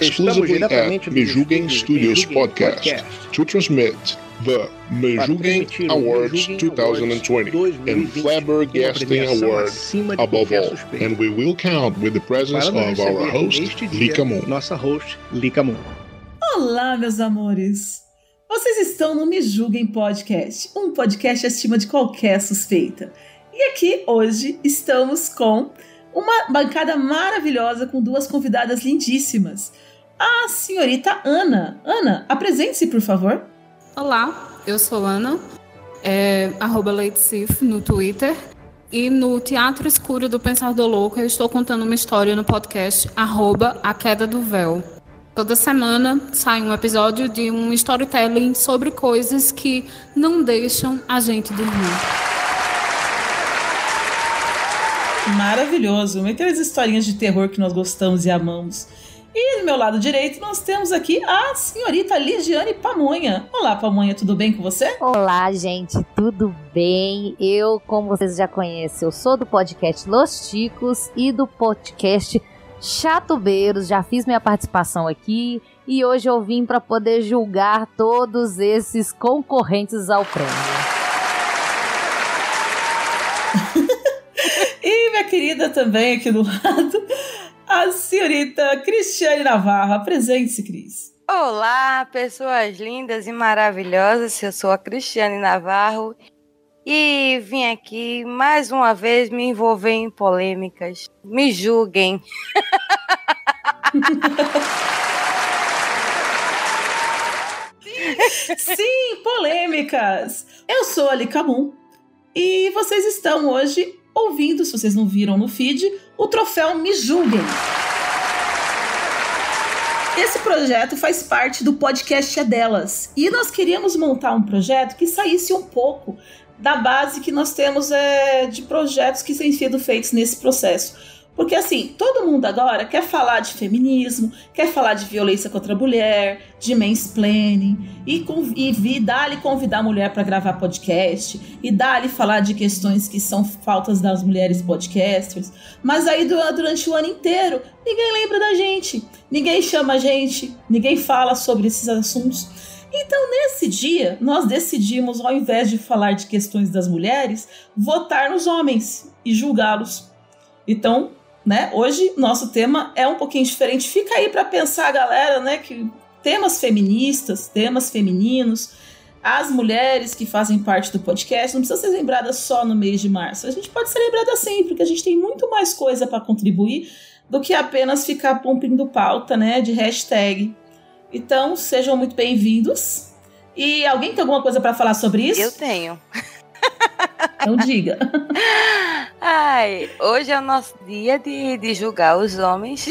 diretamente at Mejugen estúdio Studios podcast, Podcast. to transmit the o Awards Mejugen 2020 Awards and 2020, Flabbergasting Award above all. And we will count with the presence of our host, Lika Moon. Nossa host, Lika Moon. Olá, meus amores! Vocês estão no Me Julguem Podcast, um podcast acima de qualquer suspeita. E aqui hoje estamos com uma bancada maravilhosa com duas convidadas lindíssimas. A senhorita Ana. Ana, apresente-se, por favor. Olá, eu sou Ana, é, arroba LateSif no Twitter. E no Teatro Escuro do Pensador Louco eu estou contando uma história no podcast arroba A Queda do Véu. Toda semana sai um episódio de um storytelling sobre coisas que não deixam a gente dormir. Maravilhoso, aquelas historinhas de terror que nós gostamos e amamos. E do meu lado direito nós temos aqui a senhorita Lidiane Pamonha. Olá, Pamonha, tudo bem com você? Olá, gente, tudo bem? Eu, como vocês já conhecem, eu sou do podcast Los Ticos e do podcast Chatubeiros. Já fiz minha participação aqui e hoje eu vim para poder julgar todos esses concorrentes ao prêmio. E minha querida também aqui do lado, a senhorita Cristiane Navarro. Apresente-se, Cris. Olá, pessoas lindas e maravilhosas. Eu sou a Cristiane Navarro e vim aqui mais uma vez me envolver em polêmicas. Me julguem. Sim, polêmicas! Eu sou a Lika Moon e vocês estão hoje ouvindo, se vocês não viram no feed, o troféu Me Julguem. Esse projeto faz parte do podcast É Delas e nós queríamos montar um projeto que saísse um pouco da base que nós temos é, de projetos que têm sido feitos nesse processo. Porque assim, todo mundo agora quer falar de feminismo, quer falar de violência contra a mulher, de mansplaining, e, e, e dá-lhe convidar a mulher para gravar podcast, e dá-lhe falar de questões que são faltas das mulheres podcasters. Mas aí du- durante o ano inteiro, ninguém lembra da gente, ninguém chama a gente, ninguém fala sobre esses assuntos. Então, nesse dia, nós decidimos, ao invés de falar de questões das mulheres, votar nos homens e julgá-los. Então, né, hoje nosso tema é um pouquinho diferente. Fica aí para pensar, galera, né, que temas feministas, temas femininos, as mulheres que fazem parte do podcast não precisam ser lembradas só no mês de março. A gente pode ser lembrada sempre, porque a gente tem muito mais coisa para contribuir do que apenas ficar cumprindo pauta, né, de hashtag. Então, sejam muito bem-vindos. E alguém tem alguma coisa para falar sobre isso? Eu tenho. Então diga. Ai, hoje é o nosso dia de, de julgar os homens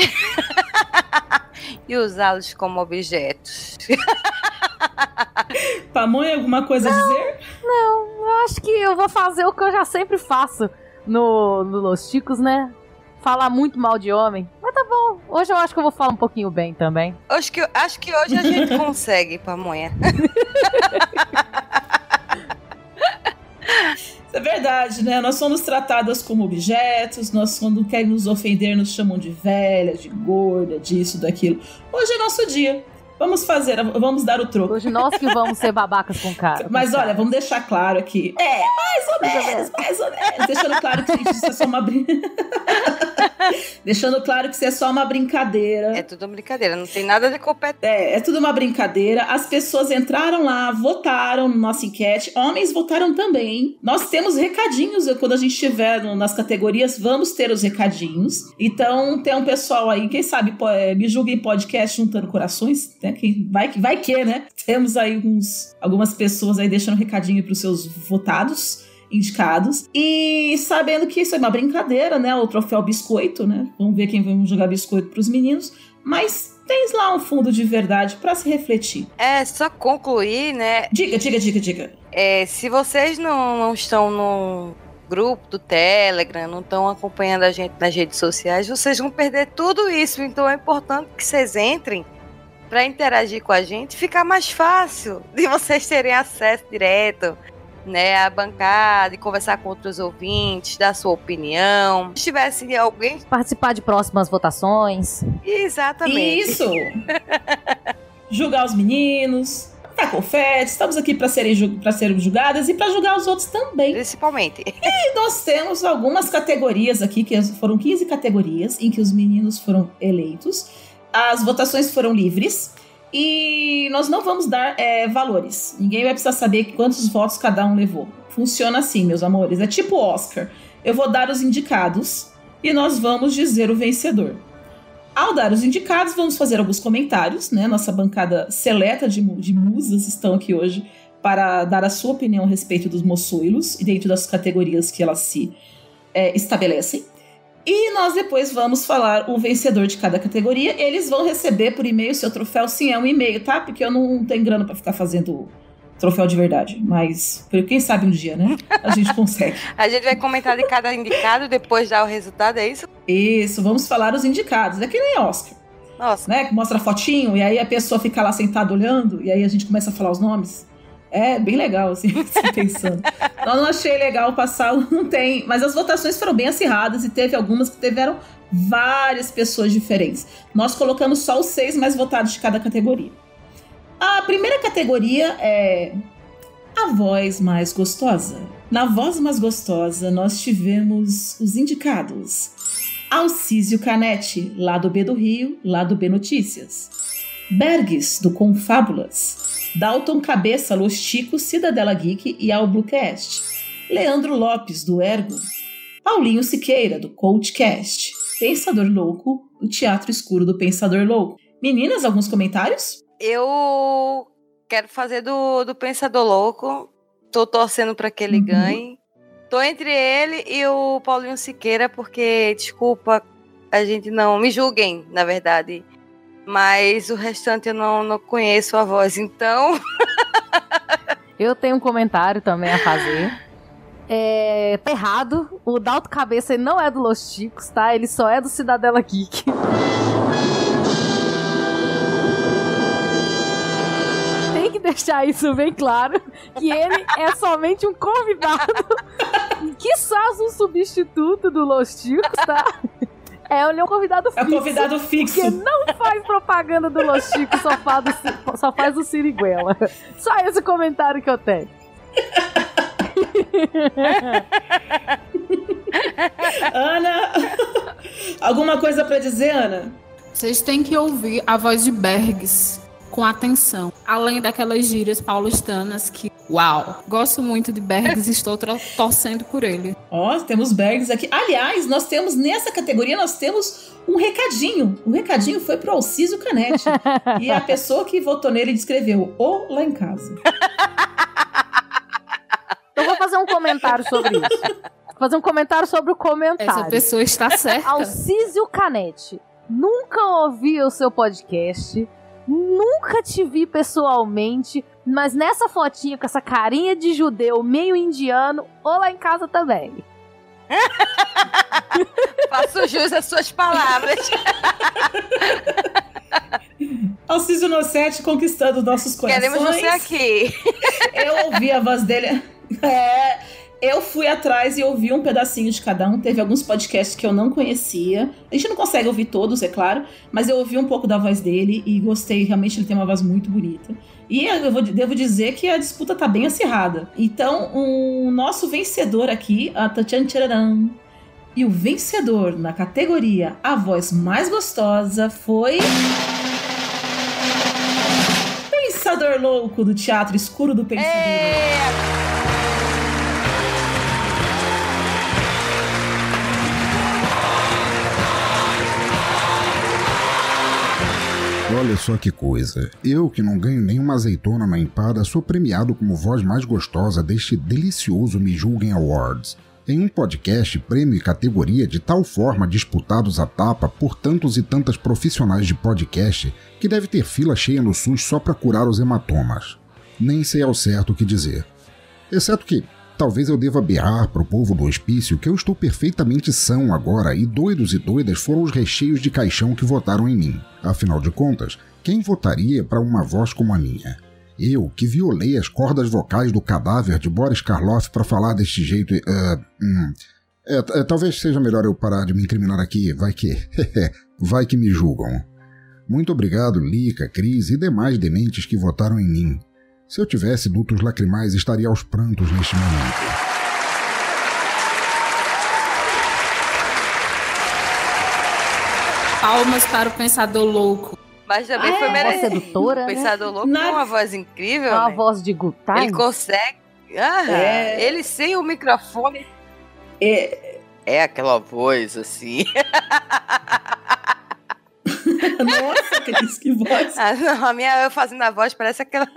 e usá-los como objetos. Pamonha, alguma coisa a dizer? Não, eu acho que eu vou fazer o que eu já sempre faço no, no Los Ticos, né? Falar muito mal de homem. Mas tá bom, hoje eu acho que eu vou falar um pouquinho bem também. Acho que, acho que hoje a gente consegue, pamonha. É verdade, né? Nós somos tratadas como objetos, nós quando querem nos ofender nos chamam de velha, de gorda, disso, daquilo. Hoje é nosso dia. Vamos fazer, vamos dar o troco. Hoje nós que vamos ser babacas com cara. Mas olha, vamos deixar claro aqui. É, mais ou menos, mais ou menos. Deixando claro que gente, isso é só uma brincadeira. Deixando claro que isso é só uma brincadeira. É tudo brincadeira, não tem nada de competência. É, é tudo uma brincadeira. As pessoas entraram lá, votaram na nossa enquete. Homens votaram também. Nós temos recadinhos. Quando a gente estiver nas categorias, vamos ter os recadinhos. Então, tem um pessoal aí, quem sabe, é, me julguem podcast juntando corações, né? Vai, que- vai que, né? Temos aí alguns, algumas pessoas aí deixando recadinho para os seus votados indicados. E sabendo que isso é uma brincadeira, né? O troféu biscoito, né? Vamos ver quem vai jogar biscoito pros meninos. Mas tens lá um fundo de verdade pra se refletir. É, só concluir, né? Diga, diga, diga, diga. É, se vocês não, não estão no grupo do Telegram, não estão acompanhando a gente nas redes sociais, vocês vão perder tudo isso. Então é importante que vocês entrem para interagir com a gente, ficar mais fácil de vocês terem acesso direto. Né, à bancada e conversar com outros ouvintes, dar sua opinião. Se tivesse alguém. Participar de próximas votações. Exatamente. Isso! julgar os meninos, tá confete, estamos aqui pra serem, pra serem julgadas e pra julgar os outros também. Principalmente. E nós temos algumas categorias aqui, que foram 15 categorias em que os meninos foram eleitos. As votações foram livres. E nós não vamos dar é, valores. Ninguém vai precisar saber quantos votos cada um levou. Funciona assim, meus amores. É tipo Oscar. Eu vou dar os indicados e nós vamos dizer o vencedor. Ao dar os indicados, vamos fazer alguns comentários, né? Nossa bancada seleta de, de musas estão aqui hoje para dar a sua opinião a respeito dos moçoilos e dentro das categorias que elas se é, estabelecem. E nós depois vamos falar o vencedor de cada categoria. Eles vão receber por e-mail seu troféu. Sim, é um e-mail, tá? Porque eu não tenho grana para ficar fazendo troféu de verdade. Mas quem sabe um dia, né? A gente consegue. A gente vai comentar de cada indicado, depois dar o resultado, é isso? Isso, vamos falar os indicados. É que nem Oscar. Nossa. Né? Que mostra a fotinho e aí a pessoa fica lá sentada olhando e aí a gente começa a falar os nomes. É bem legal, assim, pensando. Eu não achei legal passar, não tem. Mas as votações foram bem acirradas e teve algumas que tiveram várias pessoas diferentes. Nós colocamos só os seis mais votados de cada categoria. A primeira categoria é a voz mais gostosa. Na voz mais gostosa, nós tivemos os indicados: Alcísio Canete, lado B do Rio, lado B Notícias. Bergs, do Confábulas. Dalton Cabeça, Los Ticos, Cidadela Geek e Ao Bluecast. Leandro Lopes, do Ergo. Paulinho Siqueira, do Coachcast. Pensador Louco, do Teatro Escuro do Pensador Louco. Meninas, alguns comentários? Eu quero fazer do, do Pensador Louco. Tô torcendo para que ele Uhum. ganhe. Tô entre ele e o Paulinho Siqueira, porque, desculpa, a gente não. Me julguem, na verdade. Mas o restante eu não, não conheço a voz, então. Eu tenho um comentário também a fazer. É, tá errado. O Dalto Cabeça não é do Los Chicos, tá? Ele só é do Cidadela Geek. Tem que deixar isso bem claro. Que ele é somente um convidado. Que faz um substituto do Los Chicos, tá? É, ele é um convidado É fixo. o convidado fixo. Porque não faz propaganda do Los Chicos, só faz, do, só faz o Siriguela. Só esse comentário que eu tenho. Ana, alguma coisa pra dizer, Ana? Vocês têm que ouvir a voz de Bergs com atenção. Além daquelas gírias paulistanas que, uau, gosto muito de Bergs e estou tro- torcendo por ele. Ó, temos Bergs aqui. Aliás, nós temos nessa categoria, nós temos um recadinho. O recadinho foi pro Alcísio Canete. e a pessoa que votou nele descreveu o lá em casa. Eu vou fazer um comentário sobre isso. Vou fazer um comentário sobre o comentário. Essa pessoa está certa. Alcísio Canete. Nunca ouvi o seu podcast. Nunca te vi pessoalmente. Mas nessa fotinha com essa carinha de judeu meio indiano, ou lá em casa também. Faço jus às suas palavras. Alcísio Nossetti conquistando nossos corações. Queremos você aqui. Eu ouvi a voz dele. É, Eu fui atrás e ouvi um pedacinho de cada um. Teve alguns podcasts que eu não conhecia. A gente não consegue ouvir todos, é claro, mas eu ouvi um pouco da voz dele e gostei. Realmente ele tem uma voz muito bonita. E eu vou- devo dizer que a disputa tá bem acirrada. Então, o nosso vencedor aqui, a Tatiana Tchararam, e o vencedor na categoria A Voz Mais Gostosa foi. Pensador Louco do Teatro Escuro do Pensador. É, Olha só que coisa. Eu, que não ganho nenhuma azeitona na empada, sou premiado como voz mais gostosa deste delicioso Me Julguem Awards. Em um podcast, prêmio e categoria de tal forma disputados à tapa por tantos e tantas profissionais de podcast que deve ter fila cheia no SUS só para curar os hematomas. Nem sei ao certo o que dizer. Exceto que talvez eu deva berrar pro povo do hospício que eu estou perfeitamente são agora e doidos e doidas foram os recheios de caixão que votaram em mim. Afinal de contas, quem votaria para uma voz como a minha? Eu, que violei as cordas vocais do cadáver de Boris Karloff para falar deste jeito ah, hum, é, é, talvez seja melhor eu parar de me incriminar aqui, vai que. vai que me julgam. Muito obrigado, Lica, Cris e demais dementes que votaram em mim. Se eu tivesse dutos lacrimais, estaria aos prantos neste momento. Palmas para o pensador louco. Mas também Ah, foi é? merecido. Voz sedutora, O né? pensador louco Na- tem uma voz incrível. Uma né? voz de good Ele consegue. Ah, É. Ele sem o microfone. É, É aquela voz assim. Nossa, Cris, que voz. Ah, não, a minha eu fazendo a voz parece aquela.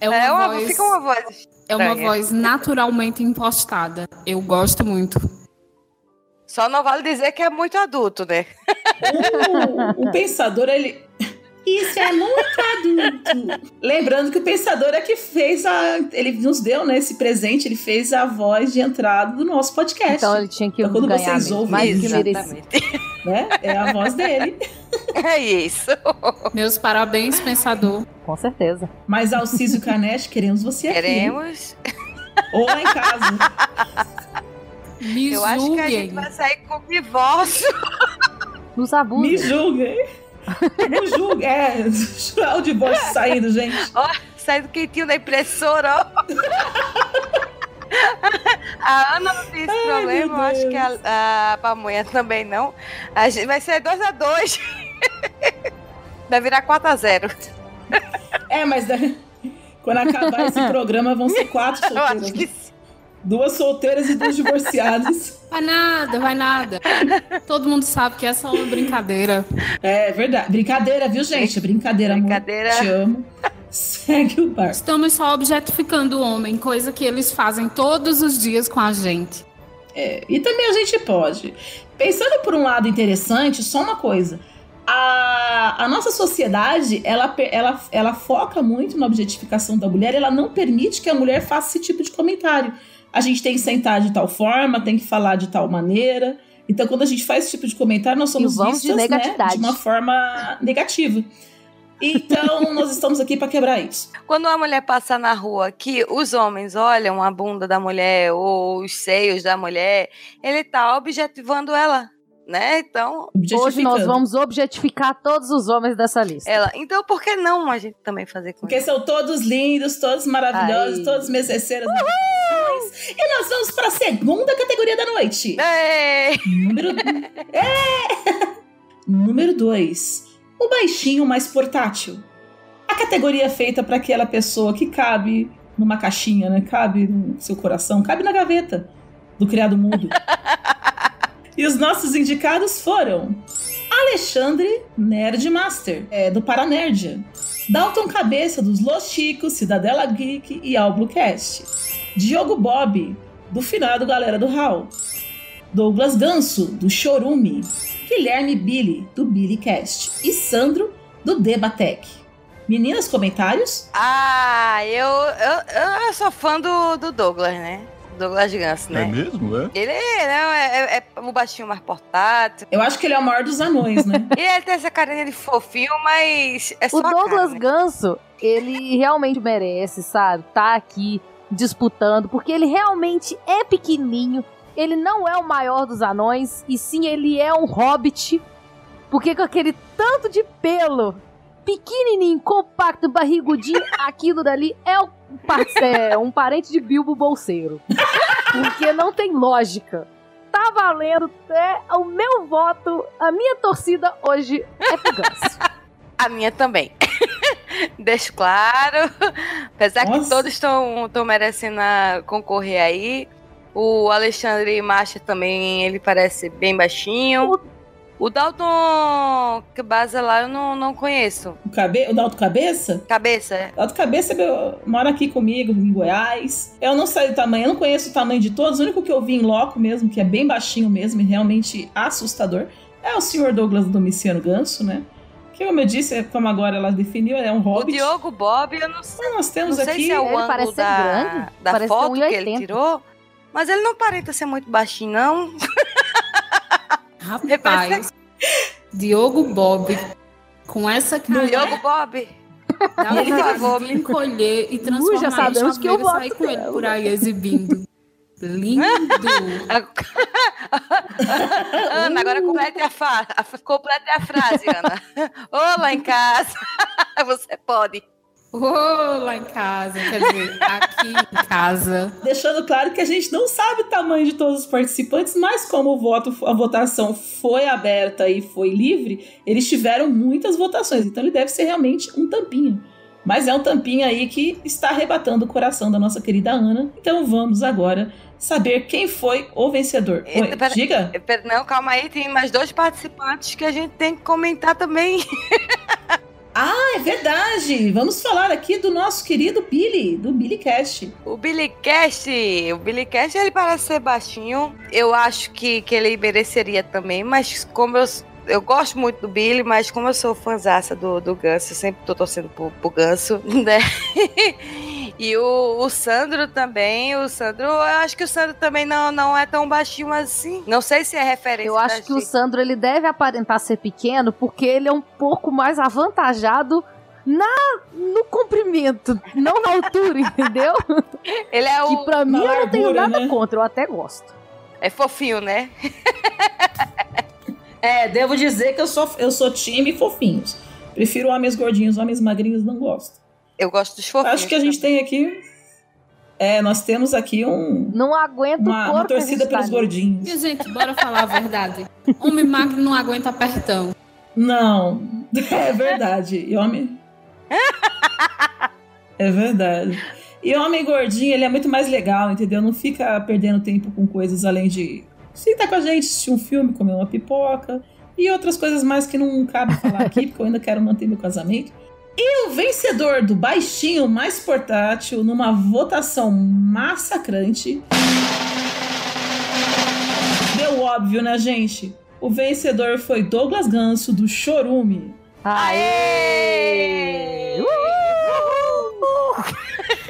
É uma, É uma- voz, Fica uma voz. é uma estranha. voz naturalmente impostada. Eu gosto muito. Só não vale dizer que é muito adulto, né? O, o pensador, ele. Isso é muito adulto. Lembrando que o pensador é que fez a. Ele nos deu, né, esse presente, ele fez a voz de entrada do nosso podcast. Então ele tinha que Então, quando ganhar vocês mesmo. ouvem Mais que isso, merecido. né? É a voz dele. É isso. Meus parabéns, pensador. Com certeza. Mas Alcísio Canete, queremos você aqui. Queremos. Ou lá em casa. Me Eu acho que a gente julguem. vai sair com o divórcio. Nos Me abusem. julguem. Não julgue. É, o divórcio saindo, gente. Ó, saindo quentinho da impressora, ó. A Ana não tem esse Ai, problema, eu acho que a, a pamonha também não. A gente vai ser 2x2. Vai virar 4x0. É, mas né, quando acabar esse programa vão ser quatro Eu acho solteiras. que né? sim. Duas solteiras e duas divorciadas. Vai nada, vai nada. Todo mundo sabe que essa é uma brincadeira. É verdade. Brincadeira, viu, gente? Brincadeira, Brincadeira. amor. Te amo. Segue o bar. Estamos só objetificando o homem, coisa que eles fazem todos os dias com a gente. É, e também a gente pode. Pensando por um lado interessante, só uma coisa. A, a nossa sociedade, ela, ela, ela foca muito na objetificação da mulher, ela não permite que a mulher faça esse tipo de comentário. A gente tem que sentar de tal forma, tem que falar de tal maneira. Então, quando a gente faz esse tipo de comentário, nós somos vamos de vistas né, de uma forma negativa. Então, nós estamos aqui para quebrar isso. Quando uma mulher passa na rua que os homens olham a bunda da mulher ou os seios da mulher, ele tá objetivando ela, né? Então, Hoje nós vamos objetificar todos os homens dessa lista. ela. Então, por que não a gente também fazer com Porque são todos lindos, todos maravilhosos, Ai. todos mereceiras. E nós vamos para a segunda categoria da noite. Ei! Número. É! Número 2. O baixinho mais portátil. A categoria é feita para aquela pessoa que cabe numa caixinha, né? Cabe no seu coração, cabe na gaveta do criado mudo. e os nossos indicados foram Alexandre Nerdmaster, é, do Paranerdia. Dalton Cabeça, dos Los Chicos, Cidadela Geek e Alblucast. Diogo Bob, do finado Galera do Hall. Douglas Ganso, do Chorume. Guilherme Billy, do BillyCast. E Sandro, do Debatec. Meninas, comentários? Ah, eu, eu, eu sou fã do, do Douglas, né? Douglas Ganso, né? mesmo? É? Ele é, né, é, é o baixinho mais portátil. Eu acho que ele é o maior dos anões, né? E ele tem essa carinha de fofinho, mas é só O Douglas né? Ganso, ele realmente merece, sabe? Tá aqui disputando, porque ele realmente é pequenininho. Ele não é o maior dos anões, e sim ele é um hobbit. Porque com aquele tanto de pelo, pequenininho, compacto, barrigudinho, aquilo dali é um, par- é um parente de Bilbo Bolseiro. Porque não tem lógica. Tá valendo, é o meu voto, a minha torcida hoje é pro Ganso. A minha também. Deixo claro. Apesar que Nossa. todos estão merecendo concorrer aí. O Alexandre Macha também, ele parece bem baixinho. O Dalton Baza lá eu não, não conheço. O, cabe... o Dalto Cabeça? Cabeça, é. Dalto Cabeça meu, mora aqui comigo, em Goiás. Eu não sei o tamanho, eu não conheço o tamanho de todos. O único que eu vi em loco mesmo, que é bem baixinho mesmo e realmente assustador, é o senhor Douglas Domiciano Ganso, né? Que, como eu disse, é como agora ela definiu, é um O hobbit. Diogo Bob, eu não sei, Então, nós não temos sei aqui. se é o Ele parece da, grande, da parece foto ter que ele 1,80. tirou. Mas ele não aparenta ser muito baixinho, não. Rapaz, Diogo Bob, com essa cara, Diogo Bob. dá favor, vontade de encolher e transformar já sabemos em que eu e sair com ele por aí exibindo. Lindo! Ana, agora complete a, fa complete a frase, Ana. Olá em casa. Você pode. Ô, lá em casa, quer dizer, aqui em casa. Deixando claro que a gente não sabe o tamanho de todos os participantes, mas como o voto, a votação foi aberta e foi livre, eles tiveram muitas votações. Então ele deve ser realmente um tampinho. Mas é um tampinho aí que está arrebatando o coração da nossa querida Ana. Então vamos agora saber quem foi o vencedor. Oi, pera- diga. Pera- Não, calma aí, tem mais dois participantes que a gente tem que comentar também. Ah, é verdade. Vamos falar aqui do nosso querido Billy, do Billy Cast. O Billy Cast, o Billy Cast, ele parece ser baixinho. Eu acho que, que ele mereceria também, mas como eu, eu gosto muito do Billy, mas como eu sou fãzaça do, do Ganso, sempre tô torcendo pro, pro Ganso, né? E o, o Sandro também, o Sandro, eu acho que o Sandro também não, não é tão baixinho assim. Não sei se é referência Eu acho que o gente. Sandro ele deve aparentar ser pequeno porque ele é um pouco mais avantajado na no comprimento, não na altura, entendeu? Ele é Que o... pra mim eu não tenho largura, nada né? contra, eu até gosto. É fofinho, né? É, devo dizer que eu sou, eu sou time fofinhos. Prefiro homens gordinhos, homens magrinhos não gosto. Eu gosto dos fofinhos. Acho que a gente tem aqui. É, nós temos aqui um, Não aguento uma, uma torcida pelos tá gordinhos. E, gente, bora falar a verdade. Homem magro não aguenta apertão. Não, é verdade. E homem. É verdade. E homem gordinho, ele é muito mais legal, entendeu? Não fica perdendo tempo com coisas além de sentar com a gente, assistir um filme, comer uma pipoca e outras coisas mais que não cabe falar aqui, porque eu ainda quero manter meu casamento. E o vencedor do baixinho mais portátil numa votação massacrante. Deu óbvio, né, gente? O vencedor foi Douglas Ganso, do Chorume. Aê!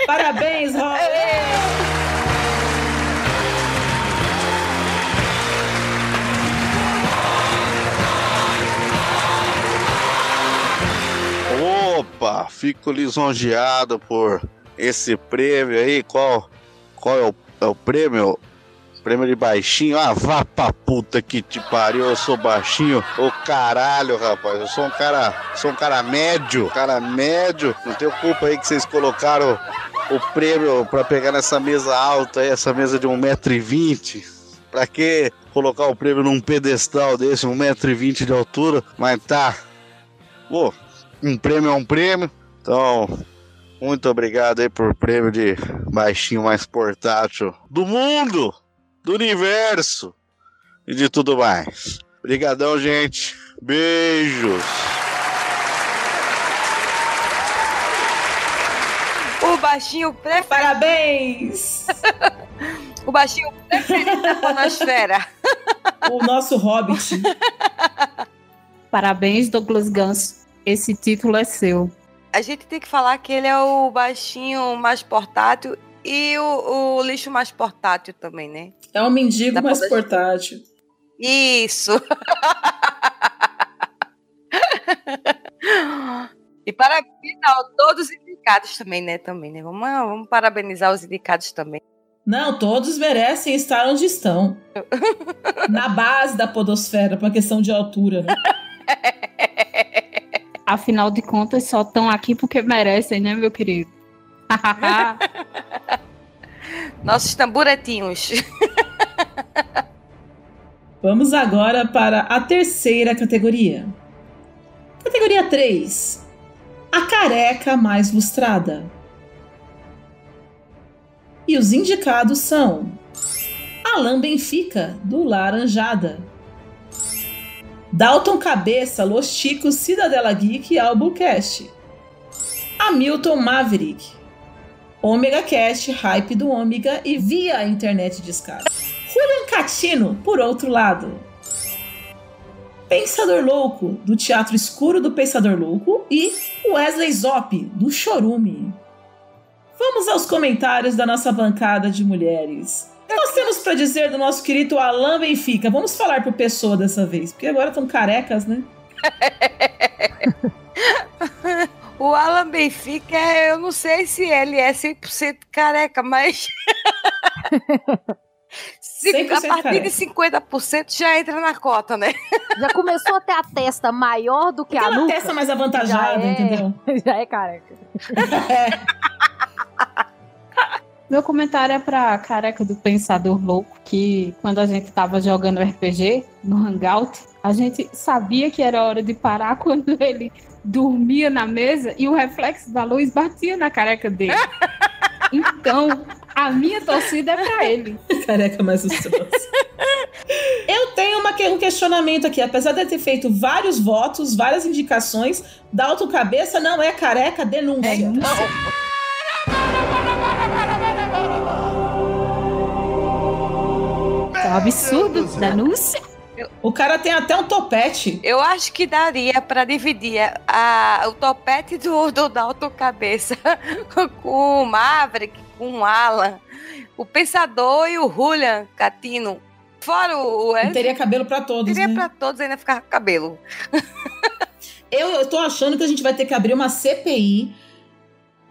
Parabéns, Rob! Opa, fico lisonjeado por esse prêmio aí. Qual, qual é, o, é o prêmio? Prêmio de baixinho? Ah, vá pra puta que te pariu, eu sou baixinho. Ô caralho, rapaz, eu sou um cara, sou um cara médio, cara médio. Não tenho culpa aí que vocês colocaram o prêmio pra pegar nessa mesa alta aí, essa mesa de 1,20m. Pra que colocar o prêmio num pedestal desse, 1,20m de altura? Mas tá. Pô, um prêmio é um prêmio. Então, muito obrigado aí por prêmio de baixinho mais portátil do mundo, do universo e de tudo mais. Obrigadão, gente. Beijos. O baixinho preferido. Parabéns! O baixinho preferido da Fonosfera. o nosso hobbit. Parabéns, Douglas Ganso. Esse título é seu. A gente tem que falar que ele é o baixinho mais portátil e o, o lixo mais portátil também, né? É um mendigo mais portátil. Isso. E parabenizar todos os indicados também, né? Também, né? Vamos, vamos parabenizar os indicados também. Não, todos merecem estar onde estão. Na base da podosfera, por uma questão de altura, né? Afinal de contas, só estão aqui porque merecem, né, meu querido? Nossos tamburetinhos. Vamos agora para a terceira categoria. Categoria 3. A careca mais lustrada. E os indicados são Alan Benfica, do Laranjada. Dalton Cabeça, Los Chicos, Cidadela Geek e Albucast. Hamilton Maverick. Omega Cast, Hype do Ômega e via internet de escada. Julian Catino, por outro lado. Pensador Louco, do Teatro Escuro do Pensador Louco, e Wesley Zop, do Chorume. Vamos aos comentários da nossa bancada de mulheres. O que nós temos para dizer do nosso querido Alain Benfica? Vamos falar por pessoa dessa vez, porque agora estão carecas, né? o Alan Benfica, eu não sei se ele é 100% careca, mas. a partir careca. de 50% já entra na cota, né? Já começou a ter a testa maior do que Aquela a nuca. testa mais avantajada, é... entendeu? Já é careca. Meu comentário é pra careca do Pensador Louco, que quando a gente tava jogando RPG no Hangout, a gente sabia que era hora de parar quando ele dormia na mesa e o reflexo da luz batia na careca dele. Então, a minha torcida é pra ele. Careca mais lustrosa. Eu tenho uma, um questionamento aqui. Apesar de ter feito vários votos, várias indicações, Dalton Cabeça não é careca, denúncia. É, não. É um absurdo, denúncia. O cara tem até um topete. Eu acho que daria para dividir a, o topete do, do Dalton Cabeça com o Maverick, com o Alan, o Pensador e o Julian Catino. Fora o. o teria cabelo para todos. Teria né? para todos, ainda ficar cabelo. eu, eu tô achando que a gente vai ter que abrir uma CPI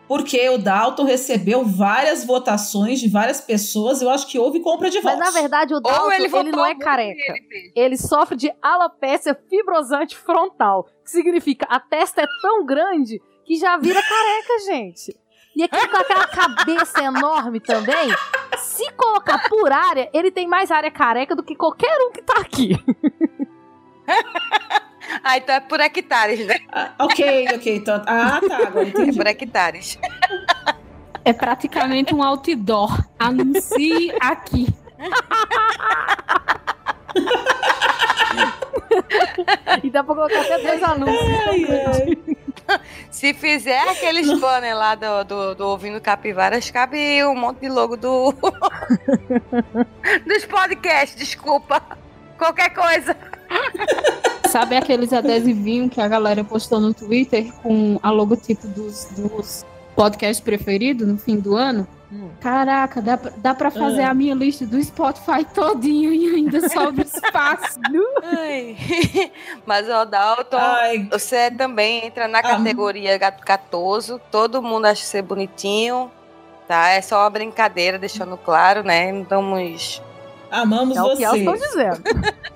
porque o Dalton recebeu várias votações de várias pessoas. Eu acho que houve compra de votos. Mas na verdade o Dalton ele, ele, não é careca. Ele, ele sofre de alopécia fibrosante frontal, que significa a testa é tão grande que já vira careca, gente. E aqui com aquela cabeça enorme também, se colocar por área, ele tem mais área careca do que qualquer um que tá aqui. Ah, então é por hectares, né? Ah, ok, ok. Então, ah, tá. Agora entendi. É por hectares. É praticamente um outdoor. Anuncie aqui. e dá pra colocar até dois anúncios. Ai, ai. Se fizer aqueles banner lá do, do, do Ouvindo Capivaras, cabe um monte de logo do. dos podcasts, desculpa. Qualquer coisa. Sabe aqueles adesivinhos que a galera postou no Twitter com a logotipo dos, dos podcasts preferidos no fim do ano? Hum. Caraca, dá, dá pra fazer a minha lista do Spotify todinho e ainda sobra espaço. Ai. Mas, ó, Dalton, Ai. você também entra na categoria gato catoso. Todo mundo acha ser bonitinho, tá? É só uma brincadeira, deixando claro, né? Não estamos... Amamos é você. É o que eu estou dizendo.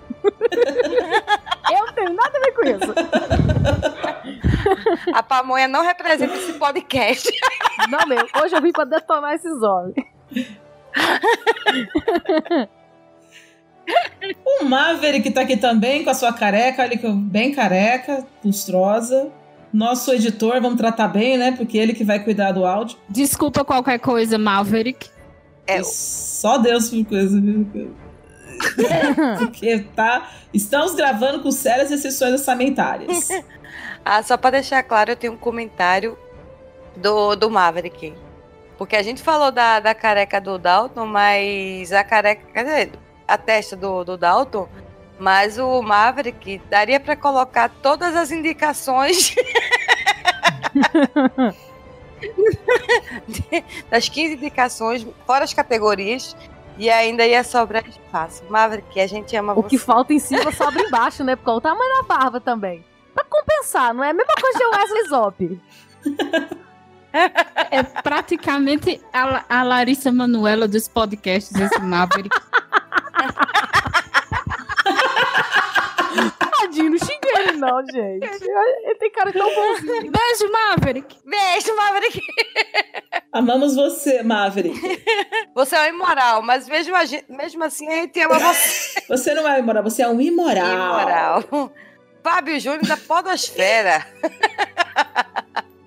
Eu não tenho nada a ver com isso. A pamonha não representa esse podcast. Não, meu. Hoje eu vim pra detonar esses homens. O Maverick tá aqui também com a sua careca, olha que bem careca, lustrosa. Nosso editor, vamos tratar bem, né? Porque ele que vai cuidar do áudio. Desculpa qualquer coisa, Maverick. É, só Deus por coisa, viu? Porque tá. Estamos gravando com sérias exceções orçamentárias. ah, só para deixar claro, eu tenho um comentário do, do Maverick. Porque a gente falou da, da careca do Dalton, mas a careca. Quer dizer, a testa do, do Dalton. Mas o Maverick daria para colocar todas as indicações. das 15 indicações, fora as categorias, e ainda ia sobrar espaço. Maverick, a gente ama o você. que falta em cima sobra embaixo, né? Porque o tamanho da barba também. Pra compensar, não é a mesma coisa de Wesley Zop. É praticamente a, a Larissa Manuela dos podcasts, esse Maverick. Tadinho, não xinguei ele não, gente. Ele tem cara tão bonzinho. Beijo, Maverick. Beijo, Maverick. Amamos você, Maverick. Você é um imoral, mas mesmo, a gente- mesmo assim a gente ama você. Você não é imoral, você é um imoral. Imoral. Fábio Júnior da Podosfera.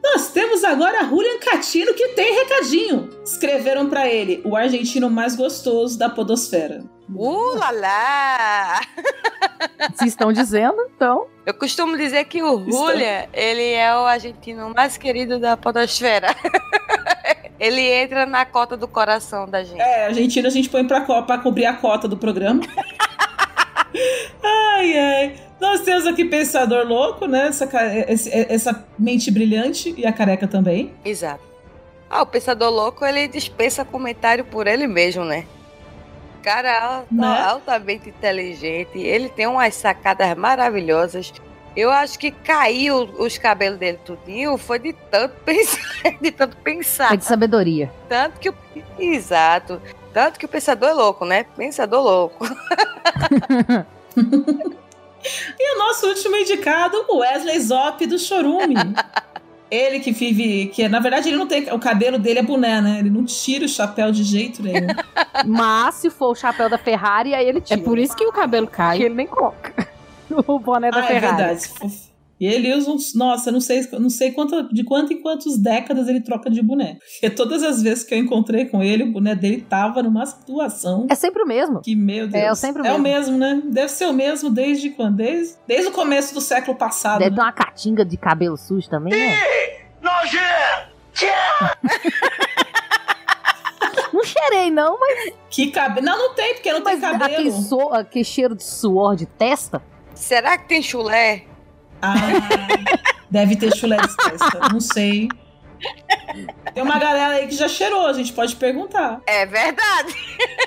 Nós temos agora Julian Catino que tem recadinho. Escreveram pra ele, o argentino mais gostoso da podosfera. Uh, lá, lá. Se estão dizendo, então. Eu costumo dizer que o Julia, ele é o argentino mais querido da Podosfera. ele entra na cota do coração da gente. É, argentino a gente põe pra, pra cobrir a cota do programa. ai, ai. Nós temos aqui Pensador Louco, né? Essa, essa mente brilhante e a careca também. Exato. Ah, o Pensador Louco, ele dispensa comentário por ele mesmo, né? Cara alta- Né? altamente inteligente, ele tem umas sacadas maravilhosas. Eu acho que caiu os cabelos dele tudinho foi de tanto pensar, de tanto pensar. É de sabedoria. Tanto que o. Exato. Tanto que o pensador é louco, né? Pensador louco. E o nosso último indicado, o Wesley Zop do Chorume. Ele que vive. que Na verdade, ele não tem. O cabelo dele é boné, né? Ele não tira o chapéu de jeito nenhum. Mas se for o chapéu da Ferrari, aí ele É tira. por isso que o cabelo cai. Que ele nem coloca. O boné da ah, é Ferrari. verdade. E ele usa uns. Nossa, eu não sei, não sei quanto, de quanto em quantas décadas ele troca de boné. Porque todas as vezes que eu encontrei com ele, o boné dele tava numa situação. É sempre o mesmo. Que, meu Deus. É, sempre o É o mesmo. mesmo, né? Deve ser o mesmo desde quando? Desde, desde o começo do século passado. Deve ter uma catinga de cabelo sujo também, né? Não cheirei, não, mas. Que cabelo. Não, não tem, porque não tem mas aquele, cabelo. so... aquele cheiro de suor de testa. Será que tem chulé? Ah, deve ter chulé de testa. Não sei. Tem uma galera aí que já cheirou, a gente pode perguntar. É verdade.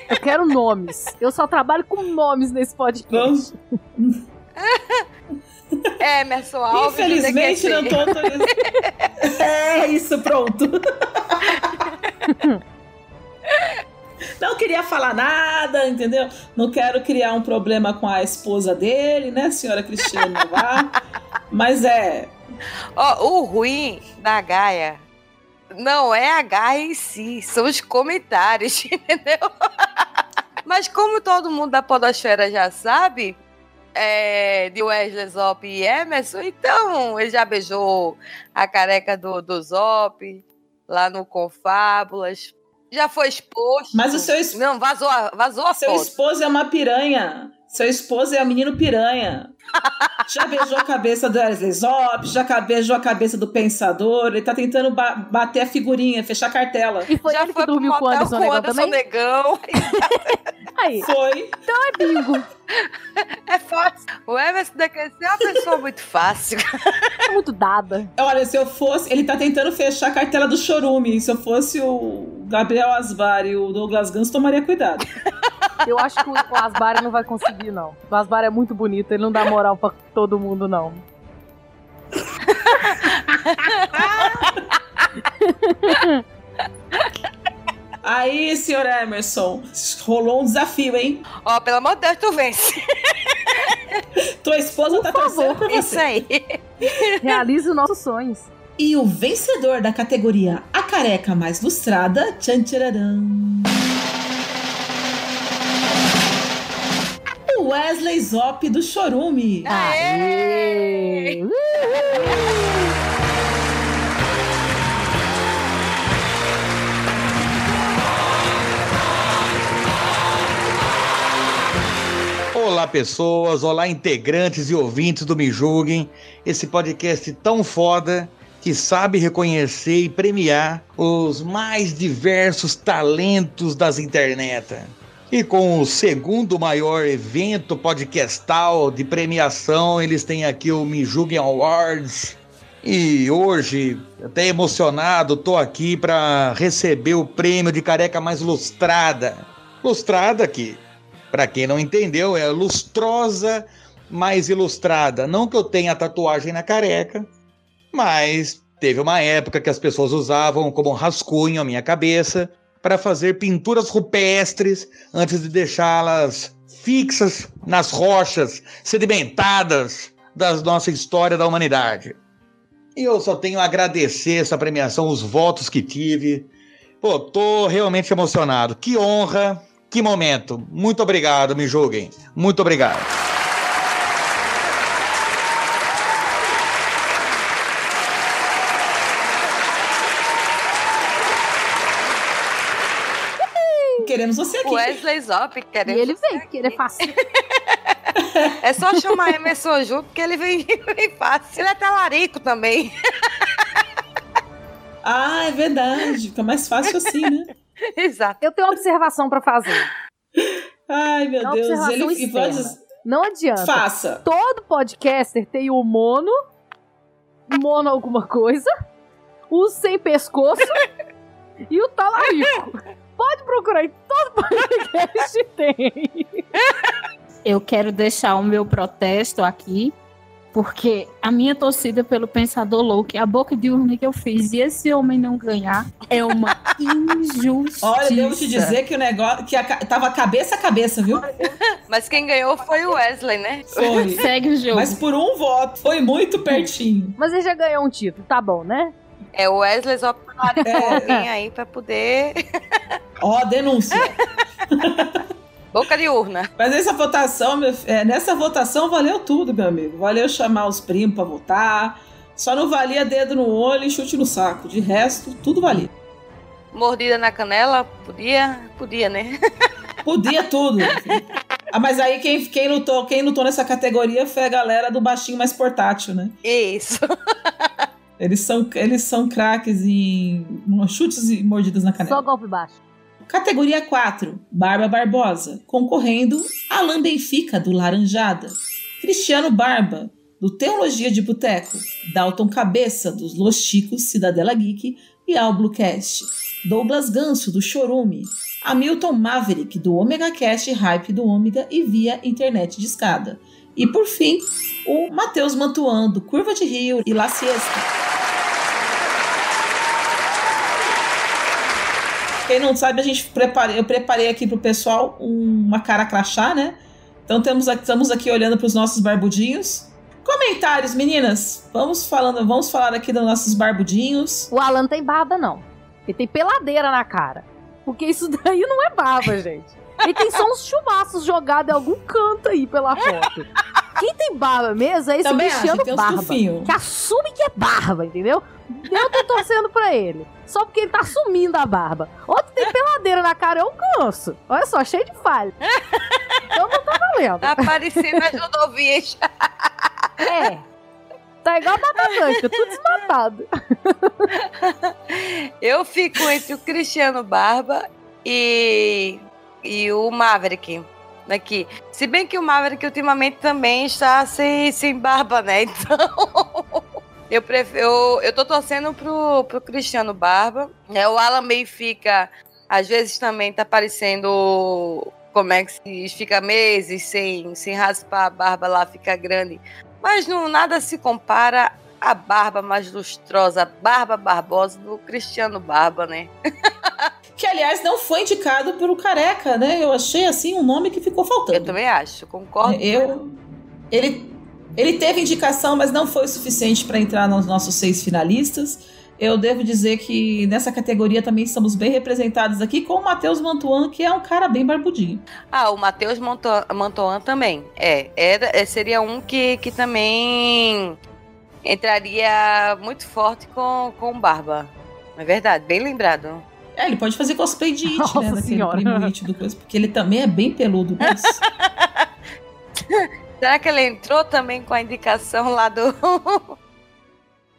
Eu quero nomes. Eu só trabalho com nomes nesse podcast. Vamos. É, Emerson Alves. Infelizmente não tô autorizando. É isso, pronto. Não queria falar nada, entendeu? Não quero criar um problema com a esposa dele, né, senhora Cristiane Navarro? Mas é. Ó, o ruim da Gaia não é a Gaia em si, são os comentários, entendeu? Mas como todo mundo da Podosfera já sabe, é, de Wesley Zop e Emerson, então ele já beijou a careca do, do Zop lá no Confábulas. Já foi exposto. Mas o seu es- Não, vazou, vazou a Seu foto. esposo é uma piranha. Seu esposo é um menino piranha. Já beijou a cabeça do Wesley Zop, já beijou a cabeça do Pensador. Ele tá tentando ba- bater a figurinha, fechar a cartela. E foi Já ele foi que dormiu com o Anderson com o Negão Anderson também? Negão. Aí, Foi. então é bingo. É fácil. O Emerson DQC é uma pessoa muito fácil. É muito dada. Olha, se eu fosse. Ele tá tentando fechar a cartela do chorume. Se eu fosse o Gabriel Asbar e o Douglas Gans, tomaria cuidado. Eu acho que o o Asbar não vai conseguir, não. O Asbar é muito bonito, ele não dá moral pra todo mundo, não. Aí, senhor Emerson, rolou um desafio, hein? Ó, pelo amor de Deus, tu vence. Tua esposa tá torcendo por Isso você. aí. Realize os nossos sonhos. E o vencedor da categoria A Careca Mais Lustrada, tchan tchararam. Wesley Zop do Chorume. Aê! Olá, pessoas, olá, integrantes e ouvintes do Me Julguem, esse podcast tão foda que sabe reconhecer e premiar os mais diversos talentos das internet. E com o segundo maior evento podcastal de premiação, eles têm aqui o Me Julguem Awards. E hoje, até emocionado, tô aqui para receber o prêmio de careca mais lustrada. Lustrada que para quem não entendeu, é lustrosa mais ilustrada. Não que eu tenha tatuagem na careca, mas teve uma época que as pessoas usavam como rascunho a minha cabeça para fazer pinturas rupestres antes de deixá-las fixas nas rochas sedimentadas da nossa história da humanidade. E eu só tenho a agradecer essa premiação, os votos que tive. Pô, tô realmente emocionado. Que honra, que momento. Muito obrigado, me julguem. Muito obrigado. Queremos você aqui. Wesley Zop, queremos E ele vem, porque ele é fácil. É só chamar Emerson Ju, porque ele vem, vem fácil. Ele é talarico também. Ah, é verdade. Fica mais fácil assim, né? Exato. Eu tenho uma observação pra fazer. Ai, meu Uma Deus. Ele e externa. Não adianta. Faça. Todo podcaster tem o mono, mono alguma coisa, o sem pescoço e o talarico. Pode procurar em todo podcast tem. Eu quero deixar o meu protesto aqui, porque a minha torcida pelo Pensador Louco, é a boca de urna que eu fiz, e esse homem não ganhar é uma injustiça. Olha, devo te dizer que o negócio. que a tava cabeça a cabeça, viu? Mas quem ganhou foi o Wesley, né? Foi. Segue o jogo. Mas por um voto. Foi muito pertinho. Mas ele já ganhou um título, tá bom, né? É o Wesley Zop talarico É. alguém aí pra poder. Ó, denúncia. Boca de urna. Mas essa votação, meu, é, nessa votação valeu tudo, meu amigo. Valeu chamar os primos pra votar. Só não valia dedo no olho e chute no saco. De resto, tudo valia. Mordida na canela? Podia? Podia, né? Podia tudo. Ah, mas aí quem, quem, lutou, quem lutou nessa categoria foi a galera do baixinho mais portátil, né? Isso. Eles são, eles são craques em chutes e mordidas na canela. Só golpe baixo. Categoria 4, Barba Barbosa, concorrendo Alan Benfica, do Laranjada, Cristiano Barba, do Teologia de Boteco, Dalton Cabeça, dos Los Chicos, Cidadela Geek e Alblucast, Douglas Ganso, do Chorume, Hamilton Maverick, do Omega Cast Hype do Ômega e via internet de escada. E por fim, o Matheus Mantuan, do Curva de Rio e La Siesta. Quem não sabe, a gente prepara, eu preparei aqui pro pessoal um- uma cara crachá, né? Então temos, aqui- estamos aqui olhando para os nossos barbudinhos. Comentários, meninas. Vamos falando, vamos falar aqui dos nossos barbudinhos. O Alan tem barba, não. Ele tem peladeira na cara. Porque isso daí não é barba, gente. Ele tem só uns chumaços jogados em algum canto aí pela foto. Quem tem barba mesmo é esse Também acho, Barba. Que assume que é barba, entendeu? Eu tô torcendo pra ele. Só porque ele tá assumindo a barba. Outro tem peladeira na cara, eu canso. Olha só, cheio de falha. Então não tá valendo. Tá parecendo as rodovias. É. Tá igual a Mata Branca, tudo desmatado. Eu fico entre o Cristiano Barba e, e o Maverick. Se bem que o Maverick ultimamente também está sem, sem barba, né? Então. Eu, prefiro, eu, eu tô torcendo pro, pro Cristiano Barba. É, o Alan Benfica, às vezes também tá parecendo. Como é que se? Fica meses sem, sem raspar a barba lá, fica grande. Mas não, nada se compara à barba mais lustrosa, a barba barbosa do Cristiano Barba, né? Que, aliás, não foi indicado pelo Careca, né? Eu achei, assim, um nome que ficou faltando. Eu também acho, concordo. Eu, ele, ele teve indicação, mas não foi suficiente para entrar nos nossos seis finalistas. Eu devo dizer que nessa categoria também estamos bem representados aqui com o Matheus Mantuan, que é um cara bem barbudinho. Ah, o Matheus Mantoan também. É, era, é, seria um que, que também entraria muito forte com, com Barba. É verdade, bem lembrado. É, ele pode fazer cosplay de It, Nossa né? Daquele Senhora. primo It do coisa, porque ele também é bem peludo. Mas... Será que ele entrou também com a indicação lá do,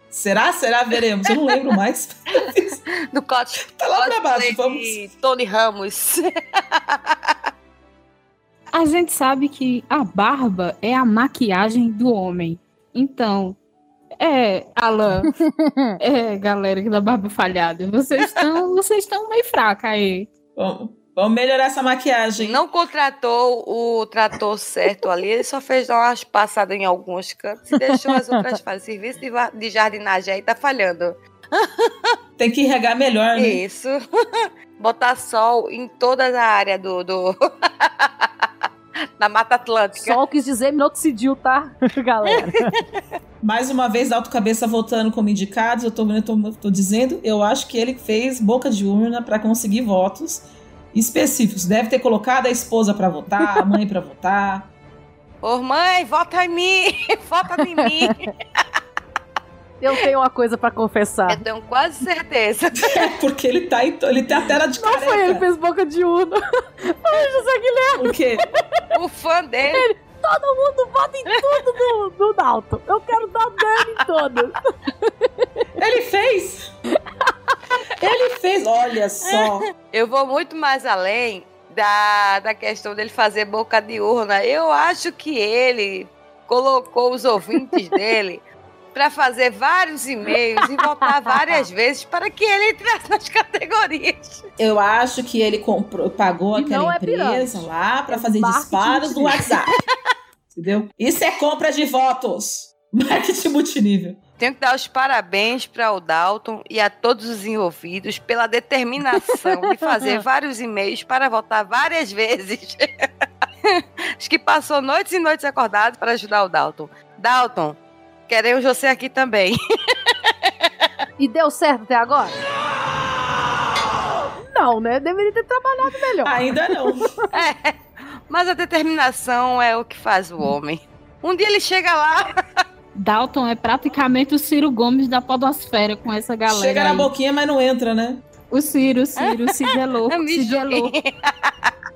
Será? Será? Veremos. Eu não lembro mais. do Cos- Tá lá pra baixo, vamos. Tony Ramos? A gente sabe que a barba é a maquiagem do homem. Então, é, Alan, é, galera que da barba falhada, vocês estão, vocês estão meio fraca aí. Bom, Vamos melhorar essa maquiagem. Não contratou o trator certo ali, ele só fez dar umas passadas em alguns cantos e deixou as outras fazer. Serviço de, de jardinagem aí tá falhando. Tem que regar melhor, né? Isso. Botar sol em toda a área do. do... Na Mata Atlântica. Sol quis dizer minoxidil, tá, galera? Mais uma vez, Alto Cabeça voltando como indicados. Eu tô, eu tô, tô dizendo, eu acho que ele fez boca de urna para conseguir votos específicos. Deve ter colocado a esposa para votar, a mãe para votar. Ô, mãe, vota em mim! Vota em mim! Eu tenho uma coisa pra confessar. Eu tenho quase certeza. Porque ele tá, em, ele tem a tela de Não foi ele que fez boca de urna. Foi José Guilherme. O quê? O fã dele. Todo mundo vota em tudo do, do Dalton. Eu quero dar dano em todas. Ele fez! Ele fez, olha só. Eu vou muito mais além da, da questão dele fazer boca de urna. Eu acho que ele colocou os ouvintes dele para fazer vários e-mails e votar várias vezes para que ele entrasse nas categorias. Eu acho que ele comprou, pagou E aquela é empresa lá para É fazer marketing disparos no. WhatsApp. Entendeu? Isso é compra de votos. Marketing multinível. Tenho que dar os parabéns para o Dalton e a todos os envolvidos pela determinação de fazer vários e-mails para votar várias vezes. Acho que passou noites e noites acordado para ajudar o Dalton. Dalton, queremos você aqui também. E deu certo até agora? Não, né? Deveria ter trabalhado melhor. Ainda não. É, mas a determinação é o que faz o homem. Um dia ele chega lá. Dalton é praticamente o Ciro Gomes da podosfera com essa galera. Chega na aí. boquinha, mas não entra, né? O Ciro, o Ciro, o Cid é louco, o Cid é louco.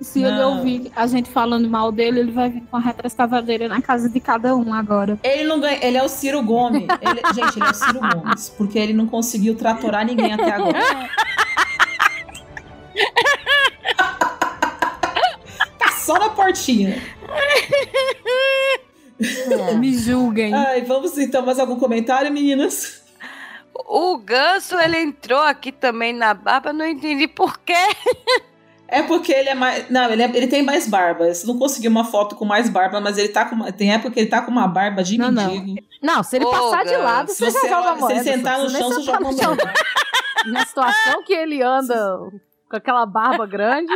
Se ele ouvir a gente falando mal dele, ele vai vir com a retroescavadeira na casa de cada um agora. Ele não ganha, ele é o Ciro Gomes. Ele- gente, ele é o Ciro Gomes, porque ele não conseguiu tratorar ninguém até agora. tá só na portinha. Me julguem. Ai, vamos então, mais algum comentário, meninas? O Ganso, ele entrou aqui também na barba, não entendi por quê. É porque ele é mais. Não, ele, é- ele tem mais barba. Você não conseguiu uma foto com mais barba, mas ele tá com uma. Tem época que ele tá com uma barba de Não, não. mendigo. Não, se ele Ô, passar de Gans, lado, Se você, você, já joga a se moeda. ele sentar no chão, você joga chão. moeda. Na situação que ele anda com aquela barba grande,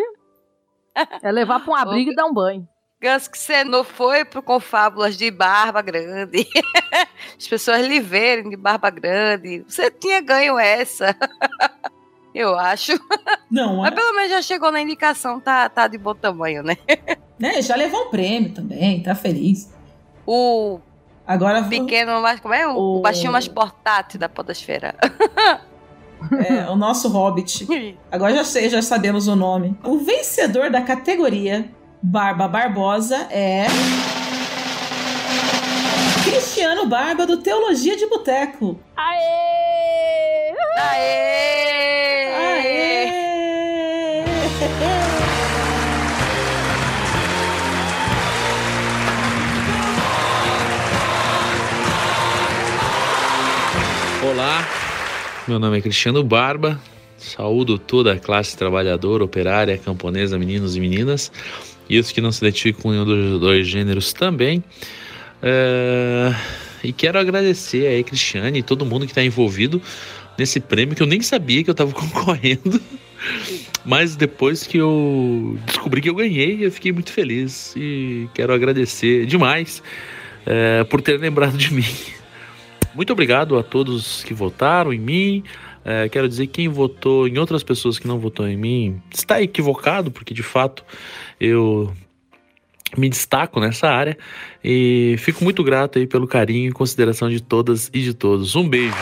é levar pra um abrigo e dar um banho. Ganso, que você não foi pro Confábulas de barba grande. As pessoas lhe verem de barba grande. Você tinha ganho essa. Eu acho. Não, é. Mas pelo menos já chegou na indicação, tá, tá de bom tamanho, né? Né, já levou um prêmio também, tá feliz. O Agora pequeno, mais como é? O, O- o baixinho mais portátil da podosfera. é o nosso Hobbit. Agora já sei, já sabemos o nome. O vencedor da categoria Barba Barbosa é. Cristiano Barba, do Teologia de Boteco. Aê! Aê! Aê! Olá, meu nome é Cristiano Barba, saúdo toda a classe trabalhadora, operária, camponesa, meninos e meninas, e os que não se identificam com nenhum dos dois gêneros também. É, E quero agradecer aí, Cristiane e todo mundo que está envolvido nesse prêmio que eu nem sabia que eu estava concorrendo. Mas depois que eu descobri que eu ganhei, eu fiquei muito feliz e quero agradecer demais é, por ter lembrado de mim. Muito obrigado a todos que votaram em mim. É, quero dizer que quem votou em outras pessoas que não votou em mim está equivocado, porque de fato eu me destaco nessa área e fico muito grato aí pelo carinho e consideração de todas e de todos. Um beijo.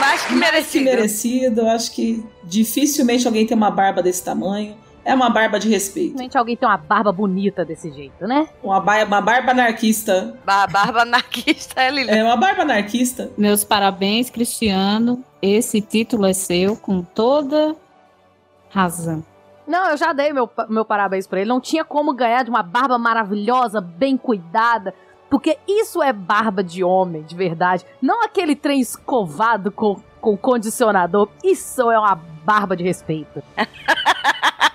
Mais que Mais que merecido. merecido. Eu acho que dificilmente alguém tem uma barba desse tamanho. É uma barba de respeito. Realmente alguém tem uma barba bonita desse jeito, né? Uma, ba uma barba anarquista. Ba- Barba anarquista, é Lili. É uma barba anarquista. Meus parabéns, Cristiano. Esse título é seu com toda razão. Não, eu já dei meu, meu parabéns pra ele. Não tinha como ganhar de uma barba maravilhosa, bem cuidada, Porque isso é barba de homem, de verdade. Não aquele trem escovado com, com condicionador. Isso é uma barba de respeito.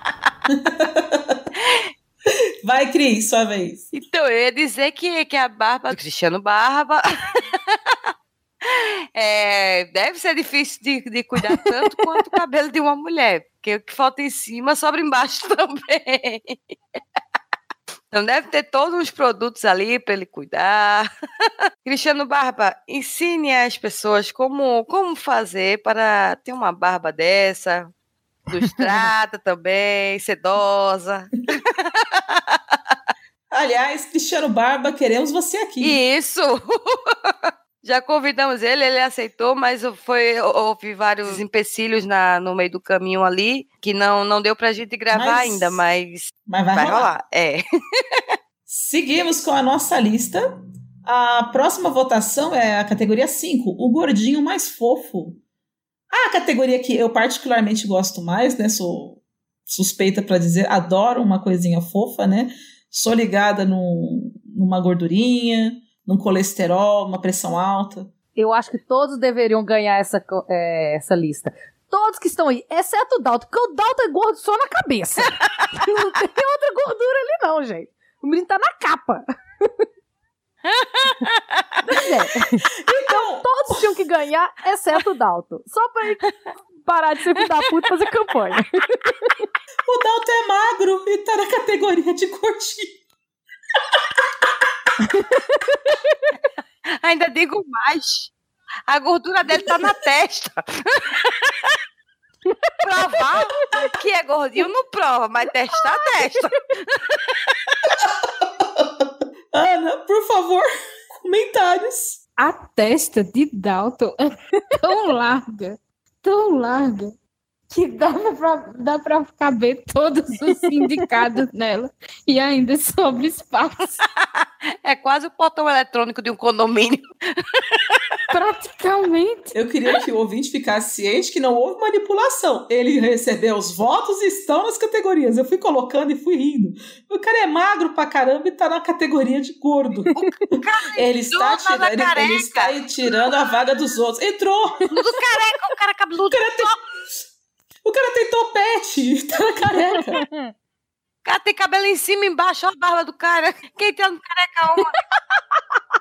Vai, Cris, sua vez. Então, eu ia dizer que, que a barba Cristiano Barba é, deve ser difícil de, de cuidar tanto quanto o cabelo de uma mulher, porque o que falta em cima sobra embaixo também. Então deve ter todos os produtos ali para ele cuidar. Cristiano Barba, ensine as pessoas como, como fazer para ter uma barba dessa, lustrada também, sedosa. Aliás, Cristiano Barba, queremos você aqui. Isso! Já convidamos ele, ele aceitou, mas foi, houve vários empecilhos na, no meio do caminho ali, que não, não deu pra gente gravar Mas- ainda, mas, Mas vai, rolar. É. Seguimos com a nossa lista. A próxima votação é a categoria 5, o gordinho mais fofo. A categoria que eu particularmente gosto mais, né? Sou suspeita pra dizer, adoro uma coisinha fofa, né? Sou ligada num, numa gordurinha, num colesterol, uma pressão alta. Eu acho que todos deveriam ganhar essa, é, essa lista. Todos que estão aí, exceto o Dalton, porque o Dalton é gordo só na cabeça. não tem outra gordura ali, não, gente. O menino tá na capa. É. Então, todos tinham que ganhar, exceto o Dalton. Só pra ele parar de ser filho da puta e fazer campanha. O Dalton é magro e tá na categoria de gordinho. Ainda digo mais. A gordura dele tá na testa. Provar que é gordinho não prova, mas testar, testa. Favor, comentários. A testa de Dalton é tão larga, tão larga, que dá pra, dá pra caber todos os sindicados nela e ainda sobra espaço. É quase o portão eletrônico de um condomínio. Praticamente. Eu queria que o ouvinte ficasse ciente que não houve manipulação. Ele recebeu os votos e estão nas categorias. Eu fui colocando e fui rindo. O cara é magro pra caramba e tá na categoria de gordo. ele, está entrou na tirando, ele, ele está tirando a vaga dos outros. Entrou! Do careca, o cara cabeludo. O cara tem, o cara tem topete, tá na careca. O cara tem cabelo em cima e embaixo, olha a barba do cara. Quem tá no careca uma?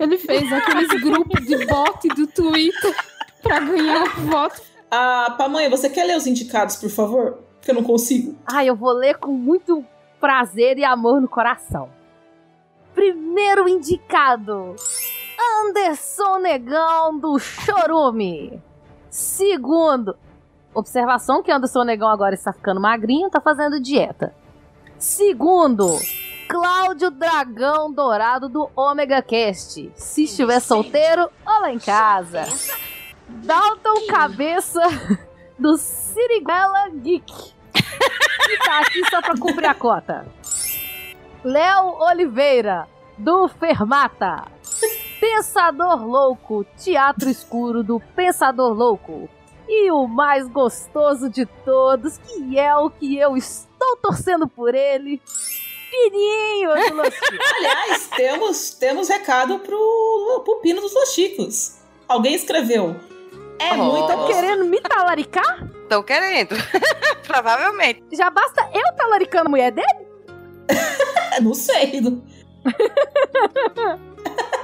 Ele fez aqueles grupos de bot do Twitter pra ganhar voto. Ah, Pamanha, você quer ler os indicados, por favor? Porque eu não consigo. Ai, eu vou ler com muito prazer e amor no coração. Primeiro indicado: Anderson Negão do Chorume. Segundo, observação que Anderson Negão agora está ficando magrinho, tá fazendo dieta. Segundo, Cláudio Dragão Dourado do Omega Cast. Se estiver solteiro, ou lá em casa. Dalton Cabeça do Siriguela Geek. Que tá aqui só pra cumprir a cota. Léo Oliveira, do Fermata. Pensador Louco, Teatro Escuro do Pensador Louco. E o mais gostoso de todos, que é o que eu estou torcendo por ele, Pininho do Los Chicos. Aliás, temos, temos recado pro, pro Pino dos Los Chicos. Alguém escreveu. É Oh. muita Tá querendo me talaricar? Estão querendo. Provavelmente. Já basta eu talaricando a mulher dele? Não sei. não-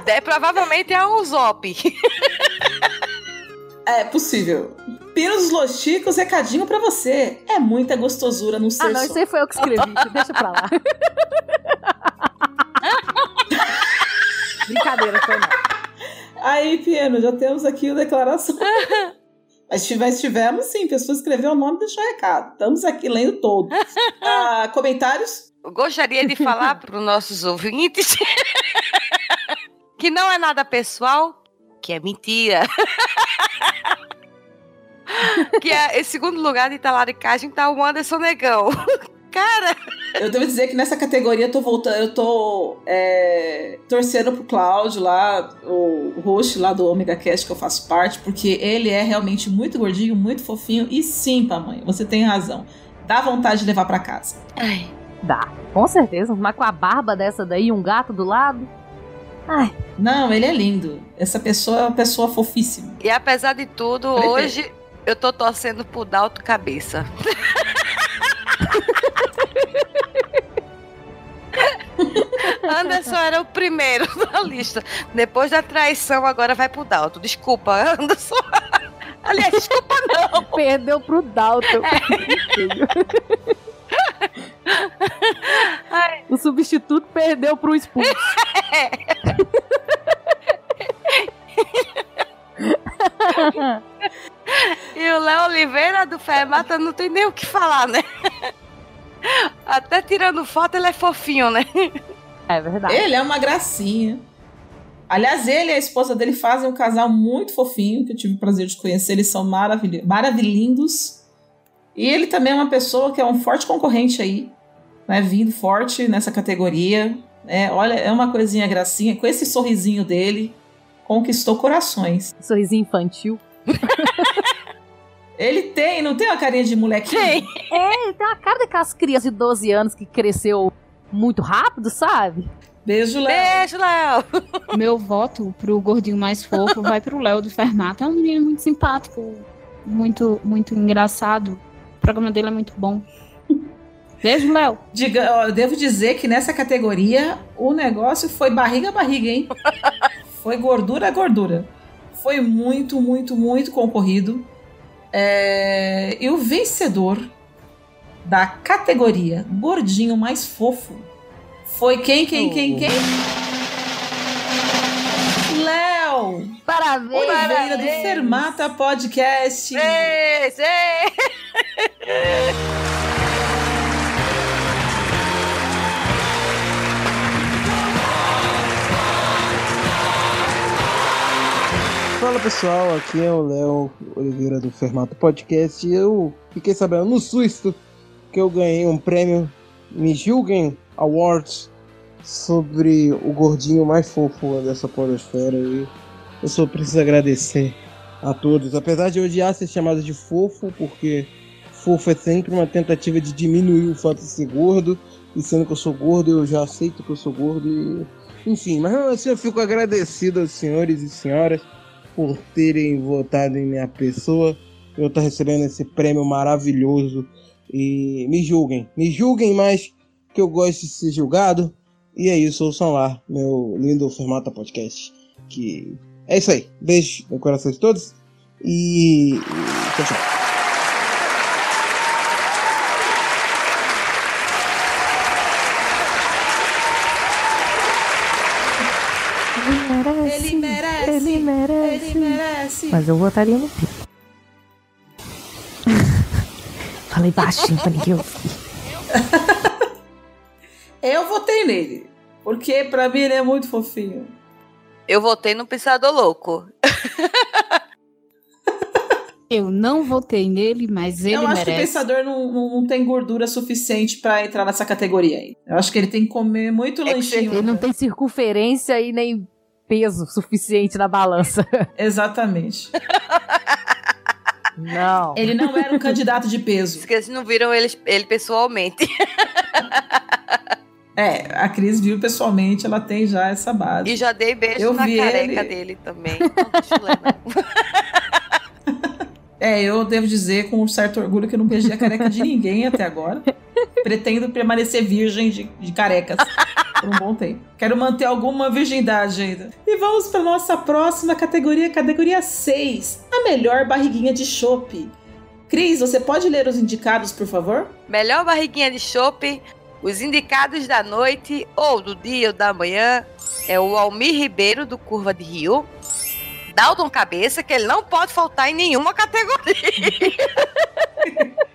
É, provavelmente é o Zop. É possível. Pino dos Los Chicos, recadinho pra você. É muita gostosura no ser Ah, não, isso aí foi eu que escrevi. Deixa pra lá. Brincadeira, foi não. Aí, Pieno, já temos aqui a declaração. Mas tivemos, tivemos sim, pessoas escreveram o nome e deixou recado. Estamos aqui lendo todos. Ah, comentários? Eu gostaria de falar para os nossos ouvintes que não é nada pessoal, que é mentira. que é, em segundo lugar de talaricagem tá o Anderson Negão. Cara, Eu devo dizer que nessa categoria eu tô voltando, eu tô é, torcendo pro Cláudio lá, o, host lá do Omega Cast que eu faço parte, porque ele é realmente muito gordinho, muito fofinho. E sim, pamanha, você tem razão. Dá vontade de levar pra casa. ai, Dá, Com certeza, mas com a barba dessa daí, um gato do lado. Ai. Não, ele é lindo. Essa pessoa é uma pessoa fofíssima. E apesar de tudo, Perfeito. hoje eu tô torcendo pro Dalto Cabeça. Anderson era o primeiro da lista. Depois da traição, agora vai pro Dalto. Desculpa, Anderson. Aliás, desculpa não. Perdeu pro Dalton. o substituto perdeu pro expulso. E o Léo Oliveira do Fermata não tem nem o que falar, né? Até tirando foto, ele é fofinho, né? É verdade. Ele é uma gracinha. Aliás, ele e a esposa dele fazem um casal muito fofinho, que eu tive o prazer de conhecer. Eles são maravil maravilhindos. E ele também é uma pessoa que é um forte concorrente aí, né? Vindo forte nessa categoria. É, olha, é uma coisinha gracinha. Com esse sorrisinho dele, conquistou corações. Sorrisinho infantil. Ele tem, não tem uma carinha de molequinho? Tem. É, ele tem uma cara daquelas crianças de 12 anos que cresceu muito rápido, sabe? Beijo, Léo. Beijo, Léo. Meu voto pro gordinho mais fofo vai pro Léo do Fermata. É um menino muito simpático, muito, muito engraçado. Programa dele é muito bom. Beijo, Léo. Diga, eu devo dizer que nessa categoria o negócio foi barriga a barriga, hein? foi gordura a gordura. Foi muito, muito, muito concorrido. É, E o vencedor da categoria gordinho mais fofo foi quem, quem, quem, quem? Parabéns! Oliveira do Fermata Podcast. Ei, ei. Fala pessoal, aqui é o Léo Oliveira do Fermato Podcast. Eu fiquei sabendo no susto que eu ganhei um prêmio Me Julguem Awards sobre o gordinho mais fofo dessa podosfera e eu só preciso agradecer a todos. Apesar de odiar ser chamado de fofo, porque fofo é sempre uma tentativa de diminuir o fato de ser gordo, e sendo que eu sou gordo, eu já aceito que eu sou gordo e. Enfim, mas assim eu fico agradecido aos senhores e senhoras por terem votado em minha pessoa. Eu estou recebendo esse prêmio maravilhoso. E me julguem, me julguem mais que eu gosto de ser julgado. E é isso, ouçam lá, meu lindo Fermata Podcast. Que é isso aí. Beijo no coração de todos. E. tchau, tchau. Ele merece. Ele merece. Ele merece. Mas eu votaria no Pi. Falei baixinho pra ninguém ouvir. Eu votei nele. Porque pra mim ele é muito fofinho. Eu votei no Pensador Louco. Eu não votei nele, mas ele eu acho que o merece. pensador não, não, não tem gordura suficiente pra entrar nessa categoria aí. Eu acho que ele tem que comer muito lanchinho. Ele não tem circunferência e nem peso suficiente na balança. Exatamente. Não. Ele não era um candidato de peso. Porque vocês não viram ele, ele pessoalmente. É, a Cris viu pessoalmente, ela tem já essa base. E já dei beijo Eu na careca ele- dele também. Não. É, eu devo dizer com um certo orgulho que eu não beijei a careca de ninguém até agora. Pretendo permanecer virgem de, de carecas por um bom tempo. Quero manter alguma virgindade ainda. E vamos para nossa próxima categoria, categoria 6. A melhor barriguinha de chopp. Cris, você pode ler os indicados, por favor? Melhor barriguinha de chopp, os indicados da noite, ou do dia ou da manhã, é o Almir Ribeiro, do Curva de Rio. Dalton Cabeça, que ele não pode faltar em nenhuma categoria.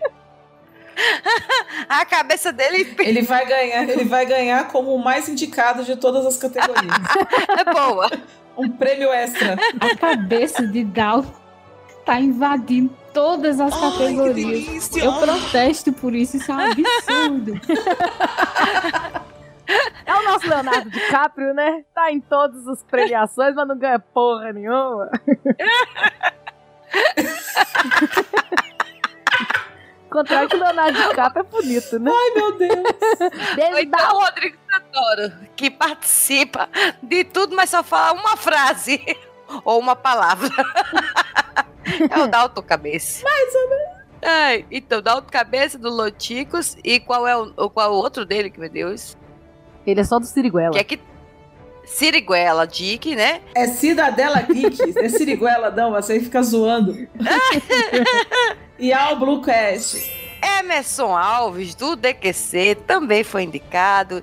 A cabeça dele Ele vai ganhar, ele vai ganhar como o mais indicado de todas as categorias. é boa. Um prêmio extra. A cabeça de Dal tá invadindo todas as Ai, categorias. Eu protesto por isso, isso é um absurdo. É o nosso Leonardo DiCaprio, né? Tá em todas as premiações, mas não ganha porra nenhuma. contrário que o Leonardo DiCaprio é bonito, né? Ai, meu Deus. Ou então o Rodrigo Santoro, que participa de tudo, mas só fala uma frase ou uma palavra. É o Dalton Cabeça. Mais ou menos. Ai, então, Dalton Cabeça do Loticos. E qual é o, qual é o outro dele, que meu Deus? Ele é só do Siriguela. Que é que. Siriguela, Dick, né? É Cidadela Geek, é Siriguela, não, você fica zoando. e ao Bluecast. Emerson Alves, do DQC, também foi indicado.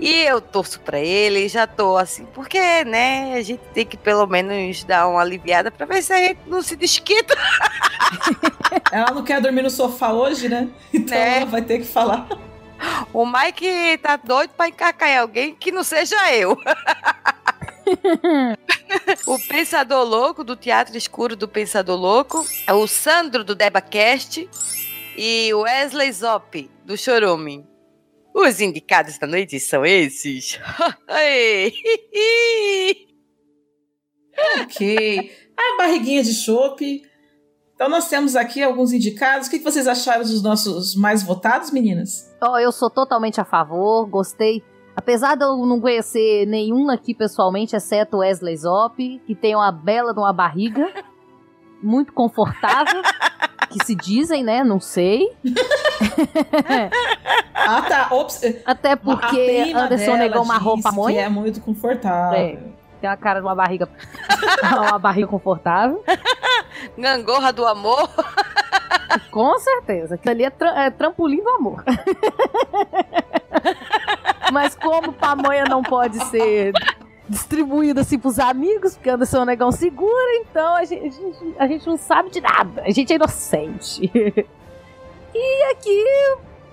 E eu torço pra ele, já tô assim, porque, né, a gente tem que pelo menos dar uma aliviada pra ver se a gente não se desquita. Ela não quer dormir no sofá hoje, né? Então Né? ela vai ter que falar. O Mike tá doido pra encacar em alguém que não seja eu. o Pensador Louco, do Teatro Escuro do Pensador Louco. É o Sandro, do DebaCast. E o Wesley Zop, do Chorume. Os indicados da noite são esses. Ok. A barriguinha de chope. Então nós temos aqui alguns indicados. O que vocês acharam dos nossos mais votados, meninas? Ó, eu sou totalmente a favor, gostei. Apesar de eu não conhecer nenhum aqui pessoalmente, exceto o Wesley Zop, que tem uma bela de uma barriga, muito confortável, que se dizem, né? Não sei. Ah, tá. Ops. Até A porque prima Anderson negou uma roupa que monha. é muito confortável. É, tem uma cara de uma barriga. uma barriga confortável. Gangorra do amor. Com certeza. Aquilo ali é, tra- é trampolim do amor. Mas como pamonha não pode ser distribuída assim pros amigos, porque Anderson Negão segura, então a gente, a gente- a gente não sabe de nada. A gente é inocente. E aqui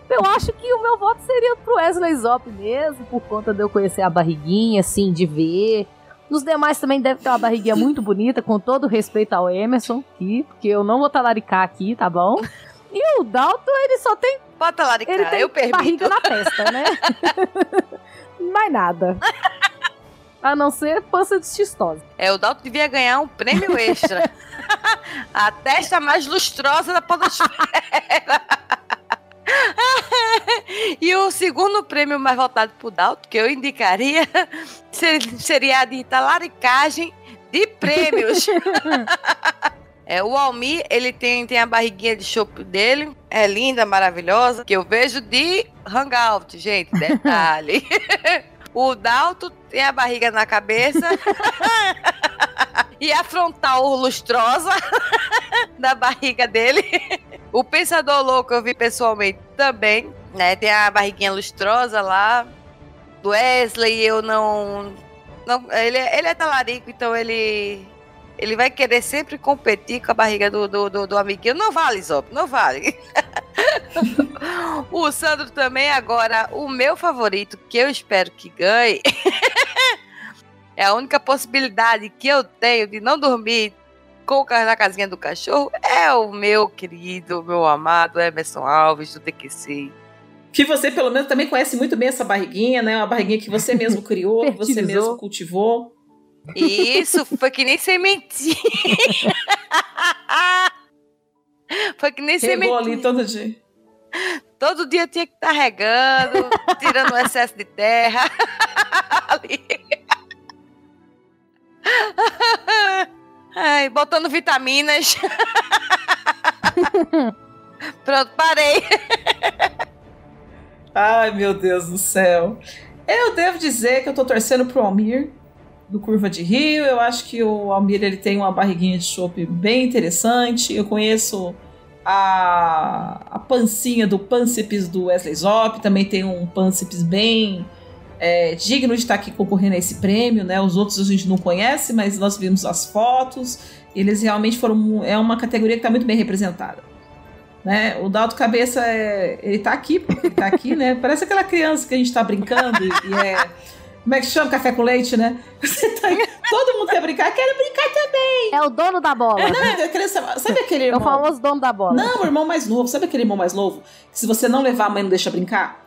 eu acho que o meu voto seria pro Wesley Zop mesmo, por conta de eu conhecer a barriguinha, assim, de ver. Nos demais também deve ter uma barriguinha muito bonita, com todo respeito ao Emerson aqui, porque eu não vou talaricar aqui, tá bom? E o Dalton, ele só tem. Bota lá de Ele tem eu permito. barriga na testa, né? Mais nada. A não ser pança de xistosa. É, o Dalton devia ganhar um prêmio extra. a testa mais lustrosa da podosfera. e o segundo prêmio mais votado pro Dalton, que eu indicaria, ser- seria a de talaricagem de prêmios. É, o Almir, ele tem, tem a barriguinha de chopp dele, é linda, maravilhosa, que eu vejo de hangout, gente, detalhe. o Dalton tem a barriga na cabeça e a frontal lustrosa da barriga dele. O Pensador Louco eu vi pessoalmente também, né? Tem a barriguinha lustrosa lá. Do Wesley eu não... não ele, é- ele é talarico, então ele... Ele vai querer sempre competir com a barriga do, do, do, do amiguinho. Não vale, Zop, não vale. o Sandro também, agora, o meu favorito, que eu espero que ganhe, é a única possibilidade que eu tenho de não dormir com o ca- na casinha do cachorro, é o meu querido, meu amado Emerson Alves, do DQC. Que você, pelo menos, também conhece muito bem essa barriguinha, né? Uma barriguinha que você mesmo criou, que você mesmo cultivou. Isso foi que nem sementinha. foi que nem Regou ali todo dia. Todo dia tinha que estar regando, tirando o excesso de terra. Ai, botando vitaminas. Pronto, parei. Ai, meu Deus do céu. Eu devo dizer que eu tô torcendo pro Almir, do Curva de Rio. Eu acho que o Almir ele tem uma barriguinha de chopp bem interessante. Eu conheço a, a pancinha do Pânceps do Wesley Zop. Também tem um Pânceps bem é, digno de estar aqui concorrendo a esse prêmio, né? Os outros a gente não conhece, mas nós vimos as fotos. Eles realmente foram. É uma categoria que está muito bem representada. Né? O Dalto Cabeça, é, ele tá aqui, ele tá aqui, né? Parece aquela criança que a gente tá brincando e, e é. Como é que chama? Café com leite, né? Você tá, todo mundo quer brincar, quero brincar também. É o dono da bola. Não, é a criança, sabe aquele É o irmão? famoso dono da bola. Não, o irmão mais novo. Sabe aquele irmão mais novo? Que se você não levar, a mãe não deixa brincar?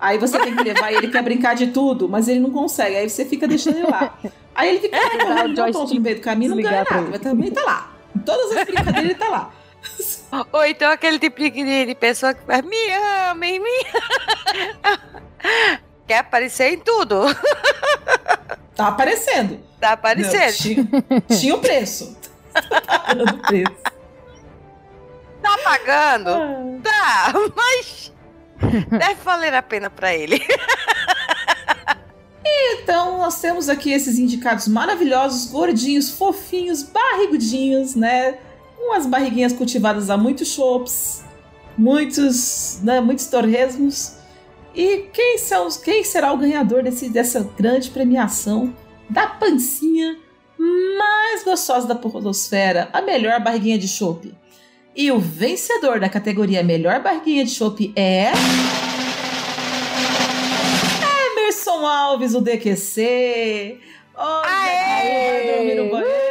Aí você tem que levar e ele quer brincar de tudo, mas ele não consegue. Aí você fica deixando ele lá. Aí ele fica correndo de um tonto no meio do caminho, não ganha nada. Mas também tá lá. Em todas as brincadeiras ele tá lá. Ou então aquele tipo de, de pessoa que faz me amem, me Quer aparecer em tudo. Tá aparecendo. Tá aparecendo. Não, tinha, tinha o preço. Tá pagando o preço. Tá pagando? Tá, mas deve valer a pena pra ele. Então, nós temos aqui esses indicados maravilhosos, gordinhos, fofinhos, barrigudinhos, né? Umas barriguinhas cultivadas a muitos chopps, muitos, né, muitos torresmos. E quem, são, quem será o ganhador desse, dessa grande premiação da pancinha mais gostosa da podosfera, a melhor barriguinha de chopp? E o vencedor da categoria melhor barriguinha de chopp é... Emerson Alves, o DQC. Olha, dormir no banheiro.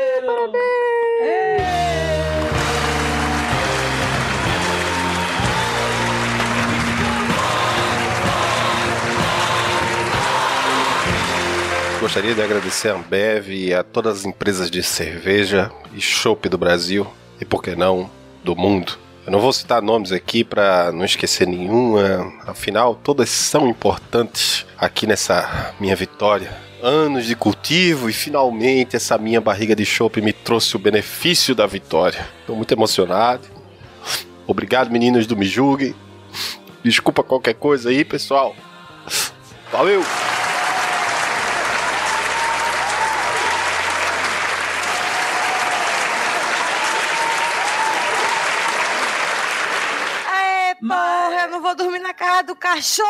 Gostaria de agradecer a Ambev e a todas as empresas de cerveja e chopp do Brasil e, por que não, do mundo. Eu não vou citar nomes aqui para não esquecer nenhuma, afinal, todas são importantes aqui nessa minha vitória. Anos de cultivo e finalmente essa minha barriga de chopp me trouxe o benefício da vitória. Estou muito emocionado. Obrigado, meninos do Me. Desculpa qualquer coisa aí, pessoal. Valeu! Aê, porra, eu não vou dormir na casa do cachorro.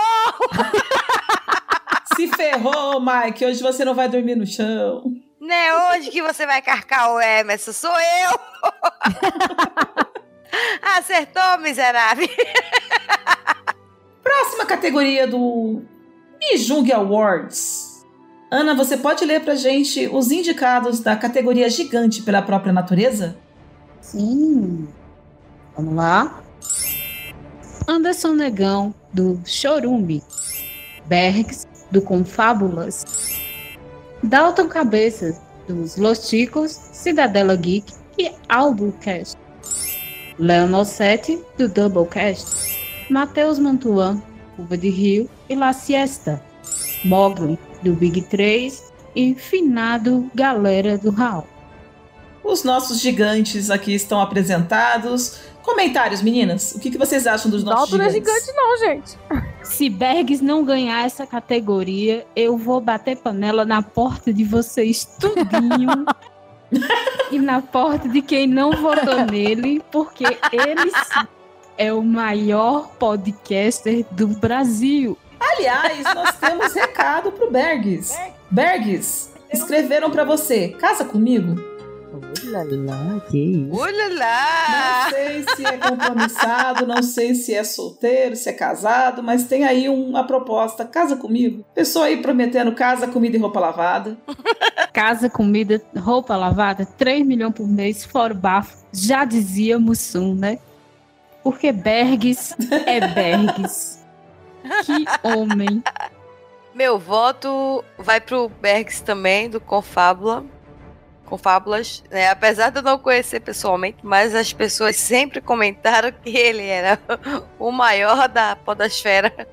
Se ferrou, Mike. Hoje você não vai dormir no chão. Não é hoje que você vai carcar o Emerson, sou eu. Acertou, miserável. Próxima categoria do Me Julgue Awards. Ana, você pode ler pra gente os indicados da categoria gigante pela própria natureza? Sim. Vamos lá. Anderson Negão, do Chorume. Bergs, do Confábulas. Dalton Cabeças, dos Los Chicos, Cidadela Geek e Albucast. Leonossete, do Doublecast. Matheus Mantuan, Curva de Rio e La Siesta. Mogli, do Big 3 e Finado Galera do Raul. Os nossos gigantes aqui estão apresentados. Comentários, meninas. O que, que vocês acham dos nossos Dalton não é gigantes? gigante, não, gente. Se Bergs não ganhar essa categoria, eu vou bater panela na porta de vocês tudinho. e na porta de quem não votou nele, porque ele sim é o maior podcaster do Brasil. Aliás, nós temos recado pro Bergs. Bergs, escreveram pra você. Casa comigo? Olha que isso. Olha lá. Não sei se é compromissado, não sei se é solteiro, se é casado, mas tem aí uma proposta. Casa comigo. Pessoa aí prometendo casa, comida e roupa lavada. Casa, comida, roupa lavada, 3 milhões por mês, fora o bafo. Já dizia Mussum, né? Porque Bergs é Bergs. Que homem. Meu voto vai pro Bergs também, do Confábula. Confábulas, né? Apesar de eu não conhecer pessoalmente, mas as pessoas sempre comentaram que ele era o maior da podosfera.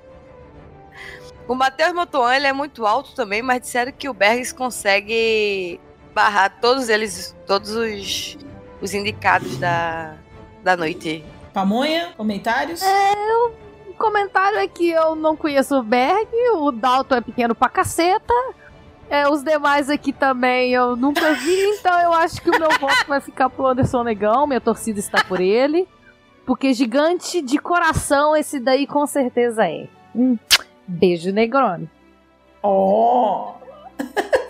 O Matheus Motoan, ele é muito alto também, mas disseram que o Bergs consegue barrar todos eles, todos os, os indicados da, da noite. Pamonha, comentários? É, eu, o comentário é que eu não conheço o Berg, o Dalton é pequeno pra caceta. É, os demais aqui também eu nunca vi, então eu acho que o meu voto vai ficar pro Anderson Negão, minha torcida está por ele. Porque gigante de coração, esse daí com certeza é. Hum, beijo, Negroni. Oh!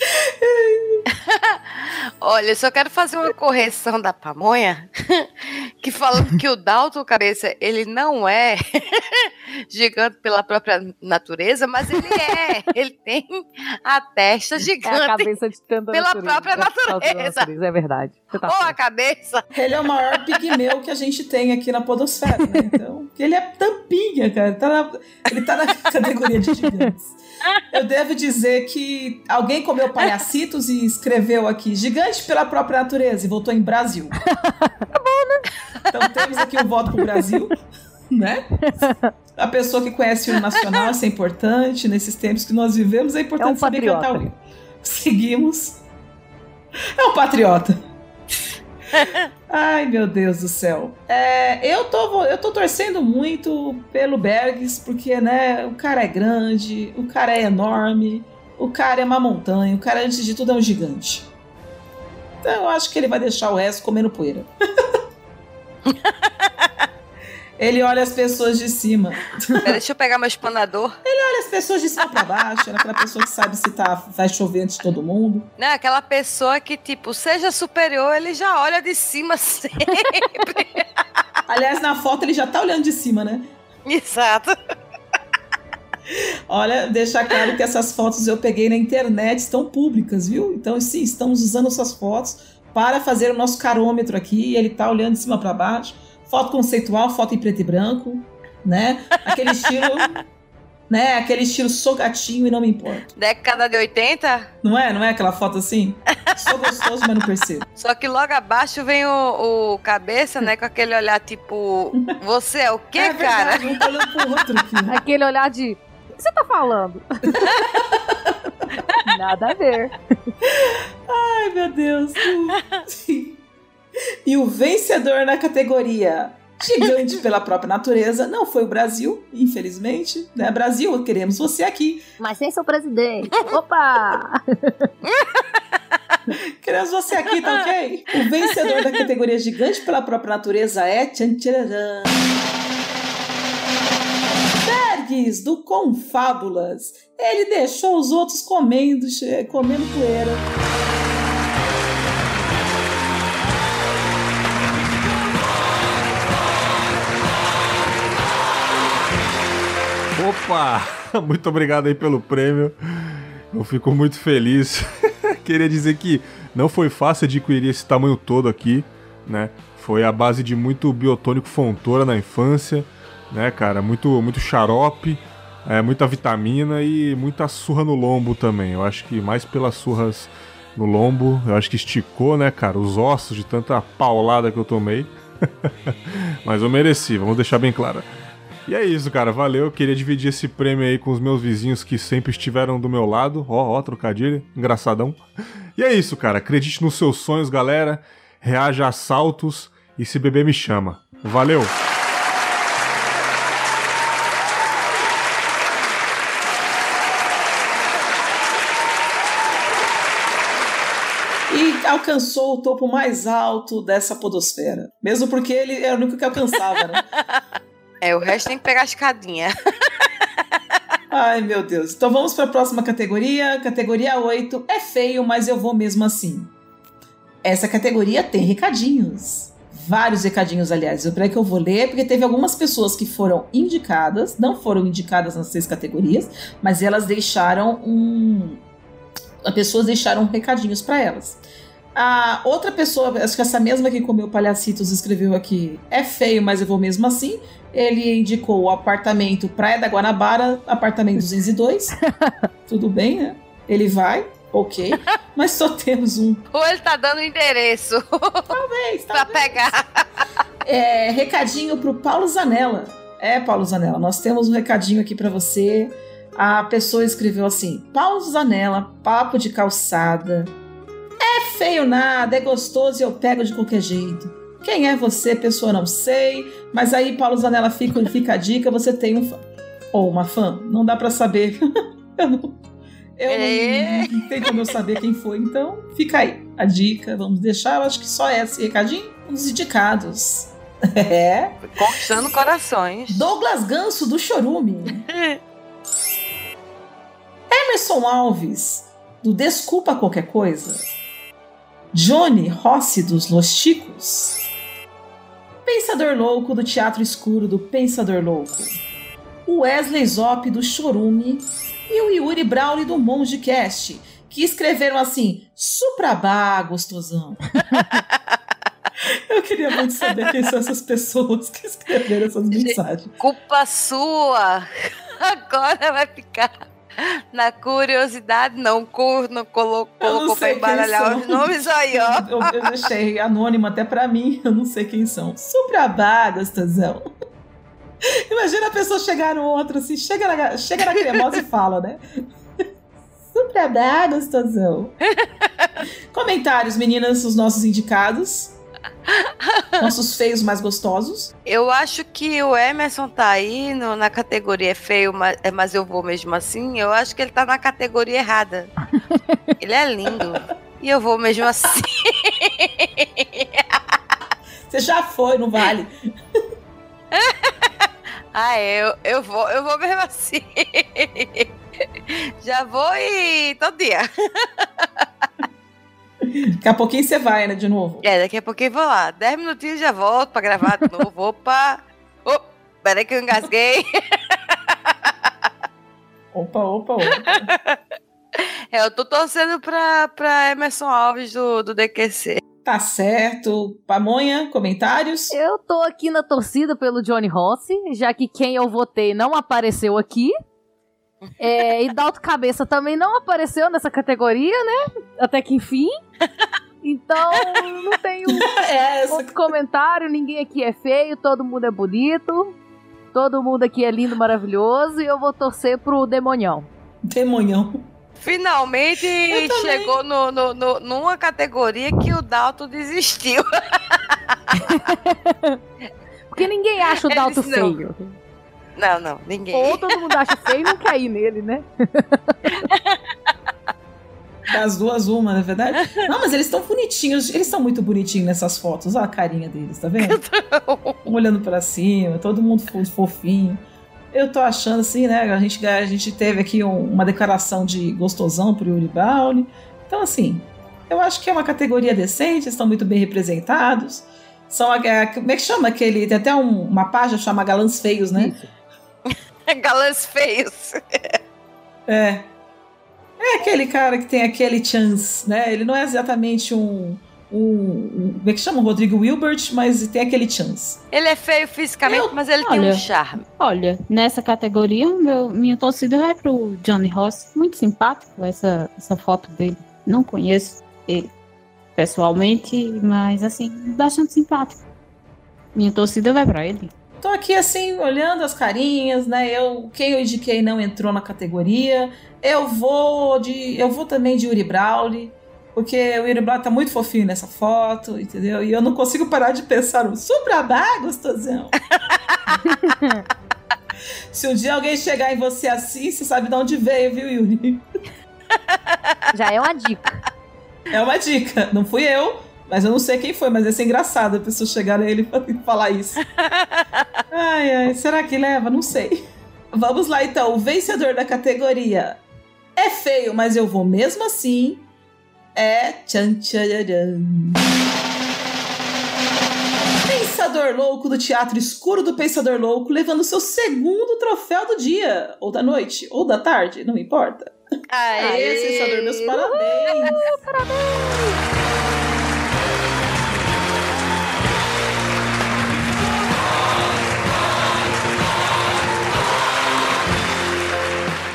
Olha, eu só quero fazer uma correção da pamonha, que falando que o Dalton Cabeça, ele não é gigante pela própria natureza, mas ele é. Ele tem a testa gigante. É a cabeça de tanta pela natureza. própria É da natureza. natureza, É verdade. Tá Ou a cabeça. Ele é o maior pigmeu que a gente tem aqui na podosfera, né? Então, ele é tampinha, cara. Tá na- ele tá na categoria de gigantes. Eu devo dizer que alguém comeu palhacitos e escreveu aqui gigante pela própria natureza e voltou em Brasil. Tá bom, né? Então temos aqui o voto pro Brasil, né? A pessoa que conhece o nacional, isso é importante. Nesses tempos que nós vivemos, é importante É um saber patriota. cantar o. Seguimos. É um patriota. Ai, meu Deus do céu. É, eu, tô, eu tô torcendo muito pelo Bergs, porque, né, o cara é grande, o cara é enorme, o cara é uma montanha, o cara, antes de tudo, é um gigante. Então eu acho que ele vai deixar o resto comendo poeira. ele olha as pessoas de cima. Pera, deixa eu pegar meu espanador. Ele olha as pessoas de cima pra baixo, é aquela pessoa que sabe se tá, vai chover antes de todo mundo. Não, aquela pessoa que, tipo, seja superior, ele já olha de cima sempre. Aliás, na foto ele já tá olhando de cima, né? Exato. Olha, deixar claro que essas fotos eu peguei na internet, estão públicas, viu? Então, sim, estamos usando essas fotos para fazer o nosso carômetro aqui. E ele tá olhando de cima para baixo. Foto conceitual, foto em preto e branco, né? Aquele estilo, né? Aquele estilo sou gatinho e não me importa. Década de 80? Não é? Não é aquela foto assim? Sou gostoso, mas não percebo. Só que logo abaixo vem o, o cabeça, né? Com aquele olhar tipo, você é o quê, É cara? verdade, um tá olhando pro outro aqui. Aquele olhar de. O que você tá falando? Nada a ver. Ai, meu Deus. E o vencedor na categoria gigante pela própria natureza não foi o Brasil, infelizmente. Né? Brasil, queremos você aqui. Mas sem seu presidente. Opa! Queremos você aqui, tá ok? O vencedor da categoria gigante pela própria natureza é. Tchan, tcharam. Bergs, do Confábulas. Ele deixou os outros comendo, comendo poeira. Opa! Muito obrigado aí pelo prêmio. Eu fico muito feliz. Queria dizer que não foi fácil adquirir esse tamanho todo aqui, né? Foi a base de muito biotônico fontora na infância, né, cara? Muito, muito xarope, é, muita vitamina e muita surra no lombo também. Eu acho que mais pelas surras no lombo, eu acho que esticou, né, cara, os ossos de tanta paulada que eu tomei. Mas eu mereci, vamos deixar bem claro. E é isso, cara. Valeu. Eu queria dividir esse prêmio aí com os meus vizinhos que sempre estiveram do meu lado. Ó, ó, trocadilho. Engraçadão. E é isso, cara. Acredite nos seus sonhos, galera. Reaja a assaltos. E se beber, me chama. Valeu! E alcançou o topo mais alto dessa podosfera. Mesmo porque ele era o único que alcançava, né? É, o resto tem que pegar a escadinha. Ai, meu Deus. Então vamos para a próxima categoria. Categoria 8. É feio, mas eu vou mesmo assim. Essa categoria tem recadinhos. Vários recadinhos, aliás. Eu que eu vou ler, porque teve algumas pessoas que foram indicadas, não foram indicadas nas seis categorias, mas elas deixaram um. As pessoas deixaram recadinhos para elas. A outra pessoa, acho que essa mesma que comeu palhacitos escreveu aqui, é feio, mas eu vou mesmo assim. Ele indicou o apartamento Praia da Guanabara, apartamento 202. Tudo bem, né? Ele vai, ok. Mas só temos um. Ou ele tá dando endereço. Talvez, pra pegar. É, recadinho pro Paulo Zanella. É, Paulo Zanella, nós temos um recadinho aqui para você. A pessoa escreveu assim: Paulo Zanella, papo de calçada. É feio nada, é gostoso e eu pego de qualquer jeito. Quem é você, pessoa? Não sei. Mas aí, Paulo Zanella, fica, fica a dica: você tem um fã. Ou uma fã? Não dá para saber. eu não, eu É. não, não tem como eu saber quem foi. Então, fica aí a dica. Vamos deixar. Eu acho que só é esse recadinho. Os indicados. É. Conquistando corações. Douglas Ganso, do Chorume. Emerson Alves, do Desculpa Qualquer Coisa. Johnny Rossi, dos Los Chicos. Pensador Louco, do Teatro Escuro, do Pensador Louco. Wesley Zop, do Chorume. E o Yuri Brown, do Monge Cast, que escreveram assim: Suprabá, gostosão. Eu queria muito saber quem são essas pessoas que escreveram essas mensagens. Culpa sua. Agora vai ficar. Na curiosidade, não, cur, não colocou, colocou pra embaralhar os nomes aí, ó. Eu, eu deixei anônimo até pra mim, eu não sei quem são. Suprabá, gostosão. Imagina a pessoa chegar no outro assim, chega na, chega na cremosa e fala, né? Suprabá, gostosão. Comentários, meninas, os nossos indicados. Nossos feios mais gostosos. Eu acho que o Emerson tá aí no- na categoria feio, mas, é, mas eu vou mesmo assim. Eu acho que ele tá na categoria errada. Ele é lindo. E eu vou mesmo assim. Você já foi, não vale. Ah, é, eu, eu vou, eu vou mesmo assim. Já vou e todo dia. Daqui a pouquinho você vai, né, de novo. É, daqui a pouquinho vou lá. Dez minutinhos já volto pra gravar de novo. Opa! Oh, peraí que eu engasguei. Opa, opa, opa. É, eu tô torcendo pra, pra Emerson Alves do, do DQC. Tá certo. Pamonha, comentários? Eu tô aqui na torcida pelo Johnny Rossi, já que quem eu votei não apareceu aqui. É, e Dalto Cabeça também não apareceu nessa categoria, né? Até que enfim. Então, não tenho outro comentário. Ninguém aqui é feio, todo mundo é bonito. Todo mundo aqui é lindo, maravilhoso. E eu vou torcer pro Demonhão. Demonhão. Finalmente chegou no, no- no- numa categoria que o Dalton desistiu. Porque ninguém acha o Dalto disse feio. Não, não, ninguém. Ou todo mundo acha feio e não quer ir nele, né? Das duas, uma, na verdade. Não, mas eles estão bonitinhos. Eles estão muito bonitinhos nessas fotos. Olha a carinha deles, tá vendo? Um olhando pra cima, todo mundo fo- fofinho. Eu tô achando assim, né? A gente, a gente teve aqui um- uma declaração de gostosão pro Yuri Brown. Então, assim, eu acho que é uma categoria decente, estão muito bem representados. São, a- a- como é que chama aquele? Tem até um- uma página que chama Galãs Feios, né? Galãs feios. É. É aquele cara que tem aquele chance, né? Ele não é exatamente um. um, um como é que chama? Rodrigo Wilbert, mas tem aquele chance. Ele é feio fisicamente, mas ele tem Olha, um charme. Olha, nessa categoria, o meu, minha torcida vai pro Johnny Ross. Muito simpático essa, essa foto dele. Não conheço ele pessoalmente, mas assim, bastante simpático. Minha torcida vai pra ele. Tô aqui assim, olhando as carinhas, né? Eu, quem eu indiquei não entrou na categoria. Eu vou de. Eu vou também de Yuri Brawley. Porque o Yuri Brawley tá muito fofinho nessa foto, entendeu? E eu não consigo parar de pensar no Suprabá, gostosão. Se um dia alguém chegar em você assim, você sabe de onde veio, viu, Yuri? Já é uma dica. É uma dica. Não fui eu, mas eu não sei quem foi, mas ia ser engraçado a pessoa chegar nele e falar isso. Ai, ai, será que leva? Não sei. Vamos lá então, o vencedor da categoria é feio, mas eu vou mesmo assim. É tchan tchan Pensador Louco do Teatro Escuro do Pensador Louco, levando seu segundo troféu do dia, ou da noite, ou da tarde, não importa. Aê, Pensador, meus parabéns!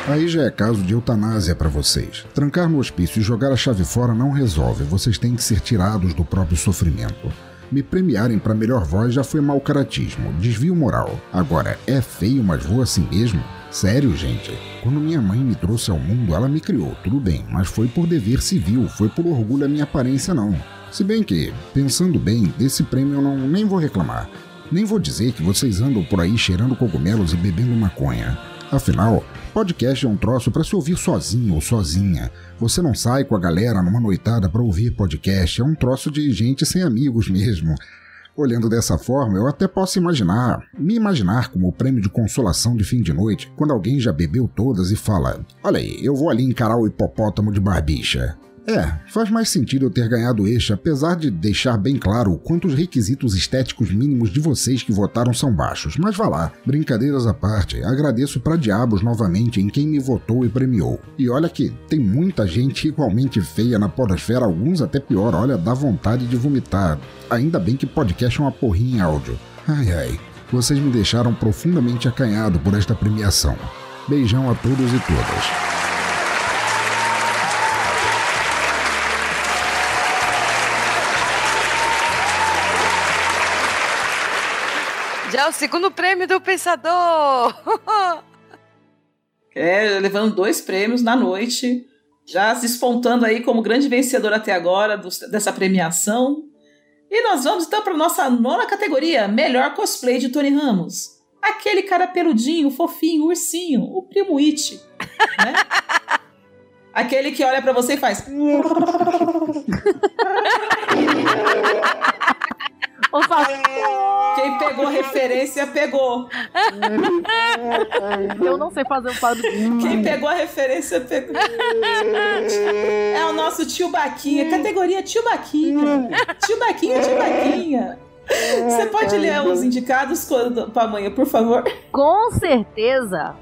Aí já é caso de eutanásia para vocês. Trancar no hospício e jogar a chave fora não resolve, vocês têm que ser tirados do próprio sofrimento. Me premiarem para melhor voz já foi mau caratismo, desvio moral. Agora, é feio, mas vou assim mesmo? Sério, gente? Quando minha mãe me trouxe ao mundo, ela me criou, tudo bem, mas foi por dever civil, foi por orgulho à minha aparência, não. Se bem que, pensando bem, desse prêmio eu não nem vou reclamar. Nem vou dizer que vocês andam por aí cheirando cogumelos e bebendo maconha. Afinal, podcast é um troço para se ouvir sozinho ou sozinha. Você não sai com a galera numa noitada para ouvir podcast, é um troço de gente sem amigos mesmo. Olhando dessa forma, eu até posso imaginar, me imaginar como prêmio de consolação de fim de noite, quando alguém já bebeu todas e fala: Olha aí, eu vou ali encarar o hipopótamo de barbicha. É, faz mais sentido eu ter ganhado este, apesar de deixar bem claro o quanto os requisitos estéticos mínimos de vocês que votaram são baixos. Mas vá lá, brincadeiras à parte, agradeço pra diabos novamente em quem me votou e premiou. E olha que tem muita gente igualmente feia na podosfera, alguns até pior, olha, dá vontade de vomitar. Ainda bem que podcast é uma porrinha em áudio. Ai ai, vocês me deixaram profundamente acanhado por esta premiação. Beijão a todos e todas. Já é o segundo prêmio do Pensador! É, levando dois prêmios na noite, já se espontando aí como grande vencedor até agora dos- dessa premiação. E nós vamos então para nossa nona categoria, melhor cosplay de Tony Ramos. Aquele cara peludinho, fofinho, ursinho, o primo It, né? Aquele que olha pra você e faz. Quem pegou referência pegou. Eu não sei fazer um padrão. Quem pegou a referência pegou. É o nosso tio Baquinha, categoria tio Baquinha. Tio Baquinha, tio Baquinha. Você pode ler os indicados quando, Pamanha, por favor? Com certeza.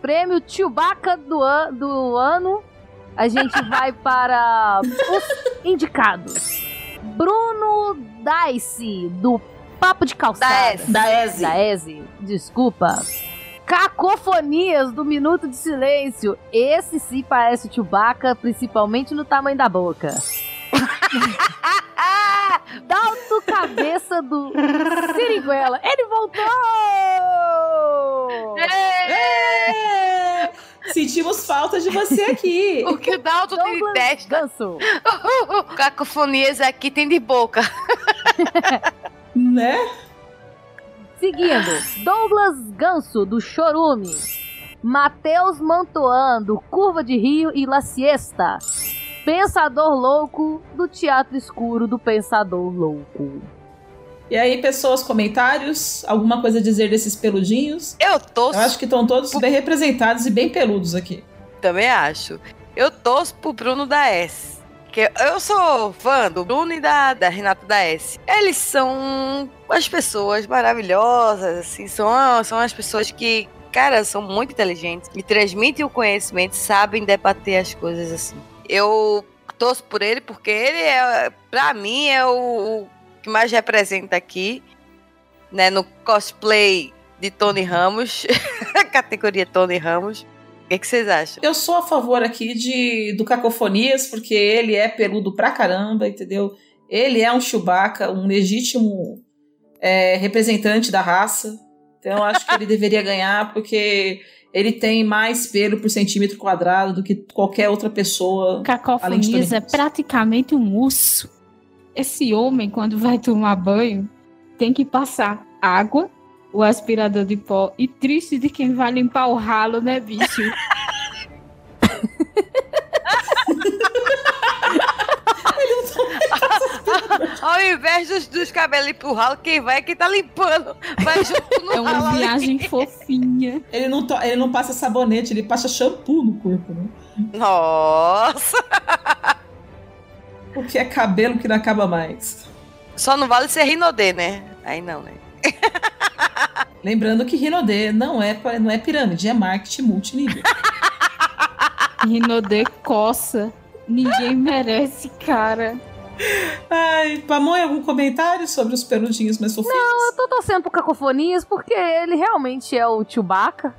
Prêmio Chewbacca do, an do ano. A gente vai para os indicados. Bruno Dice, do Papo de Calçada. Daese. Daese. Desculpa. Cacofonias do Minuto de Silêncio. Esse sim parece o Chewbacca, principalmente no tamanho da boca. Dalto Cabeça do Siriguela. Ele voltou! É! Sentimos falta de você aqui. O que o Dalton tem de testa. Ganso. Cacofonias aqui tem de boca. Né? Seguindo, Douglas Ganso, do Chorume. Matheus Mantoan, do Curva de Rio e La Siesta. Pensador Louco, do Teatro Escuro do Pensador Louco. E aí, pessoas, comentários? Alguma coisa a dizer desses peludinhos? Eu tô. Eu acho que estão todos bem representados e bem peludos aqui. Também acho. Eu torço pro Bruno da S. Que eu sou fã do Bruno e da, da Renata da S. Eles são as pessoas maravilhosas, assim, são, são as pessoas que, cara, são muito inteligentes e transmitem o conhecimento, sabem debater as coisas assim. Eu torço por ele porque ele é, pra mim, é o, o que mais representa aqui, né, no cosplay de Tony Ramos, categoria Tony Ramos. O que, que vocês acham? Eu sou a favor aqui de do Cacofonias, porque ele é peludo pra caramba, entendeu? Ele é um Chewbacca, um legítimo é, representante da raça. Então eu acho que ele deveria ganhar, porque ele tem mais pelo por centímetro quadrado do que qualquer outra pessoa. além de Tony Cacofonias é praticamente um urso. Esse homem, quando vai tomar banho, tem que passar água, o aspirador de pó e triste de quem vai limpar o ralo, né, bicho? Ao invés dos, dos cabelos ir pro ralo, quem vai é quem tá limpando. Vai junto no É uma ralo. viagem fofinha. Ele não, to- ele não passa sabonete, ele passa shampoo no corpo, né? Nossa! Porque é cabelo que não acaba mais. Só não vale ser Rinodê, né? Aí não, né? Lembrando que Rinodê não é, não é pirâmide, é marketing multinível. Rinodê coça. Ninguém merece, cara. Ai, Pamonha, algum comentário sobre os peludinhos mais fofinhos? Não, eu tô torcendo pro Cacofonias porque ele realmente é o Chewbacca.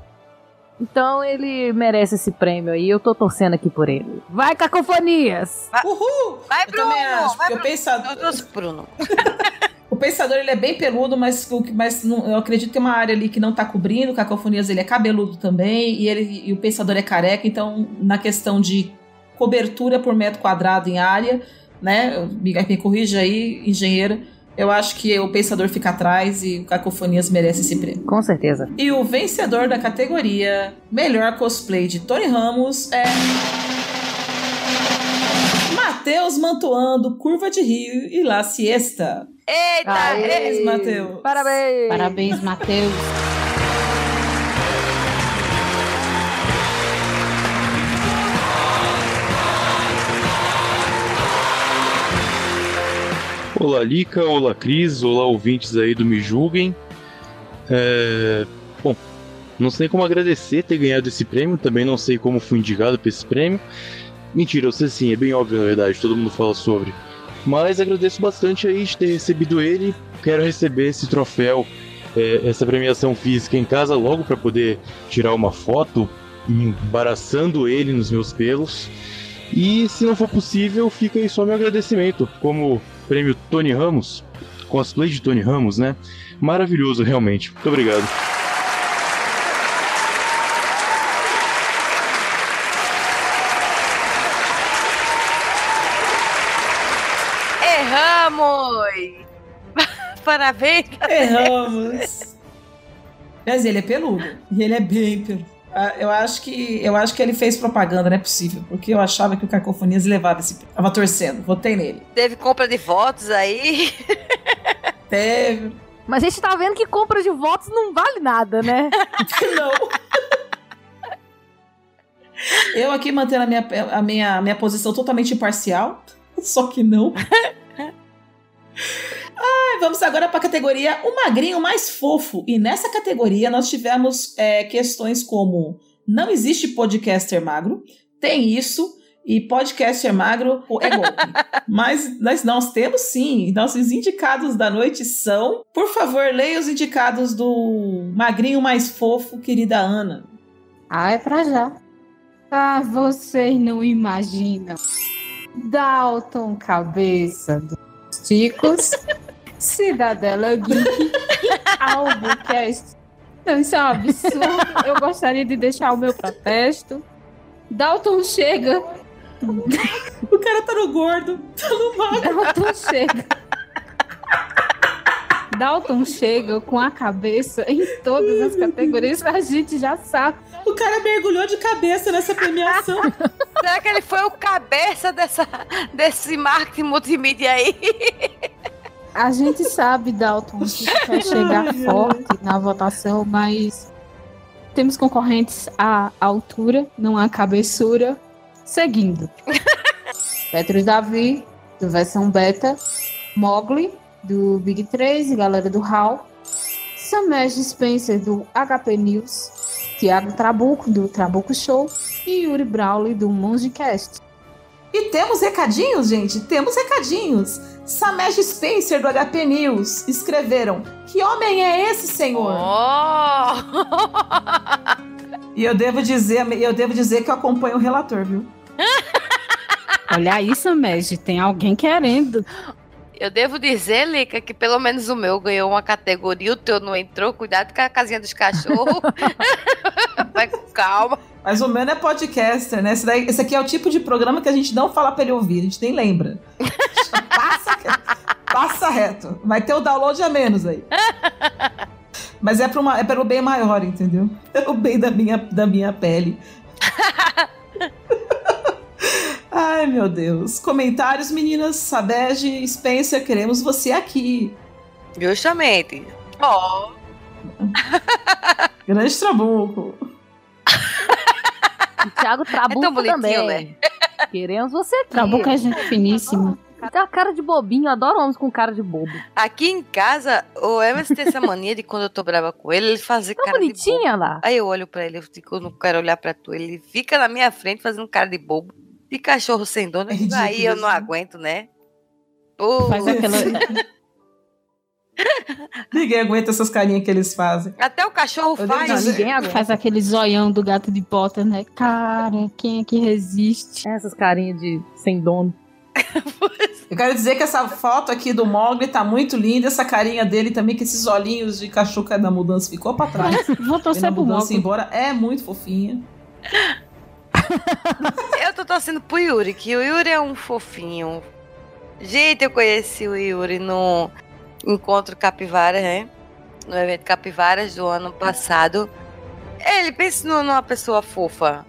Então ele merece esse prêmio aí. Eu tô torcendo aqui por ele. Vai, Cacofonias! Uhul! Vai, Eu também acho, porque vai, o pensador, Bruno. o pensador ele é bem peludo, mas, o que- mas não- eu acredito que tem uma área ali que não tá cobrindo. O Cacofonias ele é cabeludo também, e, ele, e o pensador é careca, então na questão de cobertura por metro quadrado em área, né? Me, me corrija aí, engenheira. Eu acho que o pensador fica atrás e o Cacofonias merece esse prêmio. Com certeza. E o vencedor da categoria Melhor Cosplay de Tony Ramos é. Matheus Mantuando, Curva de Rio e La Siesta. Eita! Parabéns. Matheus. Parabéns! Parabéns, Matheus. Olá, Lica, olá, Cris, olá, ouvintes aí do Me Julguem. É, Bom, não sei como agradecer ter ganhado esse prêmio, também não sei como fui indicado para esse prêmio. Mentira, eu sei sim, é bem óbvio na verdade, todo mundo fala sobre. Mas agradeço bastante aí de ter recebido ele, quero receber esse troféu, é, essa premiação física em casa logo para poder tirar uma foto embaraçando ele nos meus pelos. E se não for possível, fica aí só meu agradecimento como prêmio Tony Ramos. cosplay de Tony Ramos, né? Maravilhoso, realmente. Muito obrigado. Erramos! Parabéns! Erramos. Mas ele é peludo. E ele é bem peludo. Ah, Eu acho que eu acho que ele fez propaganda, não é possível. Porque eu achava que o Cacofonias levava esse. Tava torcendo, votei nele. Teve compra de votos aí. Teve. Mas a gente tá vendo que compra de votos não vale nada, né? não. Eu aqui mantendo a minha, a minha, a minha posição totalmente imparcial. Só que não. Vamos agora para a categoria O Magrinho Mais Fofo. E nessa categoria nós tivemos é, questões como Não existe podcaster magro, tem isso, e podcaster magro é golpe. Mas nós, nós temos sim. Nossos indicados da noite são. Por favor, leia os indicados do Magrinho Mais Fofo, querida Ana. Ah, é pra já. Ah, vocês não imaginam. Dalton Cabeça dos Ticos, Cidadela Geek, Albucast. Não, isso é um absurdo. Eu gostaria de deixar o meu protesto. Dalton chega. O cara tá no gordo, tá no magro. Dalton chega. Dalton chega com a cabeça em todas as categorias, a gente já sabe. O cara mergulhou de cabeça nessa premiação. Será que ele foi o cabeça dessa, desse marketing multimídia aí? A gente sabe, Dalton, que quer chegar forte na votação, mas temos concorrentes à altura, não à cabeçura. Seguindo. Petros Davi, do versão beta. Mogli, do Big 3 e galera do HAL. Samej Spencer, do HP News. Tiago Trabuco, do Trabuco Show. E Yuri Brawley, do Mongecast. E temos recadinhos, gente? Temos recadinhos. Samej Spencer, do HP News, escreveram: Que homem é esse, senhor? E eu devo dizer, eu devo dizer que eu acompanho o relator, viu? Olha aí, Samej, tem alguém querendo. Eu devo dizer, Lica, que pelo menos o meu ganhou uma categoria, o teu não entrou. Cuidado com a casinha dos cachorros. Vai com calma. Mas o meu não é podcaster, né? Esse, daí- esse aqui é o tipo de programa que a gente não fala pra ele ouvir, a gente nem lembra. passa, passa reto. Vai ter o download a menos aí. Mas é, uma, é pelo bem maior, entendeu? É o bem da minha, da minha pele. Ai, meu Deus. Comentários, meninas. Sabege, Spencer, queremos você aqui. Justamente. Ó. Grande Trabuco. E Thiago Trabuco tão bonitinho, também. né? Queremos você aqui. Trabuco é gente finíssima. Tem uma cara de bobinho, eu adoro homens com cara de bobo. Aqui em casa, o Emerson tem essa mania de quando eu tô brava com ele, ele fazer cara bonitinha de bobo. lá. Aí eu olho pra ele, eu digo, eu não quero olhar pra tu. Ele fica na minha frente fazendo cara de bobo. De cachorro sem dono. Ridículo aí eu não né? aguento, né? Faz aquela. Ninguém aguenta essas carinhas que eles fazem. Até o cachorro Eu faz. dizer- Ninguém aguenta. Faz aquele zoião do gato de bota, né? Cara, quem é que resiste? Essas carinhas de sem dono. Eu quero dizer que essa foto aqui do Mogli tá muito linda, essa carinha dele também, que esses olhinhos de cachorro da mudança ficou pra trás. Vou torcer a pro mudança Mogli. embora é muito fofinha. Eu tô torcendo pro Yuri, que o Yuri é um fofinho. Gente, eu conheci o Yuri no Encontro Capivaras, né? No evento Capivaras do ano passado. Ele pensa nu- numa pessoa fofa.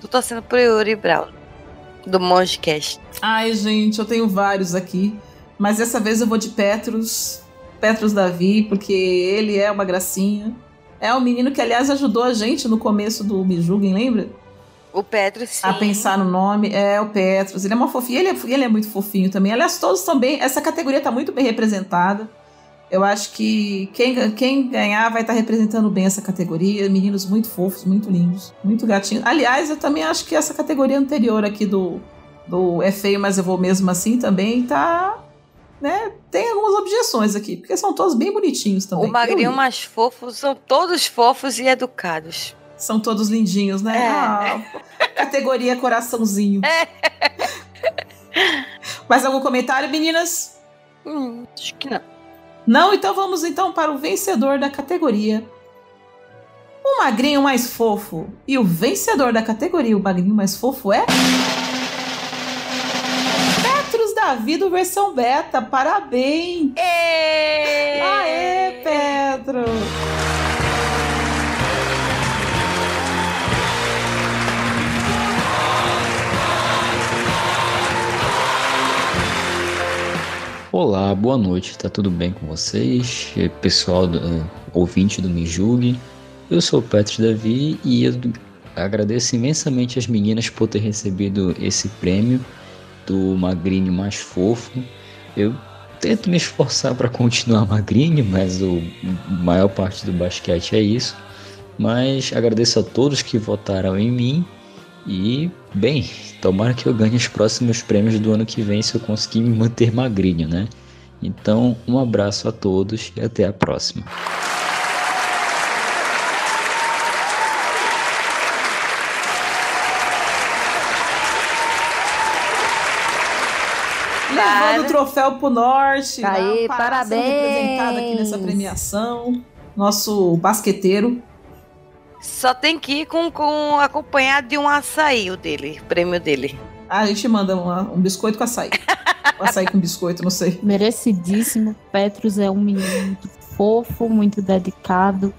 Tô torcendo pro Yuri Brown, do Mongecast. Ai, gente, eu tenho vários aqui, mas dessa vez eu vou de Petrus, Petrus Davi, porque ele é uma gracinha. É o menino que, aliás, ajudou a gente no começo do Me Julguem, lembra? O Petro, sim. a pensar no nome. É o Petros. Ele é uma fofinha. Ele é, ele é muito fofinho também. Aliás, todos também. Essa categoria tá muito bem representada. Eu acho que quem, quem ganhar vai estar representando bem essa categoria. Meninos muito fofos, muito lindos, muito gatinhos. Aliás, eu também acho que essa categoria anterior aqui do, do É Feio, mas eu vou mesmo assim também tá. Né? Tem algumas objeções aqui, porque são todos bem bonitinhos também. O magrinho mais fofo são todos fofos e educados. São todos lindinhos, né? É. Ah, categoria coraçãozinho. Mais algum comentário, meninas? Hum, acho que não. Não, então vamos então para o vencedor da categoria. O magrinho mais fofo. E o vencedor da categoria, o magrinho mais fofo é. Petros Davi do versão beta. Parabéns! Aê, Petro! Olá, boa noite, tá tudo bem com vocês? Pessoal, do, eh, ouvinte do Mijug, eu sou o Petro Davi e eu agradeço imensamente as meninas por ter recebido esse prêmio do magrinho mais fofo. Eu tento me esforçar para continuar magrinho, mas o maior parte do basquete é isso. Mas agradeço a todos que votaram em mim e, bem, tomara que eu ganhe os próximos prêmios do ano que vem se eu conseguir me manter magrinho, né? Então, um abraço a todos e até a próxima. Levando o troféu pro norte. Aê, lá, parabéns. sendo representado aqui nessa premiação. Nosso basqueteiro. Só tem que ir com, com acompanhado de um açaí, o dele, o prêmio dele. Ah, a gente manda uma- um biscoito com açaí. Um açaí com biscoito, não sei. Merecidíssimo. Petrus é um menino muito fofo, muito dedicado.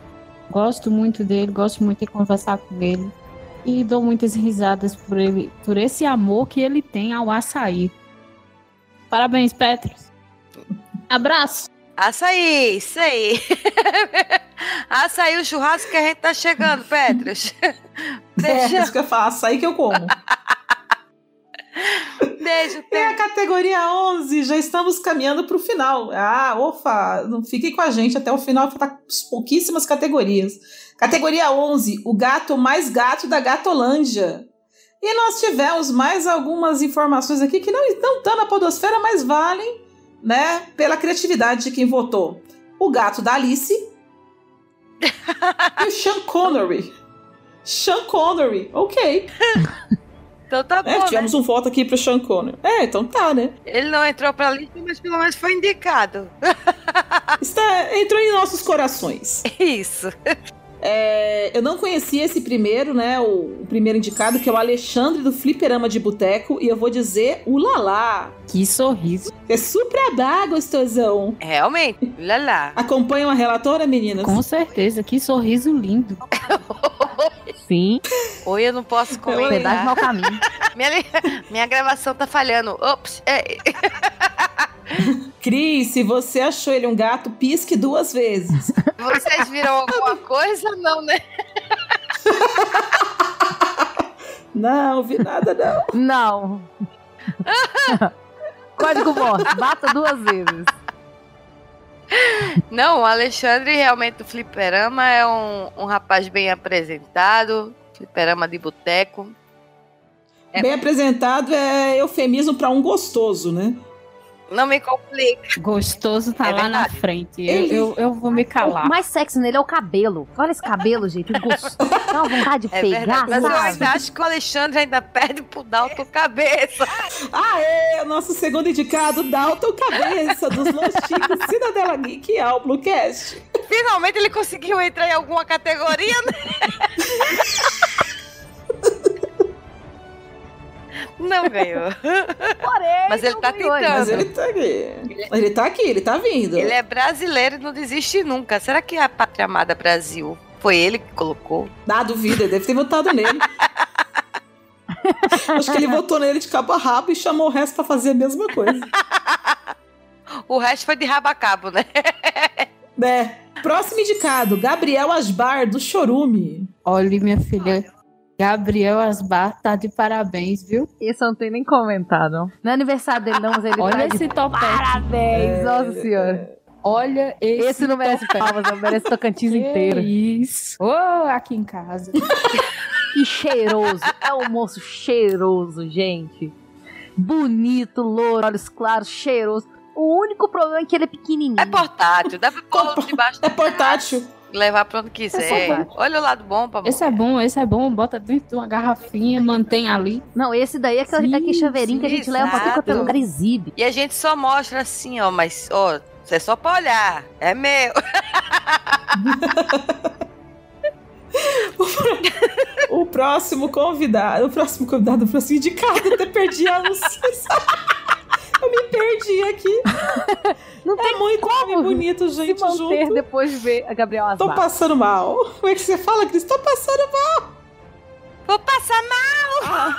Gosto muito dele, gosto muito de conversar com ele. E dou muitas risadas por ele, por esse amor que ele tem ao açaí. Parabéns, Petrus. Abraço. Açaí, isso aí. açaí, o churrasco que a gente tá chegando, Petros. É, isso que eu falo, açaí que eu como. Beijo, E a categoria 11, já estamos caminhando para o final. Ah, ofa, não fiquem com a gente até o final, faltam pouquíssimas categorias. Categoria 11, o gato mais gato da Gatolândia. E nós tivemos mais algumas informações aqui que não estão tão na podosfera, mas valem, né, pela criatividade de quem votou. O gato da Alice e o Sean Connery. Sean Connery, ok. Então tá bom, É, tivemos né? um voto aqui pro Sean Connery. É, então tá, né? Ele não entrou pra lista, mas pelo menos foi indicado. Está, entrou em nossos corações. Isso. É, eu não conhecia esse primeiro, né? O, o primeiro indicado, que é o Alexandre do Fliperama de Boteco. E eu vou dizer o Lalá. Que sorriso. É super gostosão. Realmente, lá lá. Acompanham a relatora, meninas? Com certeza, que sorriso lindo. Sim. Oi, eu não posso comentar. Pedaço mau caminho. Minha, li- minha gravação tá falhando. Ops. É. Cris, se você achou ele um gato, pisque duas vezes. Vocês viram alguma coisa? Não, né? Não, vi nada não. Não. Código Morse, bata duas vezes. Não, o Alexandre realmente do Fliperama é um, um rapaz bem apresentado. Fliperama de boteco. Bem apresentado é eufemismo para um gostoso, né? Não me complica. Gostoso tá É lá na verdade. frente. Eu, eu, eu vou me calar. O mais sexy nele é o cabelo. Olha esse cabelo, gente. Gostoso. Dá uma vontade de É pegar, verdade. Mas eu sabe? ainda acho que o Alexandre ainda perde pro Dalton cabeça. Aê, nosso segundo indicado, Dalton Cabeça, dos Chicos, Cidadela Geek e Alblocast. Finalmente ele conseguiu entrar em alguma categoria, né? Não ganhou. Porém, Mas ele tá ganhou, tentando. Mas ele tá aqui. Ele tá aqui, ele tá vindo. Ele é brasileiro e não desiste nunca. Será que a Pátria Amada Brasil foi ele que colocou? Ah, duvido, ele deve ter votado nele. Acho que ele votou nele de cabo a rabo e chamou o resto pra fazer a mesma coisa. O resto foi de rabo a cabo, né? É. Próximo indicado, Gabriel Asbar, do Chorume. Olha, minha filha. Gabriel Asbar tá de parabéns, viu? Esse eu não tenho nem comentado. Não é aniversário dele, não, mas ele Olha tá de esse topete. Parabéns, nossa senhora. Olha esse. Esse não merece palmas, não merece Tocantins Que inteiro. Isso. Oh, aqui em casa. Que cheiroso. É um moço cheiroso, gente. Bonito, louro, olhos claros, cheiroso. O único problema é que ele é pequenininho. É portátil, dá pra pôr debaixo É portátil. Levar pra onde É quiser. portátil. Olha o lado bom pra Esse é bom, esse é bom. Bota dentro de uma garrafinha, mantém ali. Não, esse daí é aquele, Sim, aquele chaveirinho que a gente leva pra é exato. lugar e exibe. E a gente só mostra assim, ó, mas, ó, Você é só pra olhar. É meu. O próximo convidado, o próximo convidado, o próximo indicado, até perdi a. Eu me perdi aqui. Não é muito nome bonito, gente, se manter junto. depois de ver a Gabriela Tô passando mal. Como é que você fala, Cris? Tô passando mal. Vou passar mal.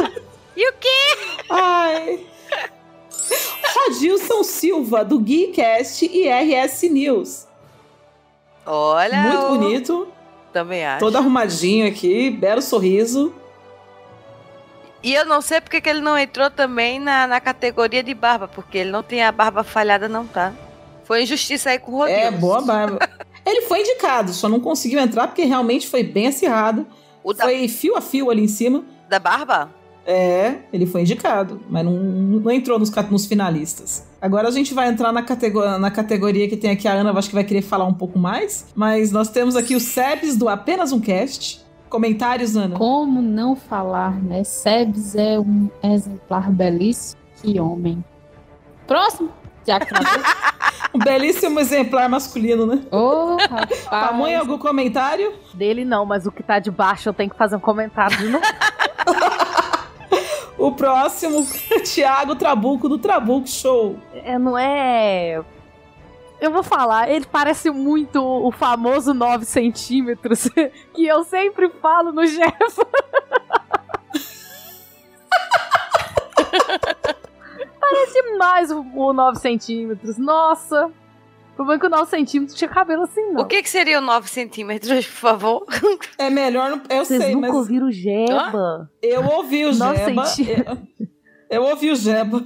e o quê? Ai. Rodilson Silva, do Geekcast e RS News. Olha. Muito o- bonito. Também acho. Todo arrumadinho aqui, belo sorriso. E eu não sei porque que ele não entrou também na, na categoria de barba, porque ele não tem a barba falhada, não, tá? Foi injustiça aí com o Rodrigo. É, boa barba. Ele foi indicado, só não conseguiu entrar porque realmente foi bem acirrado. Foi fio a fio ali em cima. Da barba? É, ele foi indicado, mas não, não entrou nos, nos finalistas. Agora a gente vai entrar na, categoria, na categoria que tem aqui a Ana, acho que vai querer falar um pouco mais. Mas nós temos aqui o Sebs do Apenas um Cast. Comentários, Ana? Como não falar, né? Sebes é um exemplar belíssimo. Que homem. Próximo. Já que Um belíssimo exemplar masculino, né? Ô, rapaz. Pamonha, algum comentário? Dele não, mas o que tá de baixo eu tenho que fazer um comentário de novo. O próximo, Thiago Trabuco do Trabuco Show. É, não é. Eu vou falar, ele parece muito o famoso 9 centímetros que eu sempre falo no Jeff. parece demais o, o 9 centímetros. Nossa! O problema é que o 9 centímetros tinha cabelo assim, não. O que, que seria o 9 centímetros, por favor? É melhor, não- eu Vocês sei, nunca mas... ouviram o Jeba? Eu ouvi o Jeba. Eu, eu ouvi o Jeba.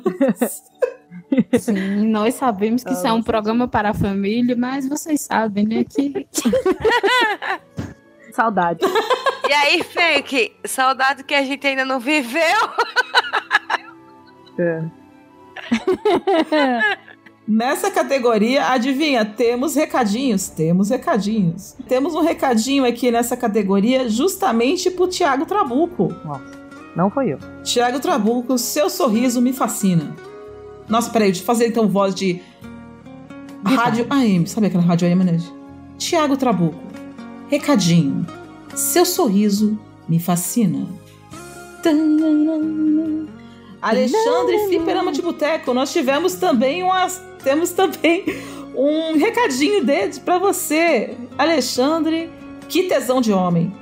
Sim, nós sabemos que isso é um programa para a família, mas vocês sabem, né? Que Saudade. E aí, Frank, saudade que a gente ainda não viveu. Nessa categoria, adivinha, temos recadinhos, temos recadinhos. Temos um recadinho aqui nessa categoria justamente pro Thiago Trabuco. Não foi eu. Thiago Trabuco, seu sorriso me fascina. Nossa, peraí, deixa eu fazer então voz de rádio AM, sabe aquela rádio AM, né? Thiago Trabuco, recadinho, seu sorriso me fascina. Tanana. Alexandre Fliperama de Boteco, nós tivemos também umas, temos também um recadinho deles pra você, Alexandre. Que tesão de homem.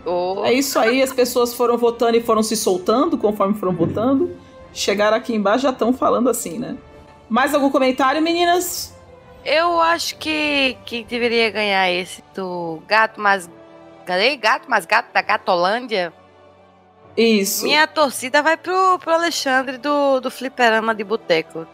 É isso aí, as pessoas foram votando e foram se soltando conforme foram votando. Chegaram aqui embaixo já estão falando assim, né? Mais algum comentário, meninas? Eu acho que quem deveria ganhar esse do gato mais. Cadê? Gato mais gato da Gatolândia? Isso. Minha torcida vai pro, pro Alexandre do, do Fliperama de Boteco.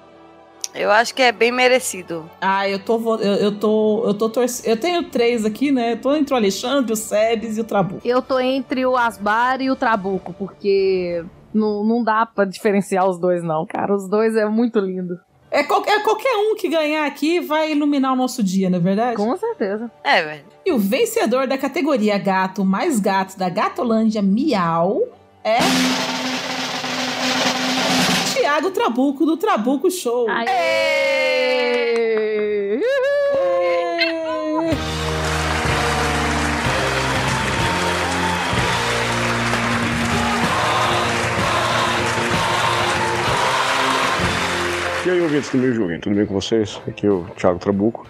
Eu acho que é bem merecido. Ah, eu tô. Eu, eu tô. Eu tô torcendo. Eu tenho três aqui, né? Eu tô entre o Alexandre, o Sebes e o Trabuco. Eu tô entre o Asbar e o Trabuco, porque não, não dá pra diferenciar os dois, não, cara. Os dois é muito lindo. É qualquer, qualquer um que ganhar aqui vai iluminar o nosso dia, não é verdade? Com certeza. É, velho. E o vencedor da categoria gato mais gato da Gatolândia Miau é. Tiago Trabuco, do Trabuco Show. Aê! E aí, ouvintes do meu joguinho, tudo bem com vocês? Aqui é o Thiago Trabuco.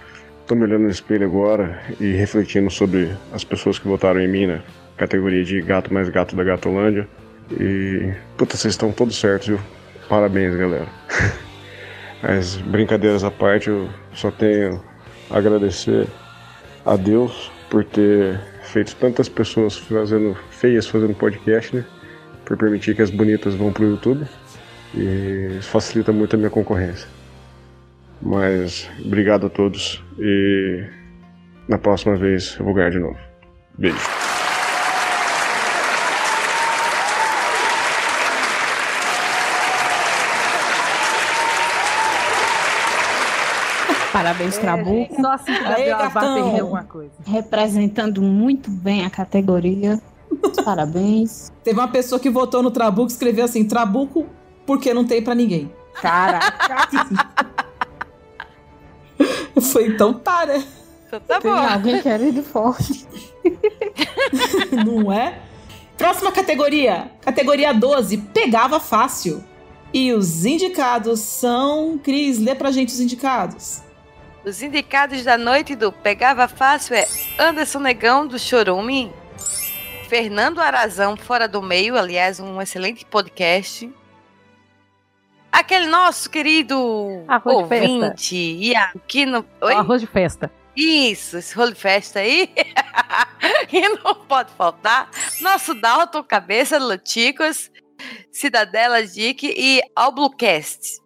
Tô me olhando no espelho agora e refletindo sobre as pessoas que votaram em mim na categoria de gato mais gato da Gatolândia. E, puta, vocês estão todos certos, viu? Parabéns, galera. Mas, brincadeiras à parte, eu só tenho a agradecer a Deus por ter feito tantas pessoas fazendo feias fazendo podcast, né? Por permitir que as bonitas vão pro YouTube. E isso facilita muito a minha concorrência. Mas obrigado a todos e na próxima vez eu vou ganhar de novo. Beijo. Parabéns, Trabuco. Só assim que o Gabriel alguma coisa. Representando muito bem a categoria. Parabéns. Teve uma pessoa que votou no Trabuco e escreveu assim: Trabuco, porque não tem pra ninguém. Caraca. Foi então tá, né? Então tá Tem bom. alguém querendo forte. Não é? Próxima categoria. Categoria 12. Pegava fácil. E os indicados são. Cris, lê pra gente os indicados. Os indicados da noite do Pegava Fácil é Anderson Negão, do Chorume. Fernando Arazão, Fora do Meio, aliás, um excelente podcast. Aquele nosso querido Arroz de festa. ouvinte, Iago, que não... Oi? Arroz de festa. Isso, esse rolo de festa aí. e não pode faltar. Nosso Dalton Cabeça, Luticos, Cidadela Dick e All Bluecast.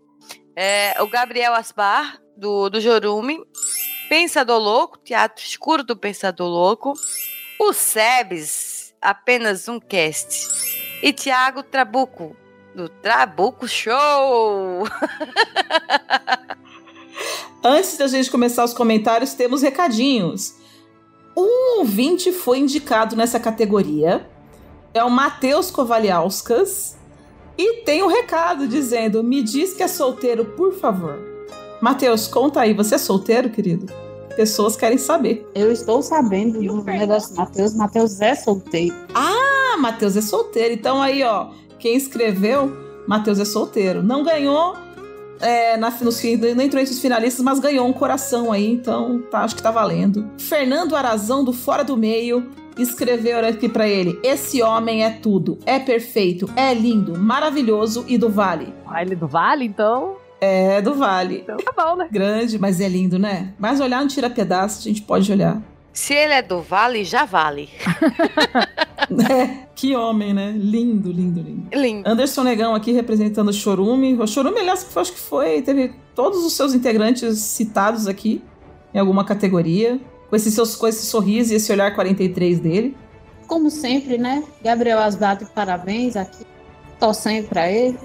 É, o Gabriel Asbar, do, do Jorume. Pensador Louco, Teatro Escuro do Pensador Louco. O Sebes, apenas um cast. E Tiago Trabuco, do Trabuco Show. Antes da gente começar os comentários, temos recadinhos. Um ouvinte foi indicado nessa categoria. É o Matheus Kovaliauskas. E tem um recado dizendo: Me diz que é solteiro, por favor. Matheus, conta aí, você é solteiro, querido? Pessoas querem saber. Eu estou sabendo do negócio do Matheus. Matheus é solteiro. Ah, Matheus é solteiro. Então aí, ó, quem escreveu, Matheus é solteiro. Não ganhou, é, na, nos, não entrou entre os finalistas, mas ganhou um coração aí, então tá, acho que tá valendo. Fernando Arazão, do Fora do Meio, escreveu aqui pra ele: Esse homem é tudo, é perfeito, é lindo, maravilhoso e do Vale. Ah, ele é do Vale, então? É, do Vale. Então tá bom, né? Grande, mas é lindo, né? Mas olhar não tira pedaço, a gente pode olhar. Se ele é do Vale, já vale. É, que homem, né? Lindo, lindo, lindo. Lindo. Anderson Negão aqui representando o Chorume. O Chorume, aliás, que acho que foi, teve todos os seus integrantes citados aqui em alguma categoria, com esse, seus, com esse sorriso e esse olhar 43 dele. Como sempre, né? Gabriel Asbato, parabéns aqui. Torcendo pra ele.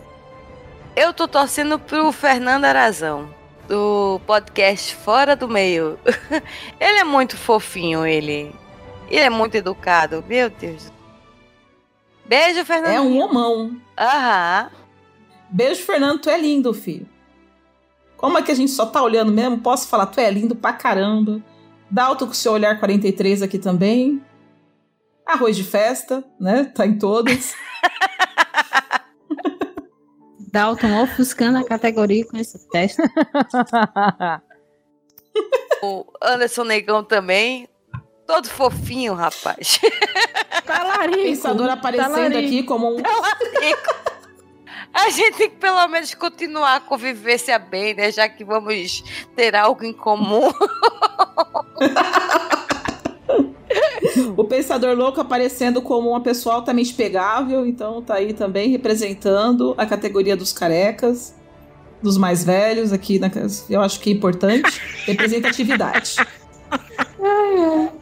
Eu tô torcendo pro Fernando Arazão, do podcast Fora do Meio. ele é muito fofinho, ele. Ele é muito educado, meu Deus. Beijo, Fernando. É um homão. Aham. Beijo, Fernando, tu é lindo, filho. Como é que a gente só tá olhando mesmo? Posso falar, tu é lindo pra caramba. Dalton com seu olhar 43 aqui também. Arroz de festa, né? Tá em todas. Dalton ofuscando a categoria com esse teste. O Anderson Negão também. Todo fofinho, rapaz. Talarico. Pensador aparecendo talarico. aqui como um. A gente tem que pelo menos continuar a convivência bem, né? Já que vamos ter algo em comum. O Pensador Louco aparecendo como uma pessoa altamente pegável, então tá aí também representando a categoria dos carecas, dos mais velhos aqui, na, eu acho que é importante, representatividade.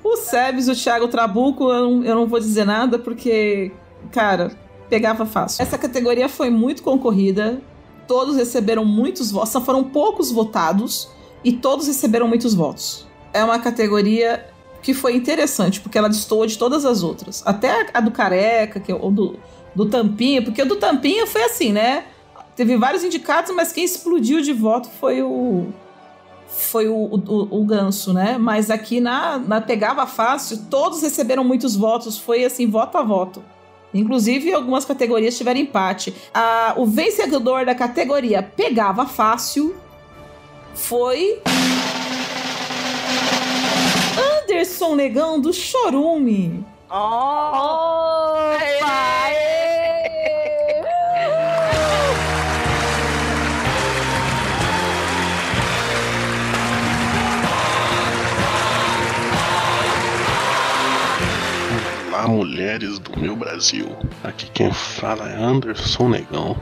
O Sebes, o Thiago Trabuco, eu não, eu não vou dizer nada porque, cara, pegava fácil. Essa categoria foi muito concorrida, todos receberam muitos votos, só foram poucos votados e todos receberam muitos votos. É uma categoria que foi interessante, porque ela destoa de todas as outras. Até a do Careca, que é o do, do Tampinha, porque o do Tampinha foi assim, né? Teve vários indicados, mas quem explodiu de voto foi o. Foi o, o, o Ganso, né? Mas aqui na, na Pegava Fácil, todos receberam muitos votos. Foi assim, voto a voto. Inclusive, algumas categorias tiveram empate. A, o vencedor da categoria Pegava Fácil foi. Anderson Negão do Chorume. Oh! Olá, mulheres do meu Brasil. Aqui quem fala é Anderson Negão.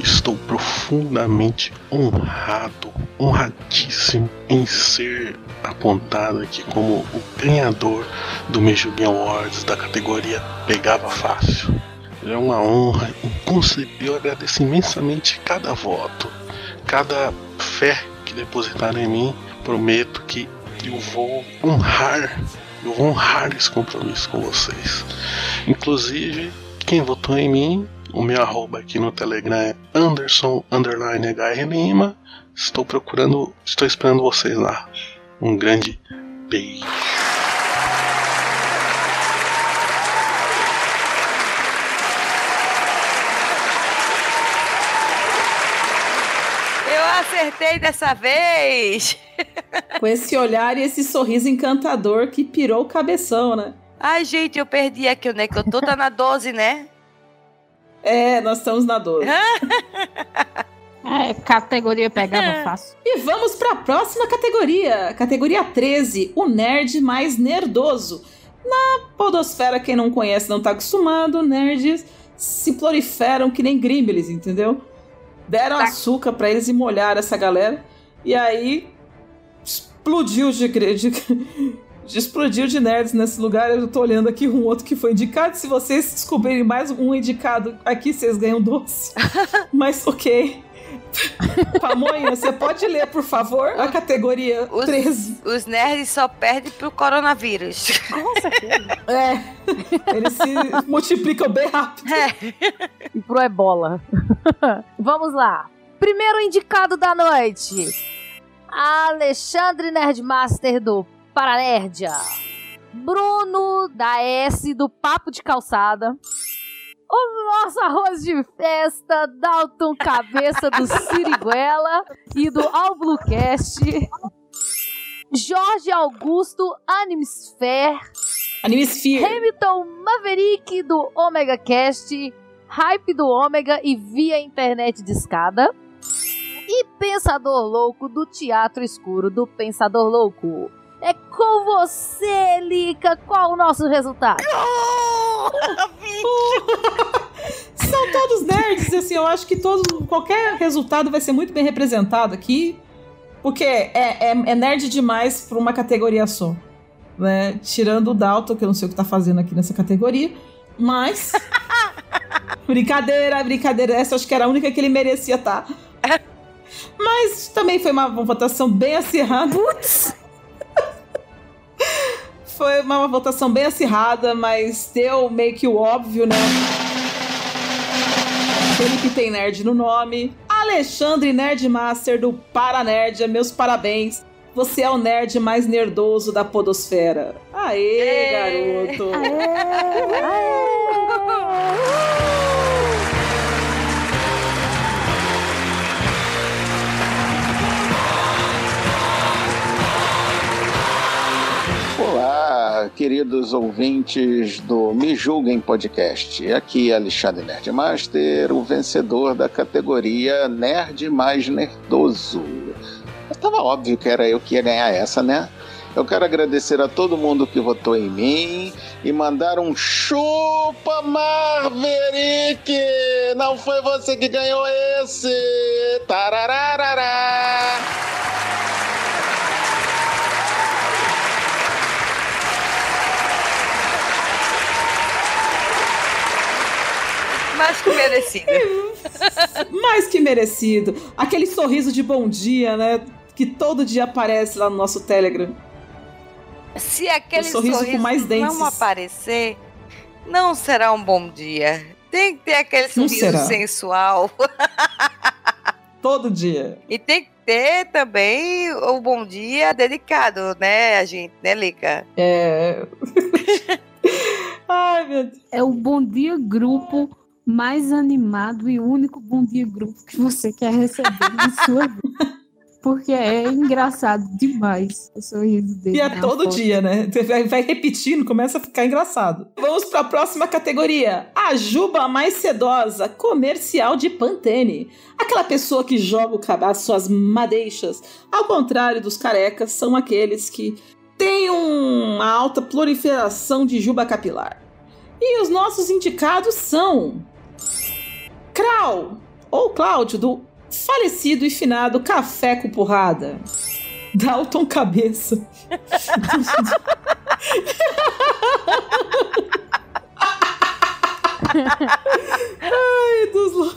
Estou profundamente honrado, honradíssimo em ser apontado aqui como o ganhador do Mejugin Awards da categoria Pegava Fácil. É uma honra inconcebível. Agradeço imensamente cada voto, cada fé que depositaram em mim. Prometo que eu vou honrar eu vou honrar esse compromisso com vocês. Inclusive, quem votou em mim, o meu arroba aqui no Telegram é Anderson underline HR Lima. Estou procurando, estou esperando vocês lá. Um grande beijo. Eu acertei dessa vez! Com esse olhar e esse sorriso encantador que pirou o cabeção, né? Ai, gente, eu perdi aqui onde é que eu tô? Tá na 12, né? É, nós estamos na 12. É, categoria pegada fácil. E vamos para a próxima categoria. Categoria 13, o nerd mais nerdoso. Na podosfera, quem não conhece não tá acostumado, nerds se proliferam que nem grimbles, entendeu? Deram açúcar para eles e molharam essa galera. E aí explodiu de, de, de explodiu de nerds nesse lugar. Eu tô olhando aqui um outro que foi indicado. Se vocês descobrirem mais um indicado aqui, vocês ganham doce. Mas ok. Pamonha, você pode ler, por favor, a categoria Os, 13. os nerds só perdem pro coronavírus. É. Eles se multiplicam bem rápido. E pro ebola. Vamos lá. Primeiro indicado da noite. Alexandre Nerdmaster do Paranerdia. Bruno da S do Papo de Calçada. O nosso arroz de festa, Dalton Cabeça do Siriguela e do Alblucast. Jorge Augusto Animesphere. Animesphere. Hamilton Maverick do Omega Cast. Hype do Ômega e via internet de escada. E Pensador Louco do Teatro Escuro do Pensador Louco. É com você, Lica. Qual o nosso resultado? São todos nerds, assim, eu acho que todo, qualquer resultado vai ser muito bem representado aqui, porque é, é, é nerd demais pra uma categoria só. Né? Tirando o Dalton, que eu não sei o que tá fazendo aqui nessa categoria, mas. brincadeira, brincadeira. Essa eu acho que era a única que ele merecia estar. Mas também foi uma, uma votação bem acirrada. Foi uma, uma votação bem acirrada, mas deu meio que o óbvio, né? Felipe tem nerd no nome. Alexandre Nerdmaster do Paranerd, meus parabéns. Você é o nerd mais nerdoso da podosfera. Aê, garoto! Olá, queridos ouvintes do Me Julguem Podcast. Aqui é Alexandre Nerdmaster, o vencedor da categoria Nerd Mais Nerdoso. Estava óbvio que era eu que ia ganhar essa, né? Eu quero agradecer a todo mundo que votou em mim e mandar um chupa Marverick! Não foi você que ganhou esse! Tarararará! Mais que merecido. Mais que merecido. Aquele sorriso de bom dia, né? Que todo dia aparece lá no nosso Telegram. Se aquele O sorriso sorriso, com mais dentes. não aparecer, não será um bom dia. Tem que ter aquele Não sorriso será. sensual. Todo dia. E tem que ter também o bom dia dedicado, né, a gente, né, Lica? É. Ai, meu Deus. É o Bom Dia Grupo mais animado e único Bom Dia Grupo que você quer receber na sua vida. Porque é engraçado demais o sorriso dele. E é todo foto. dia, né? Vai, vai repetindo, começa a ficar engraçado. Vamos para a próxima categoria. A Juba mais sedosa, comercial de Pantene. Aquela pessoa que joga o caba- as suas madeixas. Ao contrário dos carecas, são aqueles que têm um- uma alta proliferação de juba capilar. E os nossos indicados são... Krau, ou Cláudio, do falecido e finado Café com Porrada. Dalton Cabeça. Ai, dos, lo-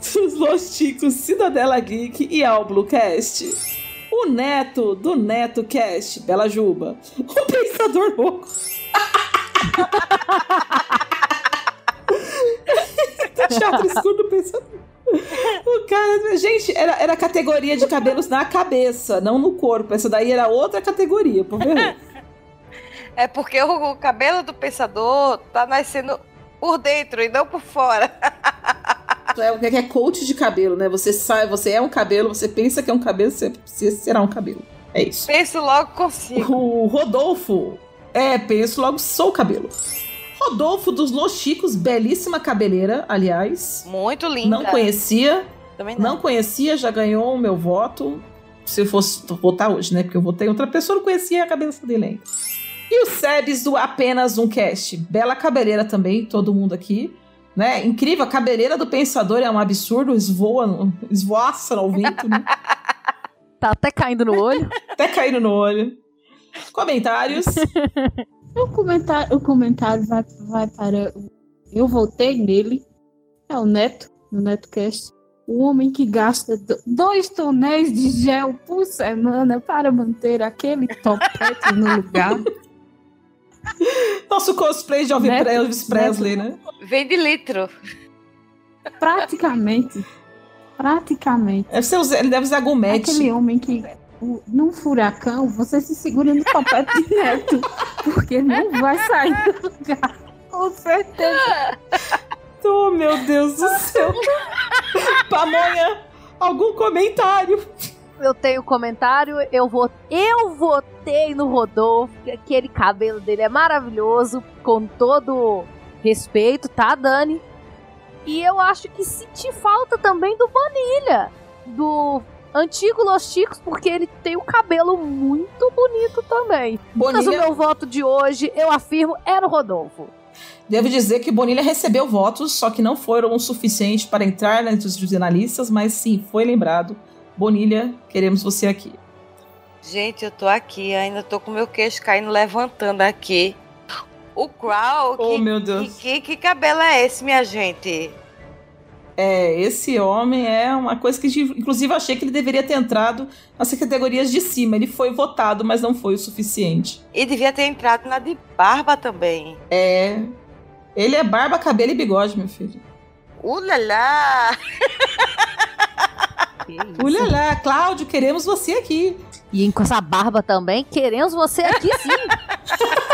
dos Losticos, Cidadela Geek e Alblucast. O neto do Neto Cast, Bela Juba. O Pensador Louco. Teatro Escuro do. O Cara, gente, era, era categoria de cabelos na cabeça, não no corpo. Essa daí era outra categoria, por ver? É porque o, o cabelo do pensador tá nascendo por dentro e não por fora. É o que é coach de cabelo, né? Você sai, você é um cabelo, você pensa que é um cabelo, você, você será um cabelo. É isso. Penso logo consigo. O Rodolfo. É, penso logo sou cabelo. Rodolfo dos Los Chicos, belíssima cabeleira, aliás. Muito linda. Não conhecia. Também não. Não conhecia, já ganhou o meu voto. Se eu fosse votar hoje, né? Porque eu votei outra pessoa, não conhecia a cabeça dele ainda. E o Sebes do Apenas Um Cast. Bela cabeleira também, todo mundo aqui. Né? Incrível, a cabeleira do pensador é um absurdo, esvoa, esvoaça no vento, né? Tá até caindo no olho. até caindo no olho. Comentários. o comentário, o comentário vai, vai para. Eu votei nele. É o Neto, no NetoCast. O homem que gasta dois tonéis de gel por semana para manter aquele topete no lugar. Nosso cosplay de Elvis, Presley, Neto. né? Vem de litro. Praticamente. Praticamente. Deve ser, ele deve usar gomete. Aquele homem que num furacão, você se segura no topete direto, porque não vai sair do lugar. Com certeza. Oh, meu Deus do céu. Pamonha, algum comentário? Eu tenho comentário, eu vou eu votei no Rodolfo, aquele cabelo dele é maravilhoso, com todo respeito, tá, Dani? E eu acho que senti falta também do Vanilha, do antigo Los Chicos, porque ele tem o cabelo muito bonito também. Bonilha... Mas o meu voto de hoje, eu afirmo, era o Rodolfo. Devo dizer que Bonilha recebeu votos, só que não foram o suficiente para entrar entre os jornalistas, mas sim, foi lembrado. Bonilha, queremos você aqui. Gente, eu tô aqui, ainda tô com meu queixo caindo, levantando aqui. O Crow, oh, que, meu Deus. Que, que, que cabelo é esse, minha gente? É, esse homem é uma coisa que, inclusive, eu achei que ele deveria ter entrado nas categorias de cima. Ele foi votado, mas não foi o suficiente. E devia ter entrado na de barba também. É. Ele é barba, cabelo e bigode, meu filho. Ulala! Ulala, Cláudio, queremos você aqui. E com essa barba também, queremos você aqui sim.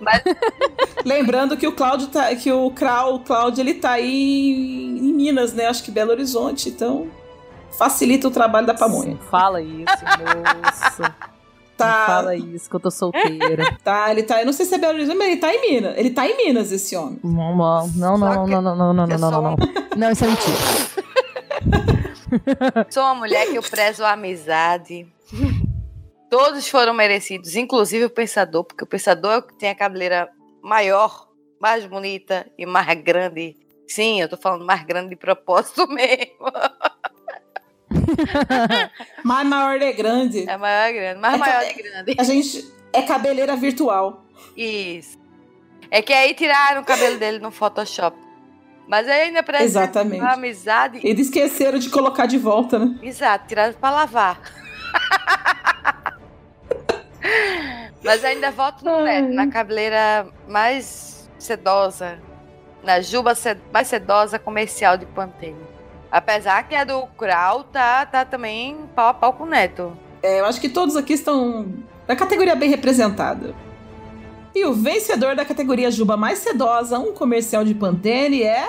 Mas... Lembrando que o Cláudio tá, que o Cláudio, ele tá aí em Minas, né? Acho que Belo Horizonte, então facilita o trabalho da pamonha. Fala isso, moça. Tá. Não fala isso, que eu tô solteira. tá, ele tá. Eu não sei se é Belo Horizonte, mas ele tá em Minas. Ele tá em Minas, esse homem. Não, não, não, não, não, não, não, não, não, não, não. Não, isso é mentira. Sou uma mulher que eu prezo a amizade. Todos foram merecidos, inclusive o pensador, porque o pensador é o que tem a cabeleira maior, mais bonita e mais grande. Sim, eu tô falando mais grande de propósito mesmo. mais maior é grande. É maior é grande, mais é maior é grande. A gente é cabeleira virtual. Isso. É que aí tiraram o cabelo dele no Photoshop. Mas ainda parece Exatamente. uma amizade. Eles esqueceram de colocar de volta, né? Exato, tiraram pra lavar. Mas ainda volto no neto, na cabeleira mais sedosa, na juba mais sedosa comercial de Pantene. Apesar que a do Krau tá, tá também pau a pau com o neto. É, eu acho que todos aqui estão na categoria bem representada. E o vencedor da categoria Juba mais sedosa, um comercial de Pantene, é.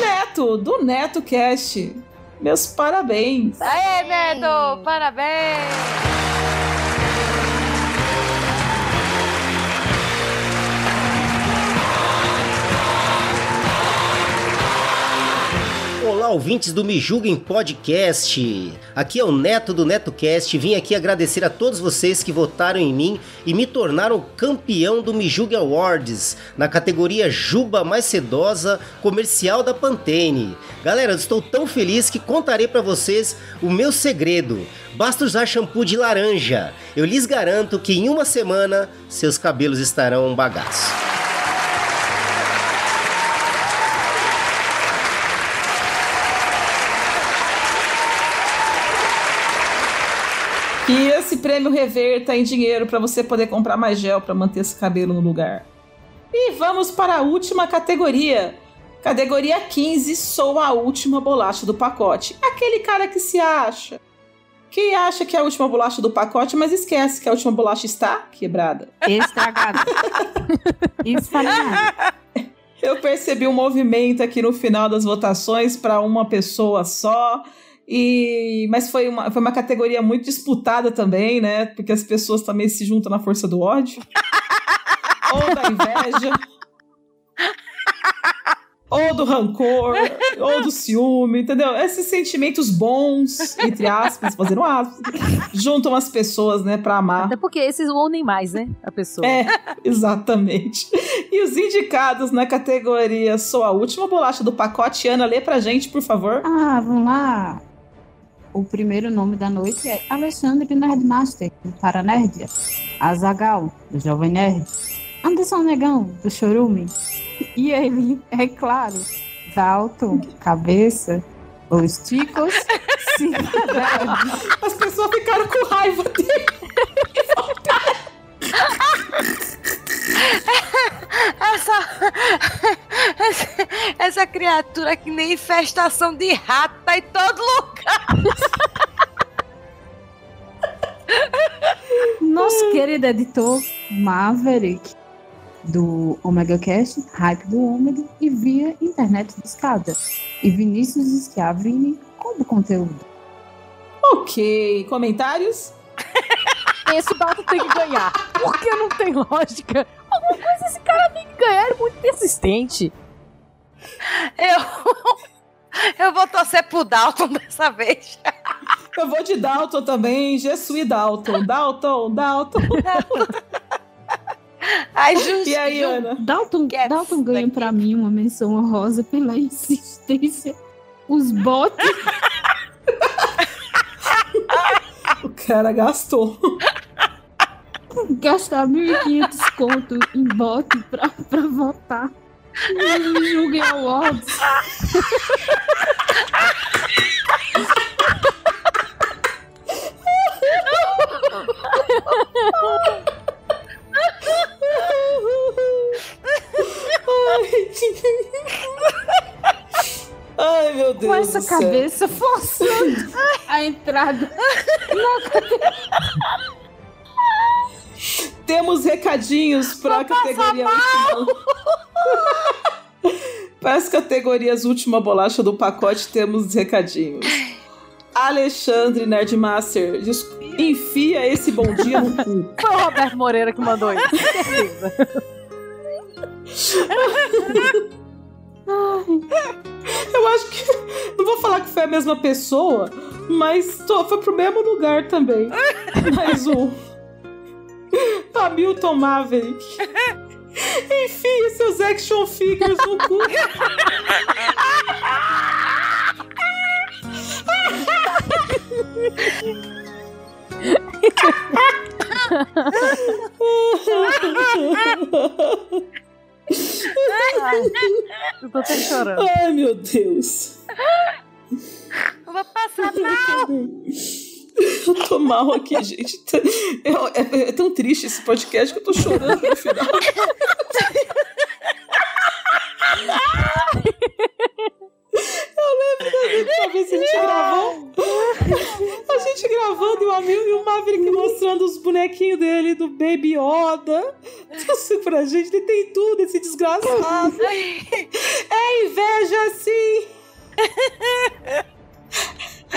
Neto, do Neto Cast. Meus parabéns. Aê, Neto! Parabéns! Olá, ouvintes do Me Julguem Podcast. Aqui é o Neto do NetoCast. Vim aqui agradecer a todos vocês que votaram em mim e me tornaram campeão do Me Julgue Awards na categoria Juba Mais Sedosa Comercial da Pantene. Galera, estou tão feliz que contarei para vocês o meu segredo. Basta usar shampoo de laranja. Eu lhes garanto que em uma semana seus cabelos estarão um bagaço. Que esse prêmio reverta em dinheiro para você poder comprar mais gel para manter esse cabelo no lugar. E vamos para a última categoria. Categoria 15, sou a última bolacha do pacote. Aquele cara que se acha. Que acha que é a última bolacha do pacote, mas esquece que a última bolacha está quebrada. Estragada. Esfarinhada. Eu percebi um movimento aqui no final das votações para uma pessoa só. E, mas foi uma, foi uma categoria muito disputada também, né? Porque as pessoas também se juntam na força do ódio. ou da inveja. ou do rancor, ou do ciúme, entendeu? Esses sentimentos bons, entre aspas, fazendo aspas, juntam as pessoas, né, pra amar. Até porque esses unem mais, né? A pessoa. É, exatamente. E os indicados na categoria Sou a última bolacha do pacote, Ana, lê pra gente, por favor. Ah, vamos lá. O primeiro nome da noite é Alexandre Nerdmaster, do Paranerdia. Azagal, do Jovem Nerd. Anderson Negão, do Chorume. E ele, é claro, Dalton, Cabeça, Os Ticos, As pessoas ficaram com raiva dele. Essa, essa, essa criatura que nem infestação de rato tá em todo lugar. Nosso querido editor Maverick, do Omega Cast, Hype do Ômega e via internet discada. E Vinícius Schiavini como conteúdo. Ok, comentários? Esse Dalton tem que ganhar. Porque não tem lógica. Alguma coisa esse cara tem que ganhar. Ele é muito persistente. Eu, eu vou torcer pro Dalton dessa vez. Eu vou de Dalton também, Jesuí Dalton. Dalton, Dalton. Ai, justo. E aí, Ana? Dalton, Dalton ganha pra mim uma menção honrosa pela insistência. Os bots. O cara gastou. Gastar 1.500 conto em bot pra, pra votar. Não me julguem awards. Ai, meu Deus. Com essa cabeça forçando a entrada na cadeira. Temos recadinhos para a categoria última. para as categorias última bolacha do pacote, temos recadinhos. Alexandre Nerdmaster, enfia esse bom dia no cu. Foi o Roberto Moreira que mandou isso. certeza. Eu acho que. Não vou falar que foi a mesma pessoa, mas tô- foi pro mesmo lugar também. Mais um. Hamilton Maverick. Enfia seus action figures no cu. Eu tô até chorando. Ai, meu Deus. Eu vou passar mal. Eu tô mal aqui, gente. É, é- é tão triste esse podcast que eu tô chorando no final. Eu lembro da vez a gente gravou. A gente gravando e o amigo e o Maverick mostrando os bonequinhos dele do Baby Yoda. Trouxe pra gente, ele tem tudo, esse desgraçado. É inveja, sim.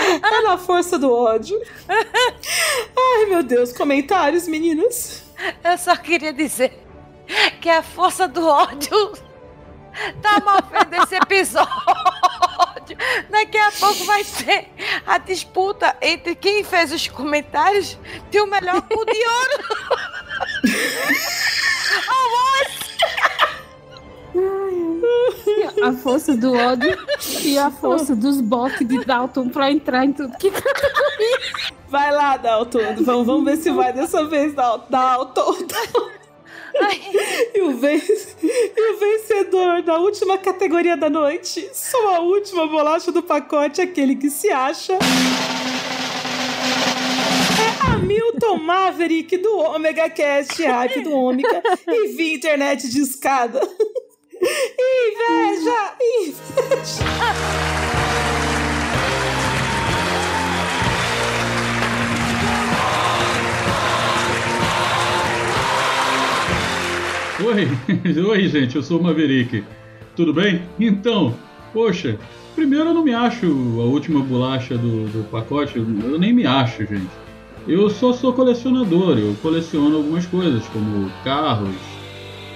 É na força do ódio. Ai, meu Deus. Comentários, meninas? Eu só queria dizer que a força do ódio tá mal vendo esse episódio. Daqui a pouco vai ser a disputa entre quem fez os comentários de o melhor cu de ouro. A força do ódio e a força dos bots de Dalton pra entrar em tudo que Vai lá, Dalton. Vamos, vamos ver se vai dessa vez, Dal- Dalton. E o, e o vencedor da última categoria da noite, só a última bolacha do pacote, aquele que se acha. É Hamilton Maverick do Omega Cast, hype do Ômega e via internet de escada. Inveja! Inveja! Oi, oi gente, eu sou o Maverick. Tudo bem? Então, poxa, primeiro eu não me acho a última bolacha do, do pacote, eu nem me acho, gente. Eu só sou colecionador, eu coleciono algumas coisas, como carros,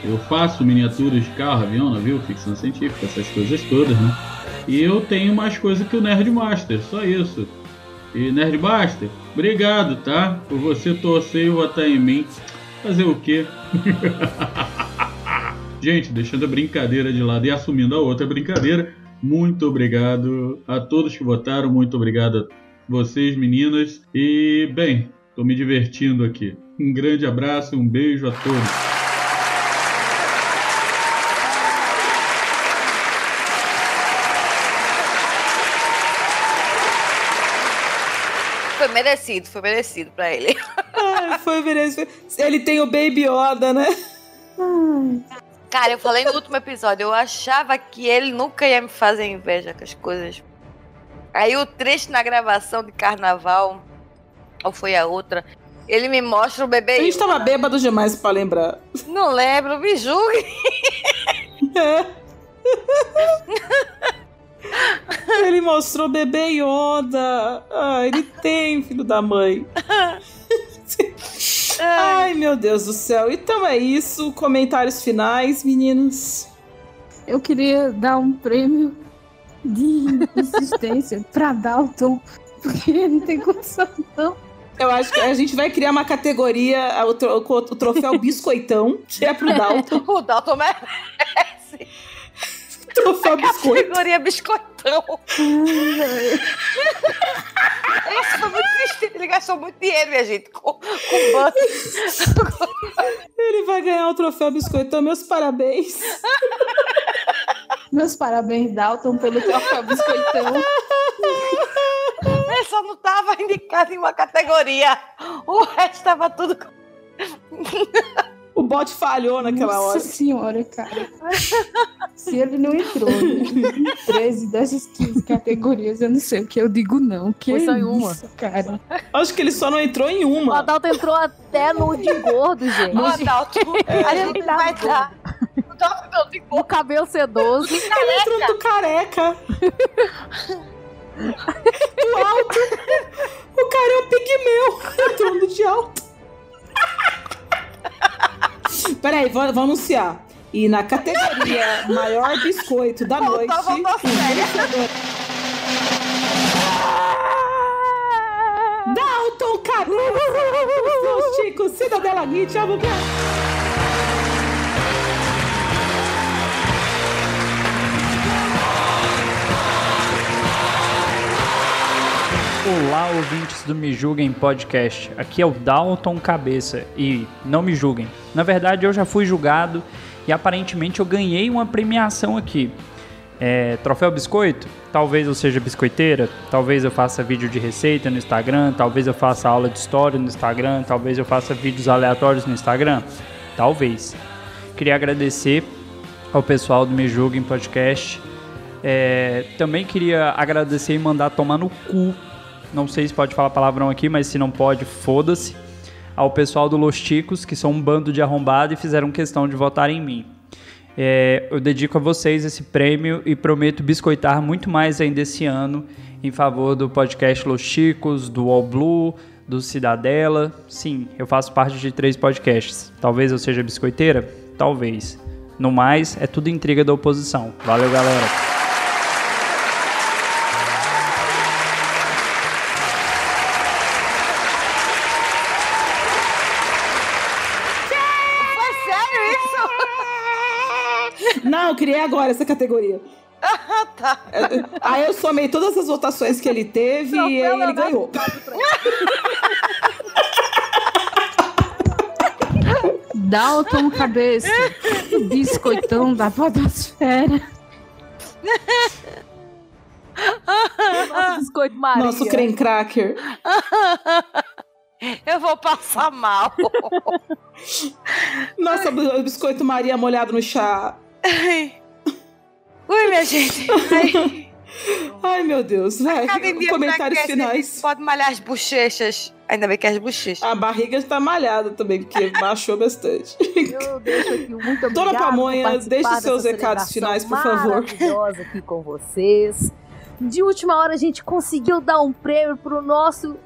eu faço miniaturas de carro, avião, navio, ficção científica, essas coisas todas, né? E eu tenho mais coisa que o Nerdmaster, só isso. E Nerdmaster, obrigado, tá? Por você torcer e votar em mim. Fazer o quê? Gente, deixando a brincadeira de lado e assumindo a outra brincadeira, muito obrigado a todos que votaram, muito obrigado a vocês, meninas. E, bem, tô me divertindo aqui. Um grande abraço e um beijo a todos. Foi merecido, foi merecido pra ele. Foi merecido. Ele tem o Baby Yoda, né? Cara, eu falei no último episódio, eu achava que ele nunca ia me fazer inveja com as coisas. Aí o trecho na gravação de carnaval, ou foi a outra, ele me mostra o bebê. A gente tava bêbado demais pra lembrar. Não lembro, me julgue. É. Ele mostrou bebê Yoda. Ah, ele tem, filho da mãe. Ai, meu Deus do céu. Então é isso. Comentários finais, meninos. Eu queria dar um prêmio de insistência pra Dalton, porque ele não tem condição, não. Eu acho que a gente vai criar uma categoria, o, tro- o troféu biscoitão, que é pro Dalton. o Dalton merece. Troféu biscoito. Categoria biscoitão. Esse foi muito triste. Ele gastou muito dinheiro, minha gente, com, com banco. Ele vai ganhar o troféu biscoitão. Meus parabéns. Meus parabéns, Dalton, pelo troféu biscoitão. Ele só não tava indicado em uma categoria. O resto tava tudo. O bot falhou naquela Nossa hora. senhora, cara. Se ele não entrou em 13 dessas 15 categorias, eu não sei o que eu digo, não. Que Foi só em isso, uma. cara. Acho que ele só não entrou em uma. O Adalto entrou até no de gordo, gente. Ô, Adalto, a gente vai dar. O Dalton não tem O cabelo sedoso. Ele entrou no careca. o alto. O cara é um pigmeu. Entrou no de alto. Peraí, vou, vou anunciar. E na categoria maior biscoito da noite. Dalton Cabeça! Chico, Cidadela Git, vamos Olá, ouvintes do Me Julguem Podcast. Aqui é o Dalton Cabeça e não me julguem. Na verdade, eu já fui julgado e aparentemente eu ganhei uma premiação aqui. É, troféu Biscoito? Talvez eu seja biscoiteira, talvez eu faça vídeo de receita no Instagram, talvez eu faça aula de história no Instagram, talvez eu faça vídeos aleatórios no Instagram. Talvez. Queria agradecer ao pessoal do Me Julguem Podcast. É, também queria agradecer e mandar tomar no cu não sei se pode falar palavrão aqui, mas se não pode, foda-se. Ao pessoal do Los Ticos, que são um bando de arrombado e fizeram questão de votar em mim. É, eu dedico a vocês esse prêmio e prometo biscoitar muito mais ainda esse ano em favor do podcast Los Chicos, do All Blue, do Cidadela. Sim, eu faço parte de três podcasts. Talvez eu seja biscoiteira? Talvez. No mais, é tudo intriga da oposição. Valeu, galera. Não, eu criei agora essa categoria. tá. Aí eu somei todas as votações que ele teve e aí ele ganhou. Dalton Cabeça, o biscoitão da podosfera. Nosso biscoito Maria. Nosso creme cracker. Eu vou passar mal. Nossa, o biscoito Maria molhado no chá. Ai. Ui, minha gente. Ai. Ai, meu Deus. Vai. Comentários finais. Pode malhar as bochechas. Ainda bem que as bochechas. A barriga está malhada também, porque baixou bastante. Eu deixo aqui muito Dona Pamonha, deixe seus recados finais, por favor. Maravilhosa aqui com vocês. De última hora a gente conseguiu dar um prêmio pro nosso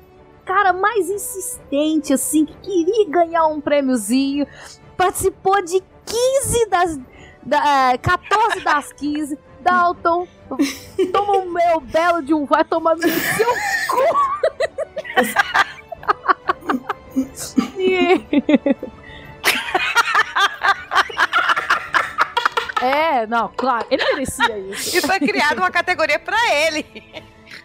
cara mais insistente, assim, que queria ganhar um prêmiozinho. Participou de 15 das. Da, é, 14 das 15. Dalton, toma o meu belo de um vai tomar no seu cu. É, não, claro, ele merecia isso. E foi criada uma categoria pra ele.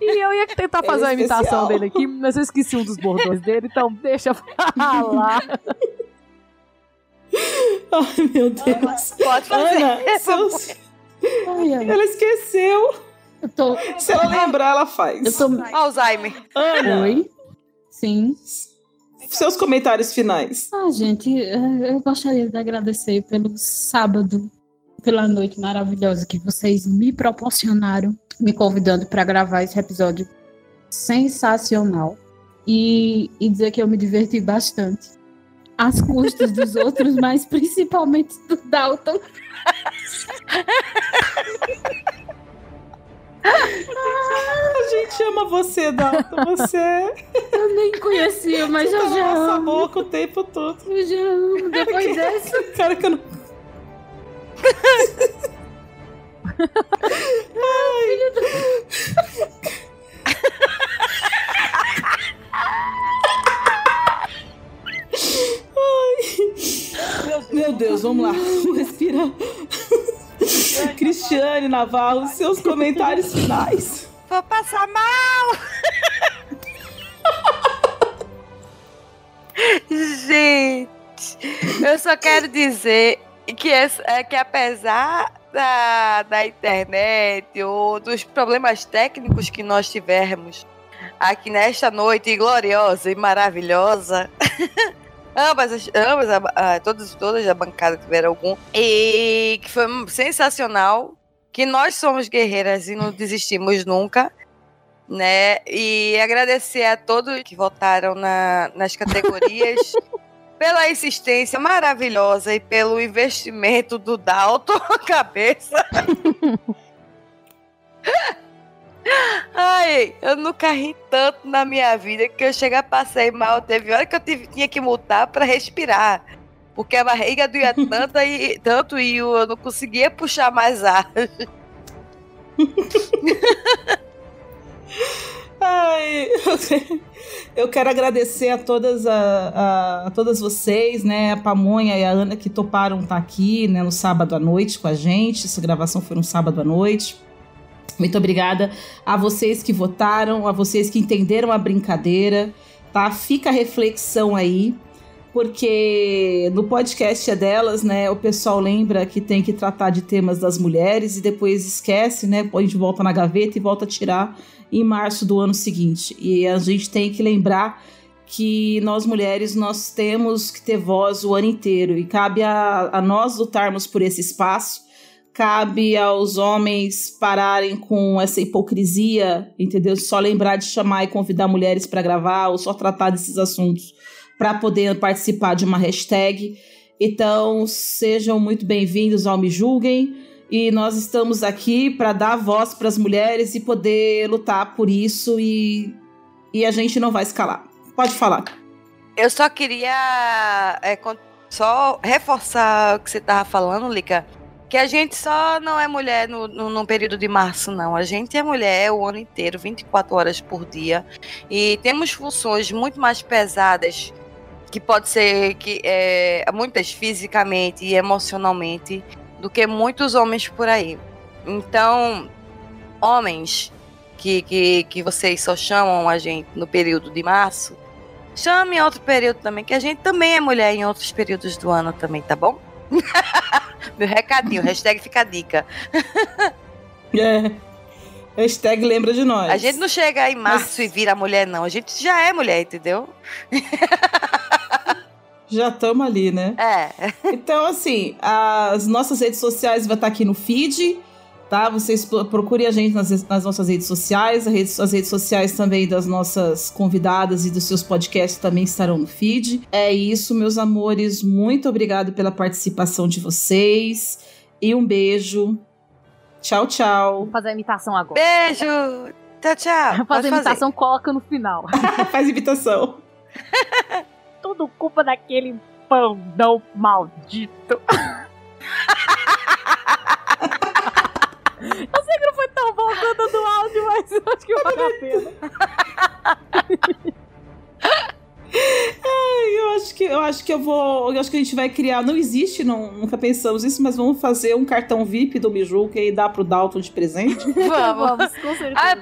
E eu ia tentar Ele fazer é uma imitação dele aqui, mas eu esqueci um dos bordões dele, então deixa eu falar. Ai, meu Deus. Pode fazer. Ana, seus... Ela esqueceu. Eu tô... Se ela lembrar, ela faz. Eu tô... Alzheimer. Ana. Oi? Sim. Seus comentários finais. Ah, gente, eh, eu gostaria de agradecer pelo sábado, pela noite maravilhosa que vocês me proporcionaram, me convidando para gravar esse episódio sensacional. E, e dizer que eu me diverti bastante. Às custas dos outros, mas principalmente do Dalton. A gente ama você, Dalton. Você. Eu nem conhecia, mas eu tá já nossa amo. boca o tempo todo. Eu já amo. Depois dessa. Cara, que eu não. Ai. Meu Deus, vamos lá. Vamos respirar. Cristiane Navarro, seus comentários finais. Vou passar mal! Gente, eu só quero dizer que, é que apesar da, da internet ou dos problemas técnicos que nós tivermos aqui nesta noite gloriosa e maravilhosa, ambas, as- ambas a- a- todas, todas a bancada tiveram algum, e que foi sensacional, que nós somos guerreiras e não desistimos nunca né? E agradecer a todos que votaram na- nas categorias pela insistência maravilhosa e pelo investimento do Dalton cabeça. Ai, eu nunca ri tanto na minha vida que eu cheguei a passei mal. Teve hora que eu tive- tinha que multar para respirar. Porque a barriga doía tanto e, tanto e eu não conseguia puxar mais ar. Ai, eu quero agradecer a todas, a, a- a todas vocês, né? A Pamonha e a Ana que toparam estar aqui né, no sábado à noite com a gente. Essa gravação foi no sábado à noite. Muito obrigada a vocês que votaram, a vocês que entenderam a brincadeira, tá? Fica a reflexão aí, porque no podcast é delas, né? O pessoal lembra que tem que tratar de temas das mulheres e depois esquece, né? Põe de volta na gaveta e volta a tirar em março do ano seguinte. E a gente tem que lembrar que nós mulheres nós temos que ter voz o ano inteiro e cabe a, a nós lutarmos por esse espaço cabe aos homens pararem com essa hipocrisia, entendeu? Só lembrar de chamar e convidar mulheres para gravar ou só tratar desses assuntos para poder participar de uma hashtag. Então, sejam muito bem-vindos ao Me Julguem. E nós estamos aqui para dar voz para as mulheres e poder lutar por isso e, e a gente não vai escalar. Pode falar. Eu só queria é, só reforçar o que você tava falando, Lica. Que a gente só não é mulher no, no, no período de março, não. A gente é mulher o ano inteiro, 24 horas por dia. E temos funções muito mais pesadas, que pode ser que é, muitas fisicamente e emocionalmente, do que muitos homens por aí. Então, homens que, que, que vocês só chamam a gente no período de março, chame outro período também, que a gente também é mulher em outros períodos do ano também, tá bom? Meu recadinho, hashtag fica a dica. É. Hashtag lembra de nós. A gente não chega em março e vira mulher, não. A gente já é mulher, entendeu? Já estamos ali, né? É. Então, assim, as nossas redes sociais vai estar aqui no feed, tá? Vocês pro- procurem a gente nas, nas nossas redes sociais, as redes, as redes sociais também das nossas convidadas e dos seus podcasts também estarão no feed. É isso, meus amores. Muito obrigado pela participação de vocês. E um beijo. Tchau, tchau. Vou fazer a imitação agora. Beijo! Tchau, tchau. Fazer a imitação, coloca no final. Faz imitação. Tudo culpa daquele pandão maldito. Eu sei que não foi tão bom quanto a do áudio, mas eu acho que vale a pena. Ai, eu acho que eu acho que eu vou. Eu acho que a gente vai criar. Não existe, não, nunca pensamos isso, mas vamos fazer um cartão VIP do Mijuca e dar pro Dalton de presente. Vamos. com certeza. Ah,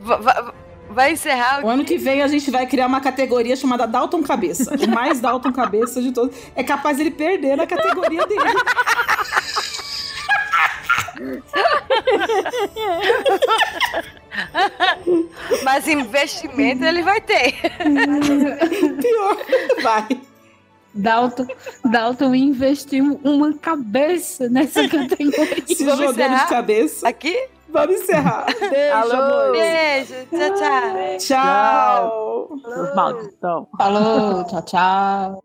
va- va- vai encerrar O ano que vem a gente vai criar uma categoria chamada Dalton Cabeça. O mais Dalton Cabeça de todos. É capaz ele perder na categoria dele. Mas investimento ele vai ter. Pior. Vai. Dalton, Dalton investiu uma cabeça nessa categoria. Se jogando de cabeça. Aqui? Vamos encerrar. Beijo, Alô. Beijo. Tchau, tchau. Tchau. Malditão. Falou, tchau, tchau.